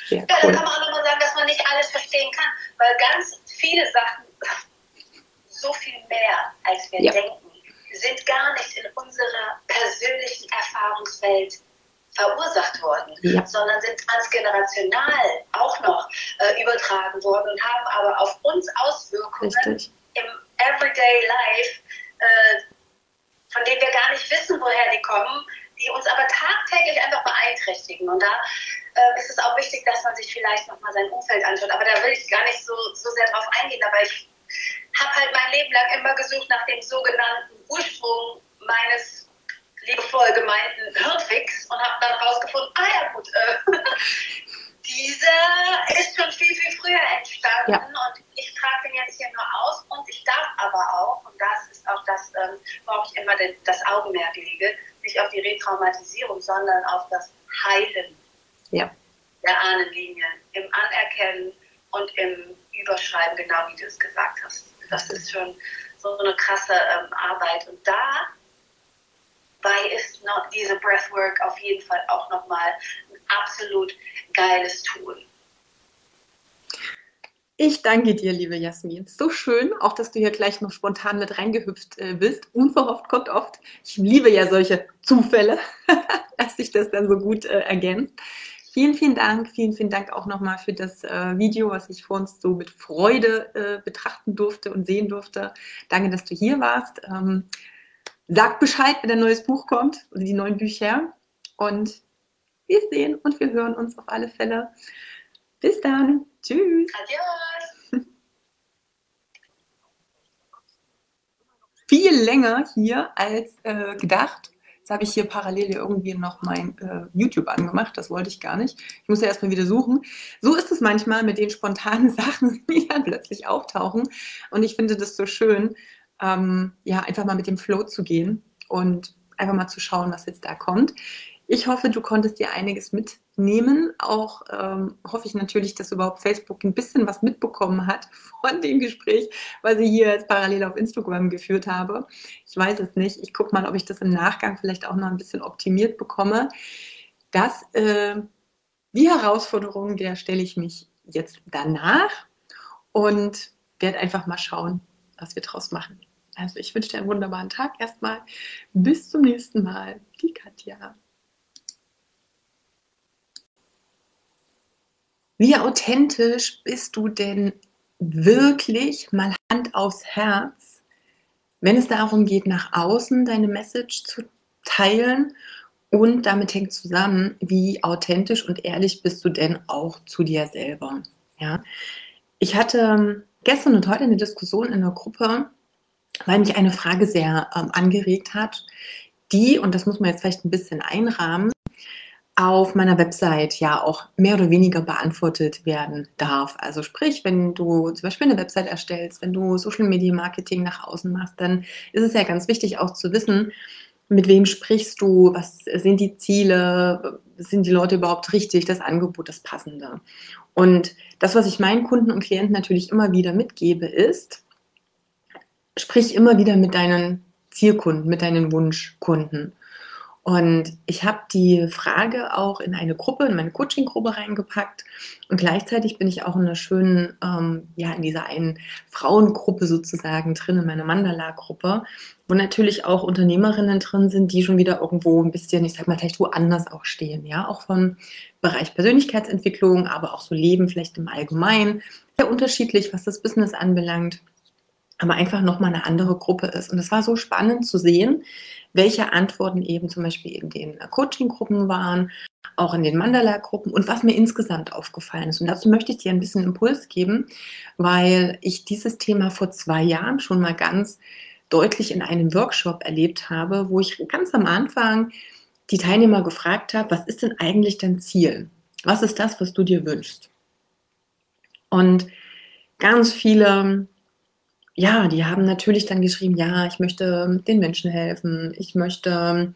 Sehr ja, cool. da kann man auch nochmal sagen, dass man nicht alles verstehen kann, weil ganz viele Sachen, so viel mehr als wir ja. denken, sind gar nicht in unserer persönlichen Erfahrungswelt verursacht worden, ja. sondern sind transgenerational auch noch äh, übertragen worden und haben aber auf uns Auswirkungen Richtig. im Everyday Life, äh, von denen wir gar nicht wissen, woher die kommen, die uns aber tagtäglich einfach beeinträchtigen. Und da äh, ist es auch wichtig, dass man sich vielleicht nochmal sein Umfeld anschaut. Aber da will ich gar nicht so, so sehr drauf eingehen, aber ich habe halt mein Leben lang immer gesucht nach dem sogenannten Ursprung meines liebevoll gemeinten Hirnfix und habe dann rausgefunden, ah ja gut, äh, [LAUGHS] dieser ist schon viel, viel früher entstanden ja. und ich trage den jetzt hier nur aus und ich darf aber auch, und das ist auch das, ähm, worauf ich immer den, das Augenmerk lege, nicht auf die Retraumatisierung, sondern auf das Heilen ja. der Ahnenlinie, im Anerkennen und im Überschreiben, genau wie du es gesagt hast. Das ist schon so eine krasse ähm, Arbeit. Und da bei ist noch diese Breathwork auf jeden Fall auch nochmal ein absolut geiles Tool. Ich danke dir, liebe Jasmin. So schön, auch dass du hier gleich noch spontan mit reingehüpft äh, bist. Unverhofft kommt oft. Ich liebe ja solche Zufälle, [LAUGHS] dass sich das dann so gut äh, ergänzt. Vielen, vielen Dank. Vielen, vielen Dank auch nochmal für das äh, Video, was ich vor uns so mit Freude äh, betrachten durfte und sehen durfte. Danke, dass du hier warst. Ähm, sag Bescheid, wenn ein neues Buch kommt oder die neuen Bücher. Und wir sehen und wir hören uns auf alle Fälle. Bis dann. Tschüss. Adios. Viel länger hier als äh, gedacht. Jetzt habe ich hier parallel irgendwie noch mein äh, YouTube angemacht. Das wollte ich gar nicht. Ich muss ja erstmal wieder suchen. So ist es manchmal mit den spontanen [LAUGHS] Sachen, die dann plötzlich auftauchen. Und ich finde das so schön, ähm, ja, einfach mal mit dem Flow zu gehen und einfach mal zu schauen, was jetzt da kommt. Ich hoffe, du konntest dir einiges mitnehmen. Auch ähm, hoffe ich natürlich, dass überhaupt Facebook ein bisschen was mitbekommen hat [LAUGHS] von dem Gespräch, was ich hier jetzt parallel auf Instagram geführt habe. Ich weiß es nicht. Ich gucke mal, ob ich das im Nachgang vielleicht auch noch ein bisschen optimiert bekomme. Das, äh, die Herausforderung, der stelle ich mich jetzt danach. Und werde einfach mal schauen, was wir draus machen. Also ich wünsche dir einen wunderbaren Tag erstmal. Bis zum nächsten Mal. Die Katja. Wie authentisch bist du denn wirklich mal Hand aufs Herz, wenn es darum geht, nach außen deine Message zu teilen und damit hängt zusammen, wie authentisch und ehrlich bist du denn auch zu dir selber. Ja? Ich hatte ähm, gestern und heute eine Diskussion in der Gruppe, weil mich eine Frage sehr ähm, angeregt hat, die, und das muss man jetzt vielleicht ein bisschen einrahmen, auf meiner Website ja auch mehr oder weniger beantwortet werden darf. Also sprich, wenn du zum Beispiel eine Website erstellst, wenn du Social Media Marketing nach außen machst, dann ist es ja ganz wichtig auch zu wissen, mit wem sprichst du, was sind die Ziele, sind die Leute überhaupt richtig, das Angebot, das Passende. Und das, was ich meinen Kunden und Klienten natürlich immer wieder mitgebe, ist, sprich immer wieder mit deinen Zielkunden, mit deinen Wunschkunden. Und ich habe die Frage auch in eine Gruppe, in meine Coaching-Gruppe reingepackt. Und gleichzeitig bin ich auch in einer schönen, ähm, ja, in dieser einen Frauengruppe sozusagen drin, in meiner Mandala-Gruppe, wo natürlich auch Unternehmerinnen drin sind, die schon wieder irgendwo ein bisschen, ich sag mal, vielleicht woanders auch stehen, ja, auch vom Bereich Persönlichkeitsentwicklung, aber auch so Leben vielleicht im Allgemeinen. Sehr unterschiedlich, was das Business anbelangt aber einfach nochmal eine andere Gruppe ist. Und es war so spannend zu sehen, welche Antworten eben zum Beispiel in den Coaching-Gruppen waren, auch in den Mandala-Gruppen und was mir insgesamt aufgefallen ist. Und dazu möchte ich dir ein bisschen Impuls geben, weil ich dieses Thema vor zwei Jahren schon mal ganz deutlich in einem Workshop erlebt habe, wo ich ganz am Anfang die Teilnehmer gefragt habe, was ist denn eigentlich dein Ziel? Was ist das, was du dir wünschst? Und ganz viele ja, die haben natürlich dann geschrieben, ja, ich möchte den Menschen helfen, ich möchte,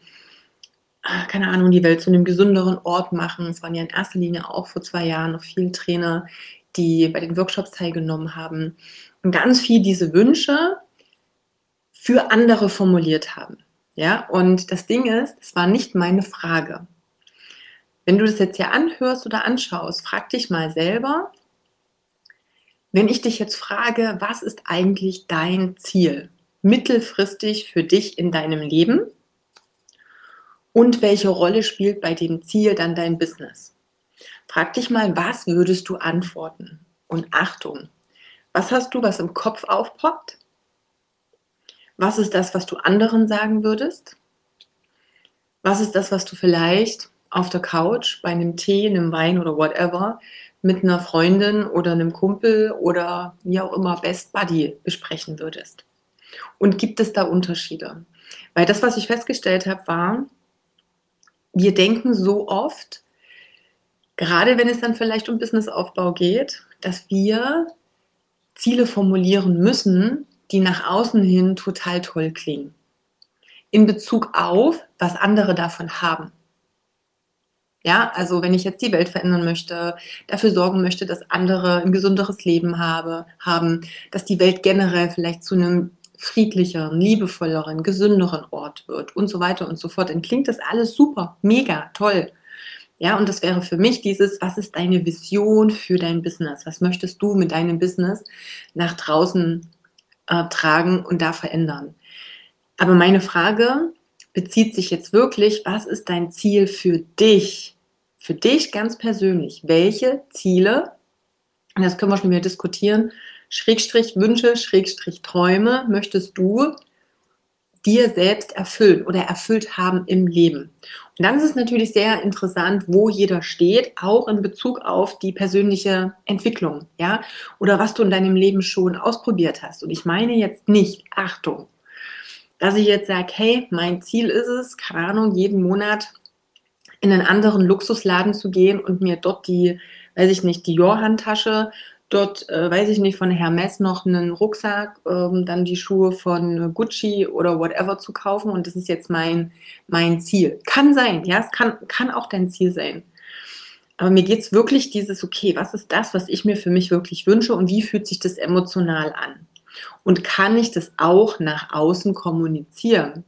ah, keine Ahnung, die Welt zu einem gesünderen Ort machen. Es waren ja in erster Linie auch vor zwei Jahren noch viele Trainer, die bei den Workshops teilgenommen haben und ganz viel diese Wünsche für andere formuliert haben. Ja, und das Ding ist, es war nicht meine Frage. Wenn du das jetzt ja anhörst oder anschaust, frag dich mal selber, wenn ich dich jetzt frage, was ist eigentlich dein Ziel mittelfristig für dich in deinem Leben und welche Rolle spielt bei dem Ziel dann dein Business? Frag dich mal, was würdest du antworten? Und Achtung, was hast du, was im Kopf aufpoppt? Was ist das, was du anderen sagen würdest? Was ist das, was du vielleicht auf der Couch bei einem Tee, einem Wein oder whatever mit einer Freundin oder einem Kumpel oder wie auch immer Best Buddy besprechen würdest? Und gibt es da Unterschiede? Weil das, was ich festgestellt habe, war, wir denken so oft, gerade wenn es dann vielleicht um Businessaufbau geht, dass wir Ziele formulieren müssen, die nach außen hin total toll klingen. In Bezug auf, was andere davon haben. Ja, also wenn ich jetzt die Welt verändern möchte, dafür sorgen möchte, dass andere ein gesünderes Leben habe, haben, dass die Welt generell vielleicht zu einem friedlicheren, liebevolleren, gesünderen Ort wird und so weiter und so fort, dann klingt das alles super, mega, toll. Ja, und das wäre für mich dieses, was ist deine Vision für dein Business? Was möchtest du mit deinem Business nach draußen äh, tragen und da verändern? Aber meine Frage bezieht sich jetzt wirklich, was ist dein Ziel für dich? Für dich ganz persönlich. Welche Ziele, und das können wir schon wieder diskutieren, Schrägstrich Wünsche, Schrägstrich Träume möchtest du dir selbst erfüllen oder erfüllt haben im Leben. Und dann ist es natürlich sehr interessant, wo jeder steht, auch in Bezug auf die persönliche Entwicklung, ja, oder was du in deinem Leben schon ausprobiert hast. Und ich meine jetzt nicht, Achtung, dass ich jetzt sage, hey, mein Ziel ist es, keine Ahnung, jeden Monat in einen anderen Luxusladen zu gehen und mir dort die, weiß ich nicht, die Dior-Handtasche, dort, äh, weiß ich nicht, von Hermes noch einen Rucksack, ähm, dann die Schuhe von Gucci oder whatever zu kaufen und das ist jetzt mein, mein Ziel. Kann sein, ja, es kann, kann auch dein Ziel sein. Aber mir geht es wirklich dieses, okay, was ist das, was ich mir für mich wirklich wünsche und wie fühlt sich das emotional an? Und kann ich das auch nach außen kommunizieren?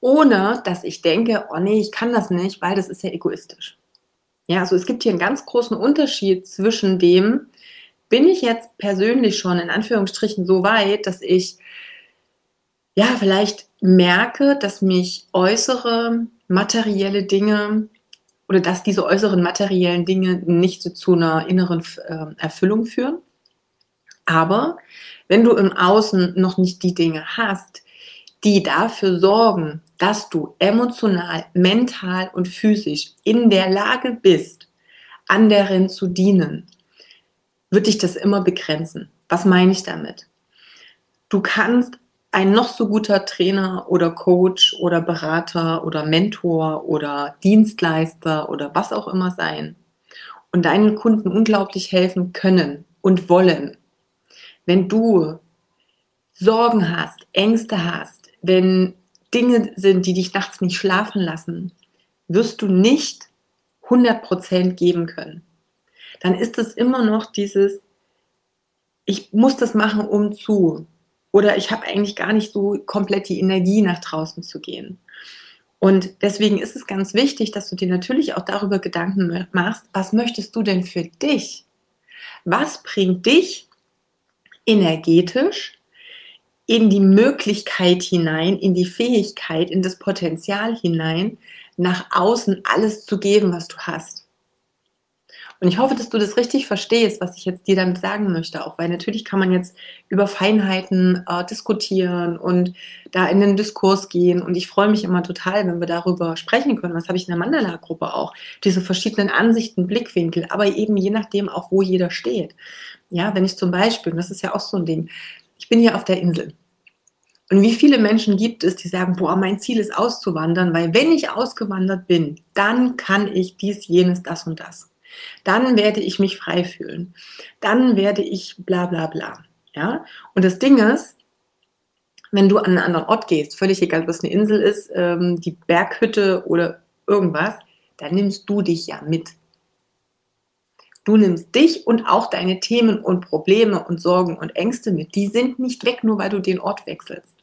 Ohne dass ich denke, oh nee, ich kann das nicht, weil das ist ja egoistisch. Ja, also es gibt hier einen ganz großen Unterschied zwischen dem, bin ich jetzt persönlich schon in Anführungsstrichen so weit, dass ich ja vielleicht merke, dass mich äußere materielle Dinge oder dass diese äußeren materiellen Dinge nicht so zu einer inneren äh, Erfüllung führen. Aber wenn du im Außen noch nicht die Dinge hast, die dafür sorgen, dass du emotional, mental und physisch in der Lage bist, anderen zu dienen, wird dich das immer begrenzen. Was meine ich damit? Du kannst ein noch so guter Trainer oder Coach oder Berater oder Mentor oder Dienstleister oder was auch immer sein und deinen Kunden unglaublich helfen können und wollen. Wenn du Sorgen hast, Ängste hast, wenn Dinge sind, die dich nachts nicht schlafen lassen, wirst du nicht 100% geben können. Dann ist es immer noch dieses, ich muss das machen, um zu. Oder ich habe eigentlich gar nicht so komplett die Energie, nach draußen zu gehen. Und deswegen ist es ganz wichtig, dass du dir natürlich auch darüber Gedanken machst, was möchtest du denn für dich? Was bringt dich energetisch in die Möglichkeit hinein, in die Fähigkeit, in das Potenzial hinein, nach außen alles zu geben, was du hast? Und ich hoffe, dass du das richtig verstehst, was ich jetzt dir damit sagen möchte, auch weil natürlich kann man jetzt über Feinheiten äh, diskutieren und da in den Diskurs gehen. Und ich freue mich immer total, wenn wir darüber sprechen können. Was habe ich in der Mandala-Gruppe auch? Diese verschiedenen Ansichten, Blickwinkel, aber eben je nachdem auch, wo jeder steht. Ja, wenn ich zum Beispiel, und das ist ja auch so ein Ding, ich bin hier auf der Insel. Und wie viele Menschen gibt es, die sagen, boah, mein Ziel ist auszuwandern, weil wenn ich ausgewandert bin, dann kann ich dies, jenes, das und das. Dann werde ich mich frei fühlen. Dann werde ich bla bla bla. Ja? Und das Ding ist, wenn du an einen anderen Ort gehst, völlig egal, was eine Insel ist, ähm, die Berghütte oder irgendwas, dann nimmst du dich ja mit. Du nimmst dich und auch deine Themen und Probleme und Sorgen und Ängste mit. Die sind nicht weg, nur weil du den Ort wechselst.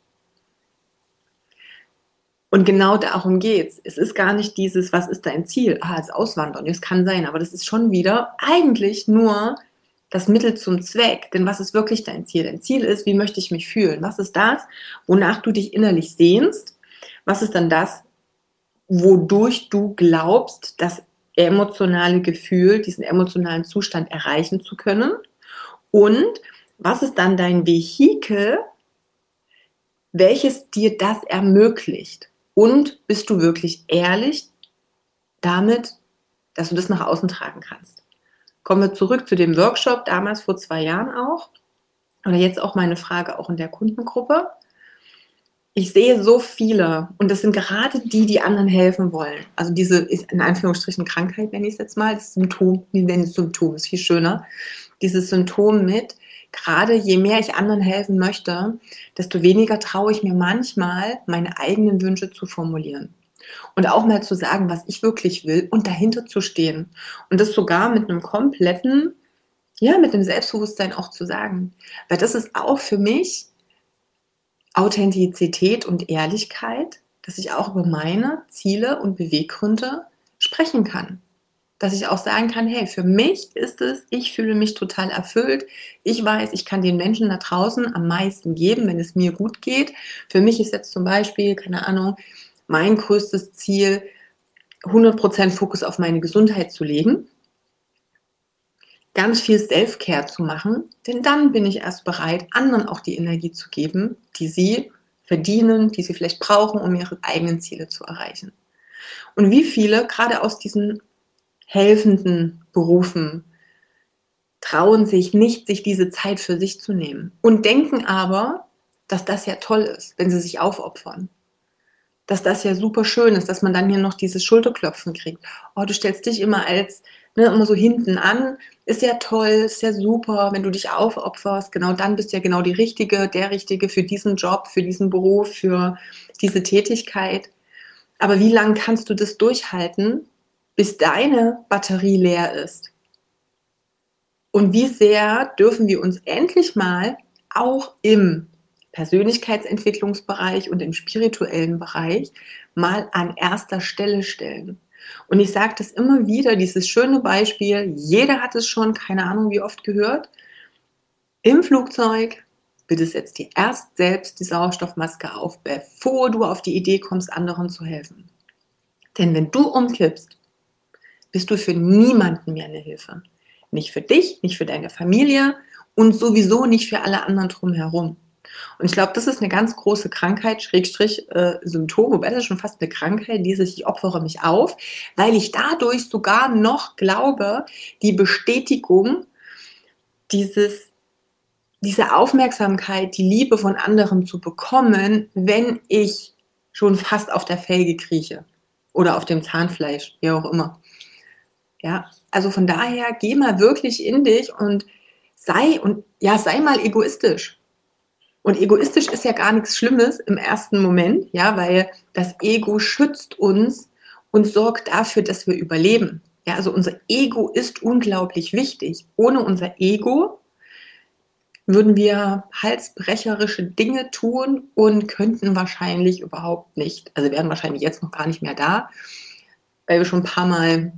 Und genau darum geht's. Es ist gar nicht dieses, was ist dein Ziel? Ah, als Auswandern. Das kann sein, aber das ist schon wieder eigentlich nur das Mittel zum Zweck. Denn was ist wirklich dein Ziel? Dein Ziel ist, wie möchte ich mich fühlen? Was ist das, wonach du dich innerlich sehnst? Was ist dann das, wodurch du glaubst, das emotionale Gefühl, diesen emotionalen Zustand erreichen zu können? Und was ist dann dein Vehikel, welches dir das ermöglicht? Und bist du wirklich ehrlich damit, dass du das nach außen tragen kannst? Kommen wir zurück zu dem Workshop damals vor zwei Jahren auch. Oder jetzt auch meine Frage auch in der Kundengruppe. Ich sehe so viele, und das sind gerade die, die anderen helfen wollen. Also diese ist in Anführungsstrichen Krankheit, nenne ich es jetzt mal, das Symptom, die nennen es Symptom, ist viel schöner. Dieses Symptom mit, gerade je mehr ich anderen helfen möchte, desto weniger traue ich mir manchmal, meine eigenen Wünsche zu formulieren. Und auch mal zu sagen, was ich wirklich will und dahinter zu stehen. Und das sogar mit einem kompletten, ja, mit dem Selbstbewusstsein auch zu sagen. Weil das ist auch für mich Authentizität und Ehrlichkeit, dass ich auch über meine Ziele und Beweggründe sprechen kann dass ich auch sagen kann, hey, für mich ist es, ich fühle mich total erfüllt. Ich weiß, ich kann den Menschen da draußen am meisten geben, wenn es mir gut geht. Für mich ist jetzt zum Beispiel, keine Ahnung, mein größtes Ziel, 100% Fokus auf meine Gesundheit zu legen, ganz viel Self-Care zu machen, denn dann bin ich erst bereit, anderen auch die Energie zu geben, die sie verdienen, die sie vielleicht brauchen, um ihre eigenen Ziele zu erreichen. Und wie viele gerade aus diesen helfenden Berufen trauen sich nicht, sich diese Zeit für sich zu nehmen und denken aber, dass das ja toll ist, wenn sie sich aufopfern. Dass das ja super schön ist, dass man dann hier noch dieses Schulterklopfen kriegt. Oh, du stellst dich immer als, ne, immer so hinten an. Ist ja toll, ist ja super, wenn du dich aufopferst. Genau dann bist du ja genau die Richtige, der Richtige für diesen Job, für diesen Beruf, für diese Tätigkeit. Aber wie lange kannst du das durchhalten, bis deine Batterie leer ist. Und wie sehr dürfen wir uns endlich mal auch im Persönlichkeitsentwicklungsbereich und im spirituellen Bereich mal an erster Stelle stellen. Und ich sage das immer wieder, dieses schöne Beispiel, jeder hat es schon, keine Ahnung wie oft gehört, im Flugzeug, bitte setz dir erst selbst die Sauerstoffmaske auf, bevor du auf die Idee kommst, anderen zu helfen. Denn wenn du umkippst, bist du für niemanden mehr eine Hilfe. Nicht für dich, nicht für deine Familie und sowieso nicht für alle anderen drumherum. Und ich glaube, das ist eine ganz große Krankheit, Schrägstrich äh, Symptom, wobei das ist schon fast eine Krankheit, dieses ich opfere mich auf, weil ich dadurch sogar noch glaube, die Bestätigung dieses diese Aufmerksamkeit, die Liebe von anderen zu bekommen, wenn ich schon fast auf der Felge krieche oder auf dem Zahnfleisch, wie auch immer. Ja, also von daher geh mal wirklich in dich und sei und ja, sei mal egoistisch. Und egoistisch ist ja gar nichts Schlimmes im ersten Moment, ja, weil das Ego schützt uns und sorgt dafür, dass wir überleben. Ja, also unser Ego ist unglaublich wichtig. Ohne unser Ego würden wir halsbrecherische Dinge tun und könnten wahrscheinlich überhaupt nicht, also wären wahrscheinlich jetzt noch gar nicht mehr da, weil wir schon ein paar Mal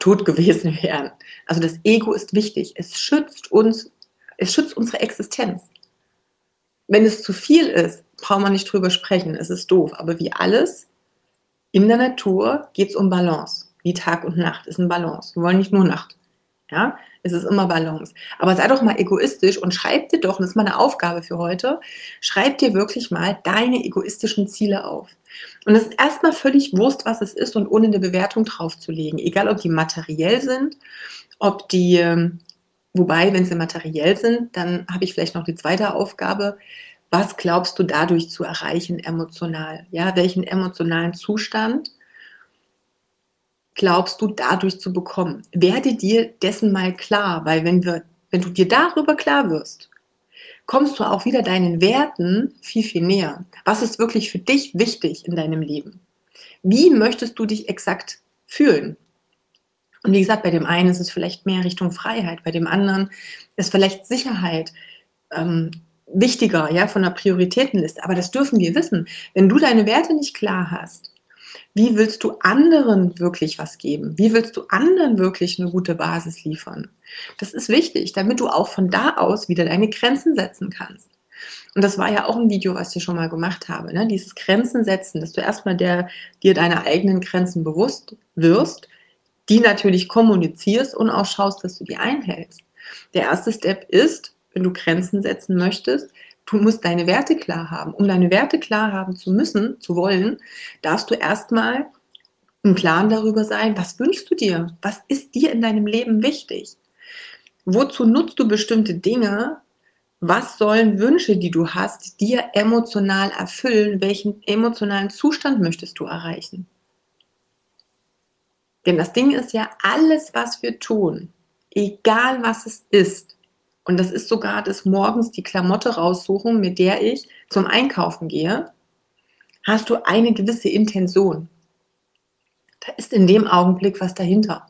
tot gewesen [LAUGHS] wären. Also das Ego ist wichtig. Es schützt uns, es schützt unsere Existenz. Wenn es zu viel ist, braucht man nicht drüber sprechen. Es ist doof. Aber wie alles in der Natur geht es um Balance. Wie Tag und Nacht ist ein Balance. Wir wollen nicht nur Nacht. Ja, es ist immer Balance. Aber sei doch mal egoistisch und schreib dir doch, das ist meine Aufgabe für heute, schreib dir wirklich mal deine egoistischen Ziele auf. Und es ist erstmal völlig Wurst, was es ist und ohne eine Bewertung draufzulegen. Egal, ob die materiell sind, ob die, ähm, wobei, wenn sie materiell sind, dann habe ich vielleicht noch die zweite Aufgabe. Was glaubst du dadurch zu erreichen emotional? Ja, welchen emotionalen Zustand glaubst du dadurch zu bekommen? Werde dir dessen mal klar, weil wenn wir, wenn du dir darüber klar wirst, kommst du auch wieder deinen Werten viel, viel näher. Was ist wirklich für dich wichtig in deinem Leben? Wie möchtest du dich exakt fühlen? Und wie gesagt, bei dem einen ist es vielleicht mehr Richtung Freiheit, bei dem anderen ist vielleicht Sicherheit ähm, wichtiger, ja, von der Prioritätenliste. Aber das dürfen wir wissen. Wenn du deine Werte nicht klar hast, wie willst du anderen wirklich was geben? Wie willst du anderen wirklich eine gute Basis liefern? Das ist wichtig, damit du auch von da aus wieder deine Grenzen setzen kannst. Und das war ja auch ein Video, was ich schon mal gemacht habe. Ne? Dieses Grenzen setzen, dass du erstmal der, dir deine eigenen Grenzen bewusst wirst, die natürlich kommunizierst und auch schaust, dass du die einhältst. Der erste Step ist, wenn du Grenzen setzen möchtest, du musst deine Werte klar haben. Um deine Werte klar haben zu müssen, zu wollen, darfst du erstmal im Klaren darüber sein, was wünschst du dir? Was ist dir in deinem Leben wichtig? Wozu nutzt du bestimmte Dinge? Was sollen Wünsche, die du hast, dir emotional erfüllen? Welchen emotionalen Zustand möchtest du erreichen? Denn das Ding ist ja, alles, was wir tun, egal was es ist, und das ist sogar des Morgens die Klamotte raussuchen, mit der ich zum Einkaufen gehe, hast du eine gewisse Intention. Da ist in dem Augenblick was dahinter.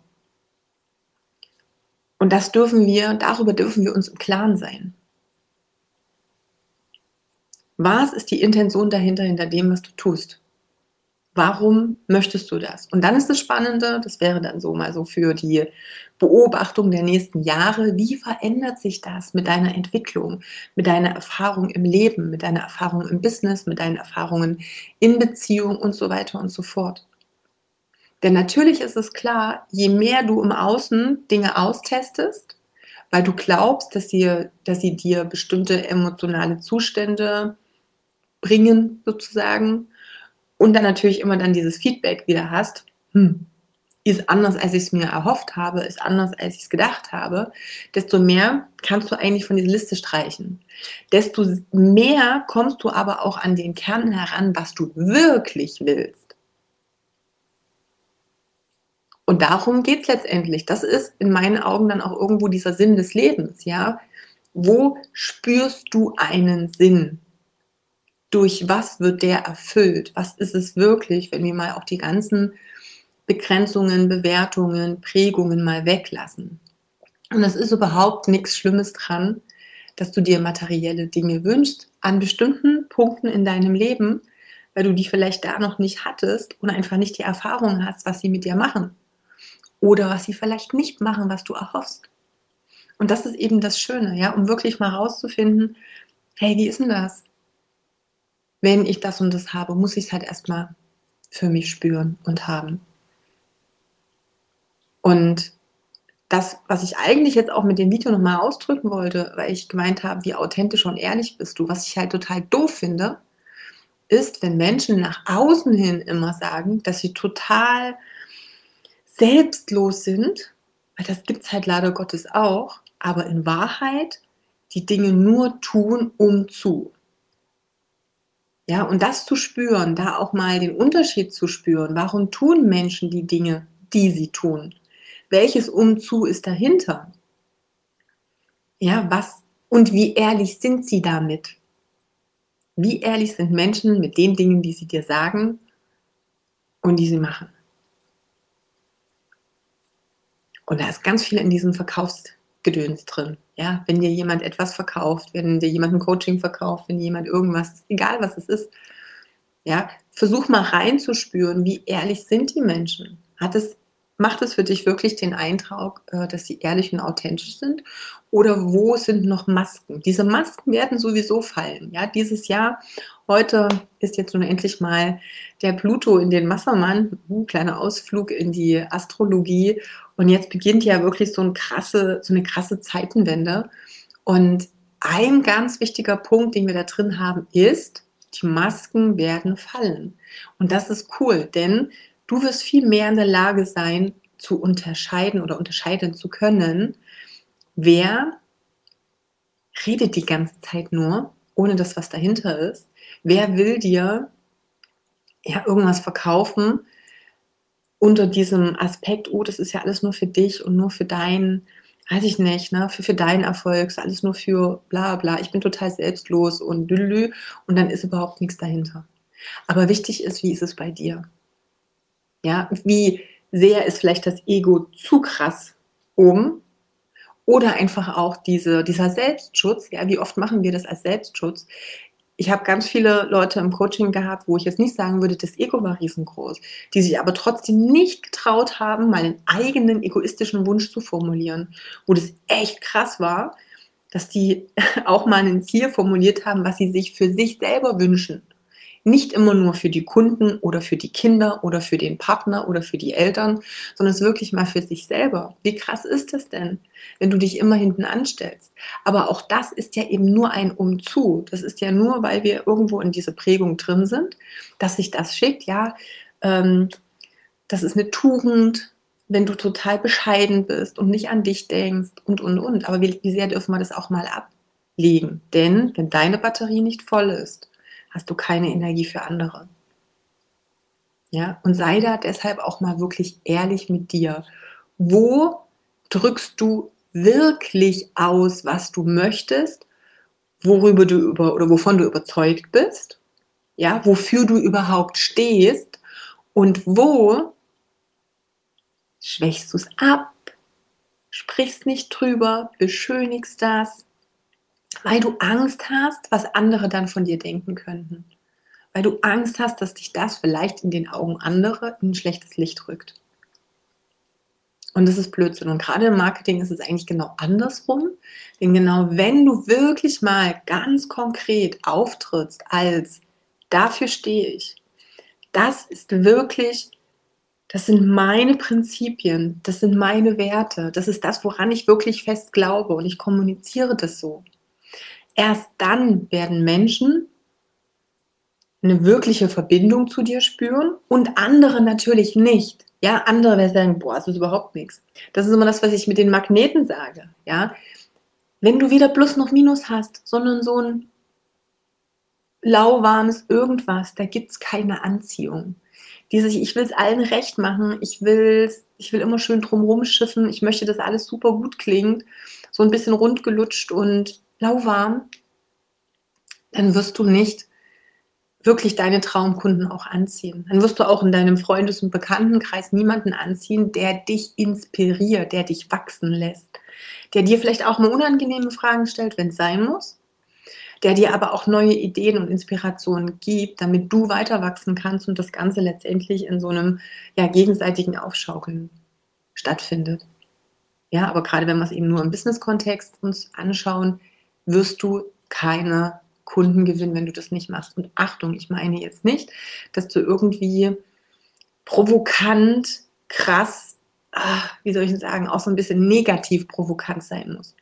Und das dürfen wir, darüber dürfen wir uns im Klaren sein. Was ist die Intention dahinter, hinter dem, was du tust? Warum möchtest du das? Und dann ist das Spannende, das wäre dann so mal so für die Beobachtung der nächsten Jahre, wie verändert sich das mit deiner Entwicklung, mit deiner Erfahrung im Leben, mit deiner Erfahrung im Business, mit deinen Erfahrungen in Beziehung und so weiter und so fort. Denn natürlich ist es klar, je mehr du im Außen Dinge austestest, weil du glaubst, dass sie, dass sie dir bestimmte emotionale Zustände bringen, sozusagen, und dann natürlich immer dann dieses Feedback wieder hast, hm, ist anders, als ich es mir erhofft habe, ist anders, als ich es gedacht habe, desto mehr kannst du eigentlich von dieser Liste streichen. Desto mehr kommst du aber auch an den Kern heran, was du wirklich willst. Und darum geht es letztendlich. Das ist in meinen Augen dann auch irgendwo dieser Sinn des Lebens, ja. Wo spürst du einen Sinn? Durch was wird der erfüllt? Was ist es wirklich, wenn wir mal auch die ganzen Begrenzungen, Bewertungen, Prägungen mal weglassen? Und es ist überhaupt nichts Schlimmes dran, dass du dir materielle Dinge wünschst an bestimmten Punkten in deinem Leben, weil du die vielleicht da noch nicht hattest und einfach nicht die Erfahrung hast, was sie mit dir machen. Oder was sie vielleicht nicht machen, was du erhoffst. Und das ist eben das Schöne, ja, um wirklich mal rauszufinden, hey, wie ist denn das? Wenn ich das und das habe, muss ich es halt erstmal für mich spüren und haben. Und das, was ich eigentlich jetzt auch mit dem Video nochmal ausdrücken wollte, weil ich gemeint habe, wie authentisch und ehrlich bist du, was ich halt total doof finde, ist, wenn Menschen nach außen hin immer sagen, dass sie total selbstlos sind, weil das gibt es halt leider Gottes auch, aber in Wahrheit die Dinge nur tun, um zu. Ja, und das zu spüren, da auch mal den Unterschied zu spüren, warum tun Menschen die Dinge, die sie tun? Welches Umzu ist dahinter? Ja, was und wie ehrlich sind sie damit? Wie ehrlich sind Menschen mit den Dingen, die sie dir sagen und die sie machen? Und da ist ganz viel in diesem Verkaufsgedöns drin. Ja, wenn dir jemand etwas verkauft, wenn dir jemand ein Coaching verkauft, wenn jemand irgendwas, egal was es ist, ja, versuch mal reinzuspüren, wie ehrlich sind die Menschen? Hat es Macht es für dich wirklich den Eindruck, äh, dass sie ehrlich und authentisch sind? Oder wo sind noch Masken? Diese Masken werden sowieso fallen. Ja, dieses Jahr, heute ist jetzt nun endlich mal der Pluto in den Wassermann, uh, kleiner Ausflug in die Astrologie. Und jetzt beginnt ja wirklich so, ein krasse, so eine krasse Zeitenwende. Und ein ganz wichtiger Punkt, den wir da drin haben, ist, die Masken werden fallen. Und das ist cool, denn Du wirst viel mehr in der Lage sein, zu unterscheiden oder unterscheiden zu können, wer redet die ganze Zeit nur, ohne dass was dahinter ist. Wer will dir ja irgendwas verkaufen unter diesem Aspekt, oh, das ist ja alles nur für dich und nur für dein, weiß ich nicht, ne, für, für deinen Erfolg, ist alles nur für bla bla, ich bin total selbstlos und lülü und dann ist überhaupt nichts dahinter. Aber wichtig ist, wie ist es bei dir? Ja, wie sehr ist vielleicht das Ego zu krass oben? Oder einfach auch diese, dieser Selbstschutz. Ja, wie oft machen wir das als Selbstschutz? Ich habe ganz viele Leute im Coaching gehabt, wo ich jetzt nicht sagen würde, das Ego war riesengroß, die sich aber trotzdem nicht getraut haben, mal einen eigenen egoistischen Wunsch zu formulieren, wo das echt krass war, dass die [LAUGHS] auch mal ein Ziel formuliert haben, was sie sich für sich selber wünschen nicht immer nur für die Kunden oder für die Kinder oder für den Partner oder für die Eltern, sondern es wirklich mal für sich selber. Wie krass ist das denn, wenn du dich immer hinten anstellst? Aber auch das ist ja eben nur ein Umzu. Das ist ja nur, weil wir irgendwo in dieser Prägung drin sind, dass sich das schickt. Ja, ähm, das ist eine Tugend, wenn du total bescheiden bist und nicht an dich denkst und, und, und. Aber wie, wie sehr dürfen wir das auch mal ablegen? Denn wenn deine Batterie nicht voll ist, hast du keine Energie für andere. Ja, und sei da deshalb auch mal wirklich ehrlich mit dir. Wo drückst du wirklich aus, was du möchtest, worüber du über oder wovon du überzeugt bist? Ja, wofür du überhaupt stehst und wo schwächst du es ab, sprichst nicht drüber, beschönigst das, weil du Angst hast, was andere dann von dir denken könnten. Weil du Angst hast, dass dich das vielleicht in den Augen anderer in ein schlechtes Licht rückt. Und das ist Blödsinn. Und gerade im Marketing ist es eigentlich genau andersrum. Denn genau wenn du wirklich mal ganz konkret auftrittst als dafür stehe ich, das ist wirklich, das sind meine Prinzipien, das sind meine Werte, das ist das, woran ich wirklich fest glaube und ich kommuniziere das so. Erst dann werden Menschen eine wirkliche Verbindung zu dir spüren und andere natürlich nicht. Ja, andere werden sagen, boah, das ist überhaupt nichts. Das ist immer das, was ich mit den Magneten sage. Ja, wenn du wieder Plus noch Minus hast, sondern so ein lauwarmes irgendwas, da gibt es keine Anziehung. Dieses, ich will es allen recht machen, ich will, ich will immer schön drumherum schiffen, ich möchte, dass alles super gut klingt, so ein bisschen rundgelutscht und lauwarm, dann wirst du nicht wirklich deine Traumkunden auch anziehen. Dann wirst du auch in deinem Freundes- und Bekanntenkreis niemanden anziehen, der dich inspiriert, der dich wachsen lässt, der dir vielleicht auch mal unangenehme Fragen stellt, wenn es sein muss, der dir aber auch neue Ideen und Inspirationen gibt, damit du weiter wachsen kannst und das Ganze letztendlich in so einem ja, gegenseitigen Aufschaukeln stattfindet. Ja, aber gerade wenn wir es eben nur im Business-Kontext uns anschauen, wirst du keine Kunden gewinnen, wenn du das nicht machst. Und Achtung, ich meine jetzt nicht, dass du irgendwie provokant, krass, ach, wie soll ich denn sagen, auch so ein bisschen negativ provokant sein musst.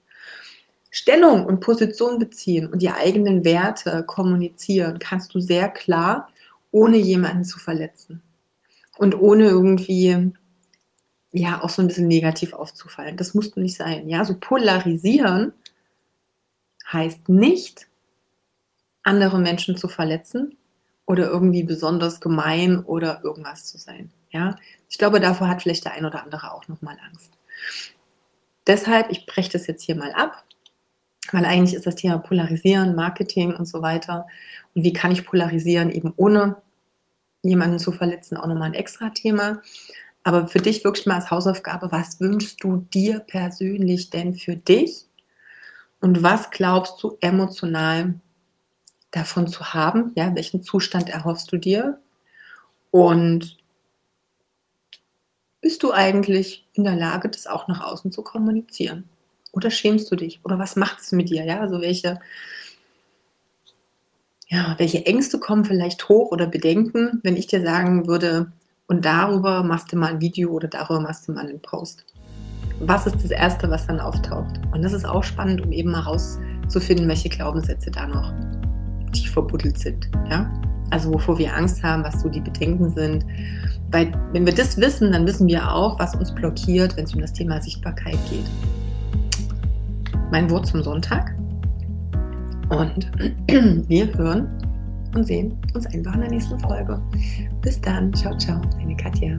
Stellung und Position beziehen und die eigenen Werte kommunizieren kannst du sehr klar, ohne jemanden zu verletzen und ohne irgendwie ja auch so ein bisschen negativ aufzufallen. Das musst du nicht sein. Ja, so polarisieren heißt nicht, andere Menschen zu verletzen oder irgendwie besonders gemein oder irgendwas zu sein. Ja, ich glaube, davor hat vielleicht der ein oder andere auch noch mal Angst. Deshalb, ich breche das jetzt hier mal ab, weil eigentlich ist das Thema Polarisieren, Marketing und so weiter. Und wie kann ich polarisieren, eben ohne jemanden zu verletzen, auch nochmal ein extra Thema. Aber für dich wirklich mal als Hausaufgabe, was wünschst du dir persönlich denn für dich? Und was glaubst du emotional davon zu haben? Ja, welchen Zustand erhoffst du dir? Und bist du eigentlich in der Lage, das auch nach außen zu kommunizieren? Oder schämst du dich? Oder was macht es mit dir? Ja, also welche, ja, welche Ängste kommen vielleicht hoch oder Bedenken, wenn ich dir sagen würde, und darüber machst du mal ein Video oder darüber machst du mal einen Post. Was ist das Erste, was dann auftaucht? Und das ist auch spannend, um eben mal rauszufinden, welche Glaubenssätze da noch tief verbuddelt sind. Ja? Also wovor wir Angst haben, was so die Bedenken sind. Weil wenn wir das wissen, dann wissen wir auch, was uns blockiert, wenn es um das Thema Sichtbarkeit geht. Mein Wort zum Sonntag. Und [CLEARS THROAT] wir hören und sehen uns einfach in der nächsten Folge. Bis dann. Ciao, ciao. Deine Katja.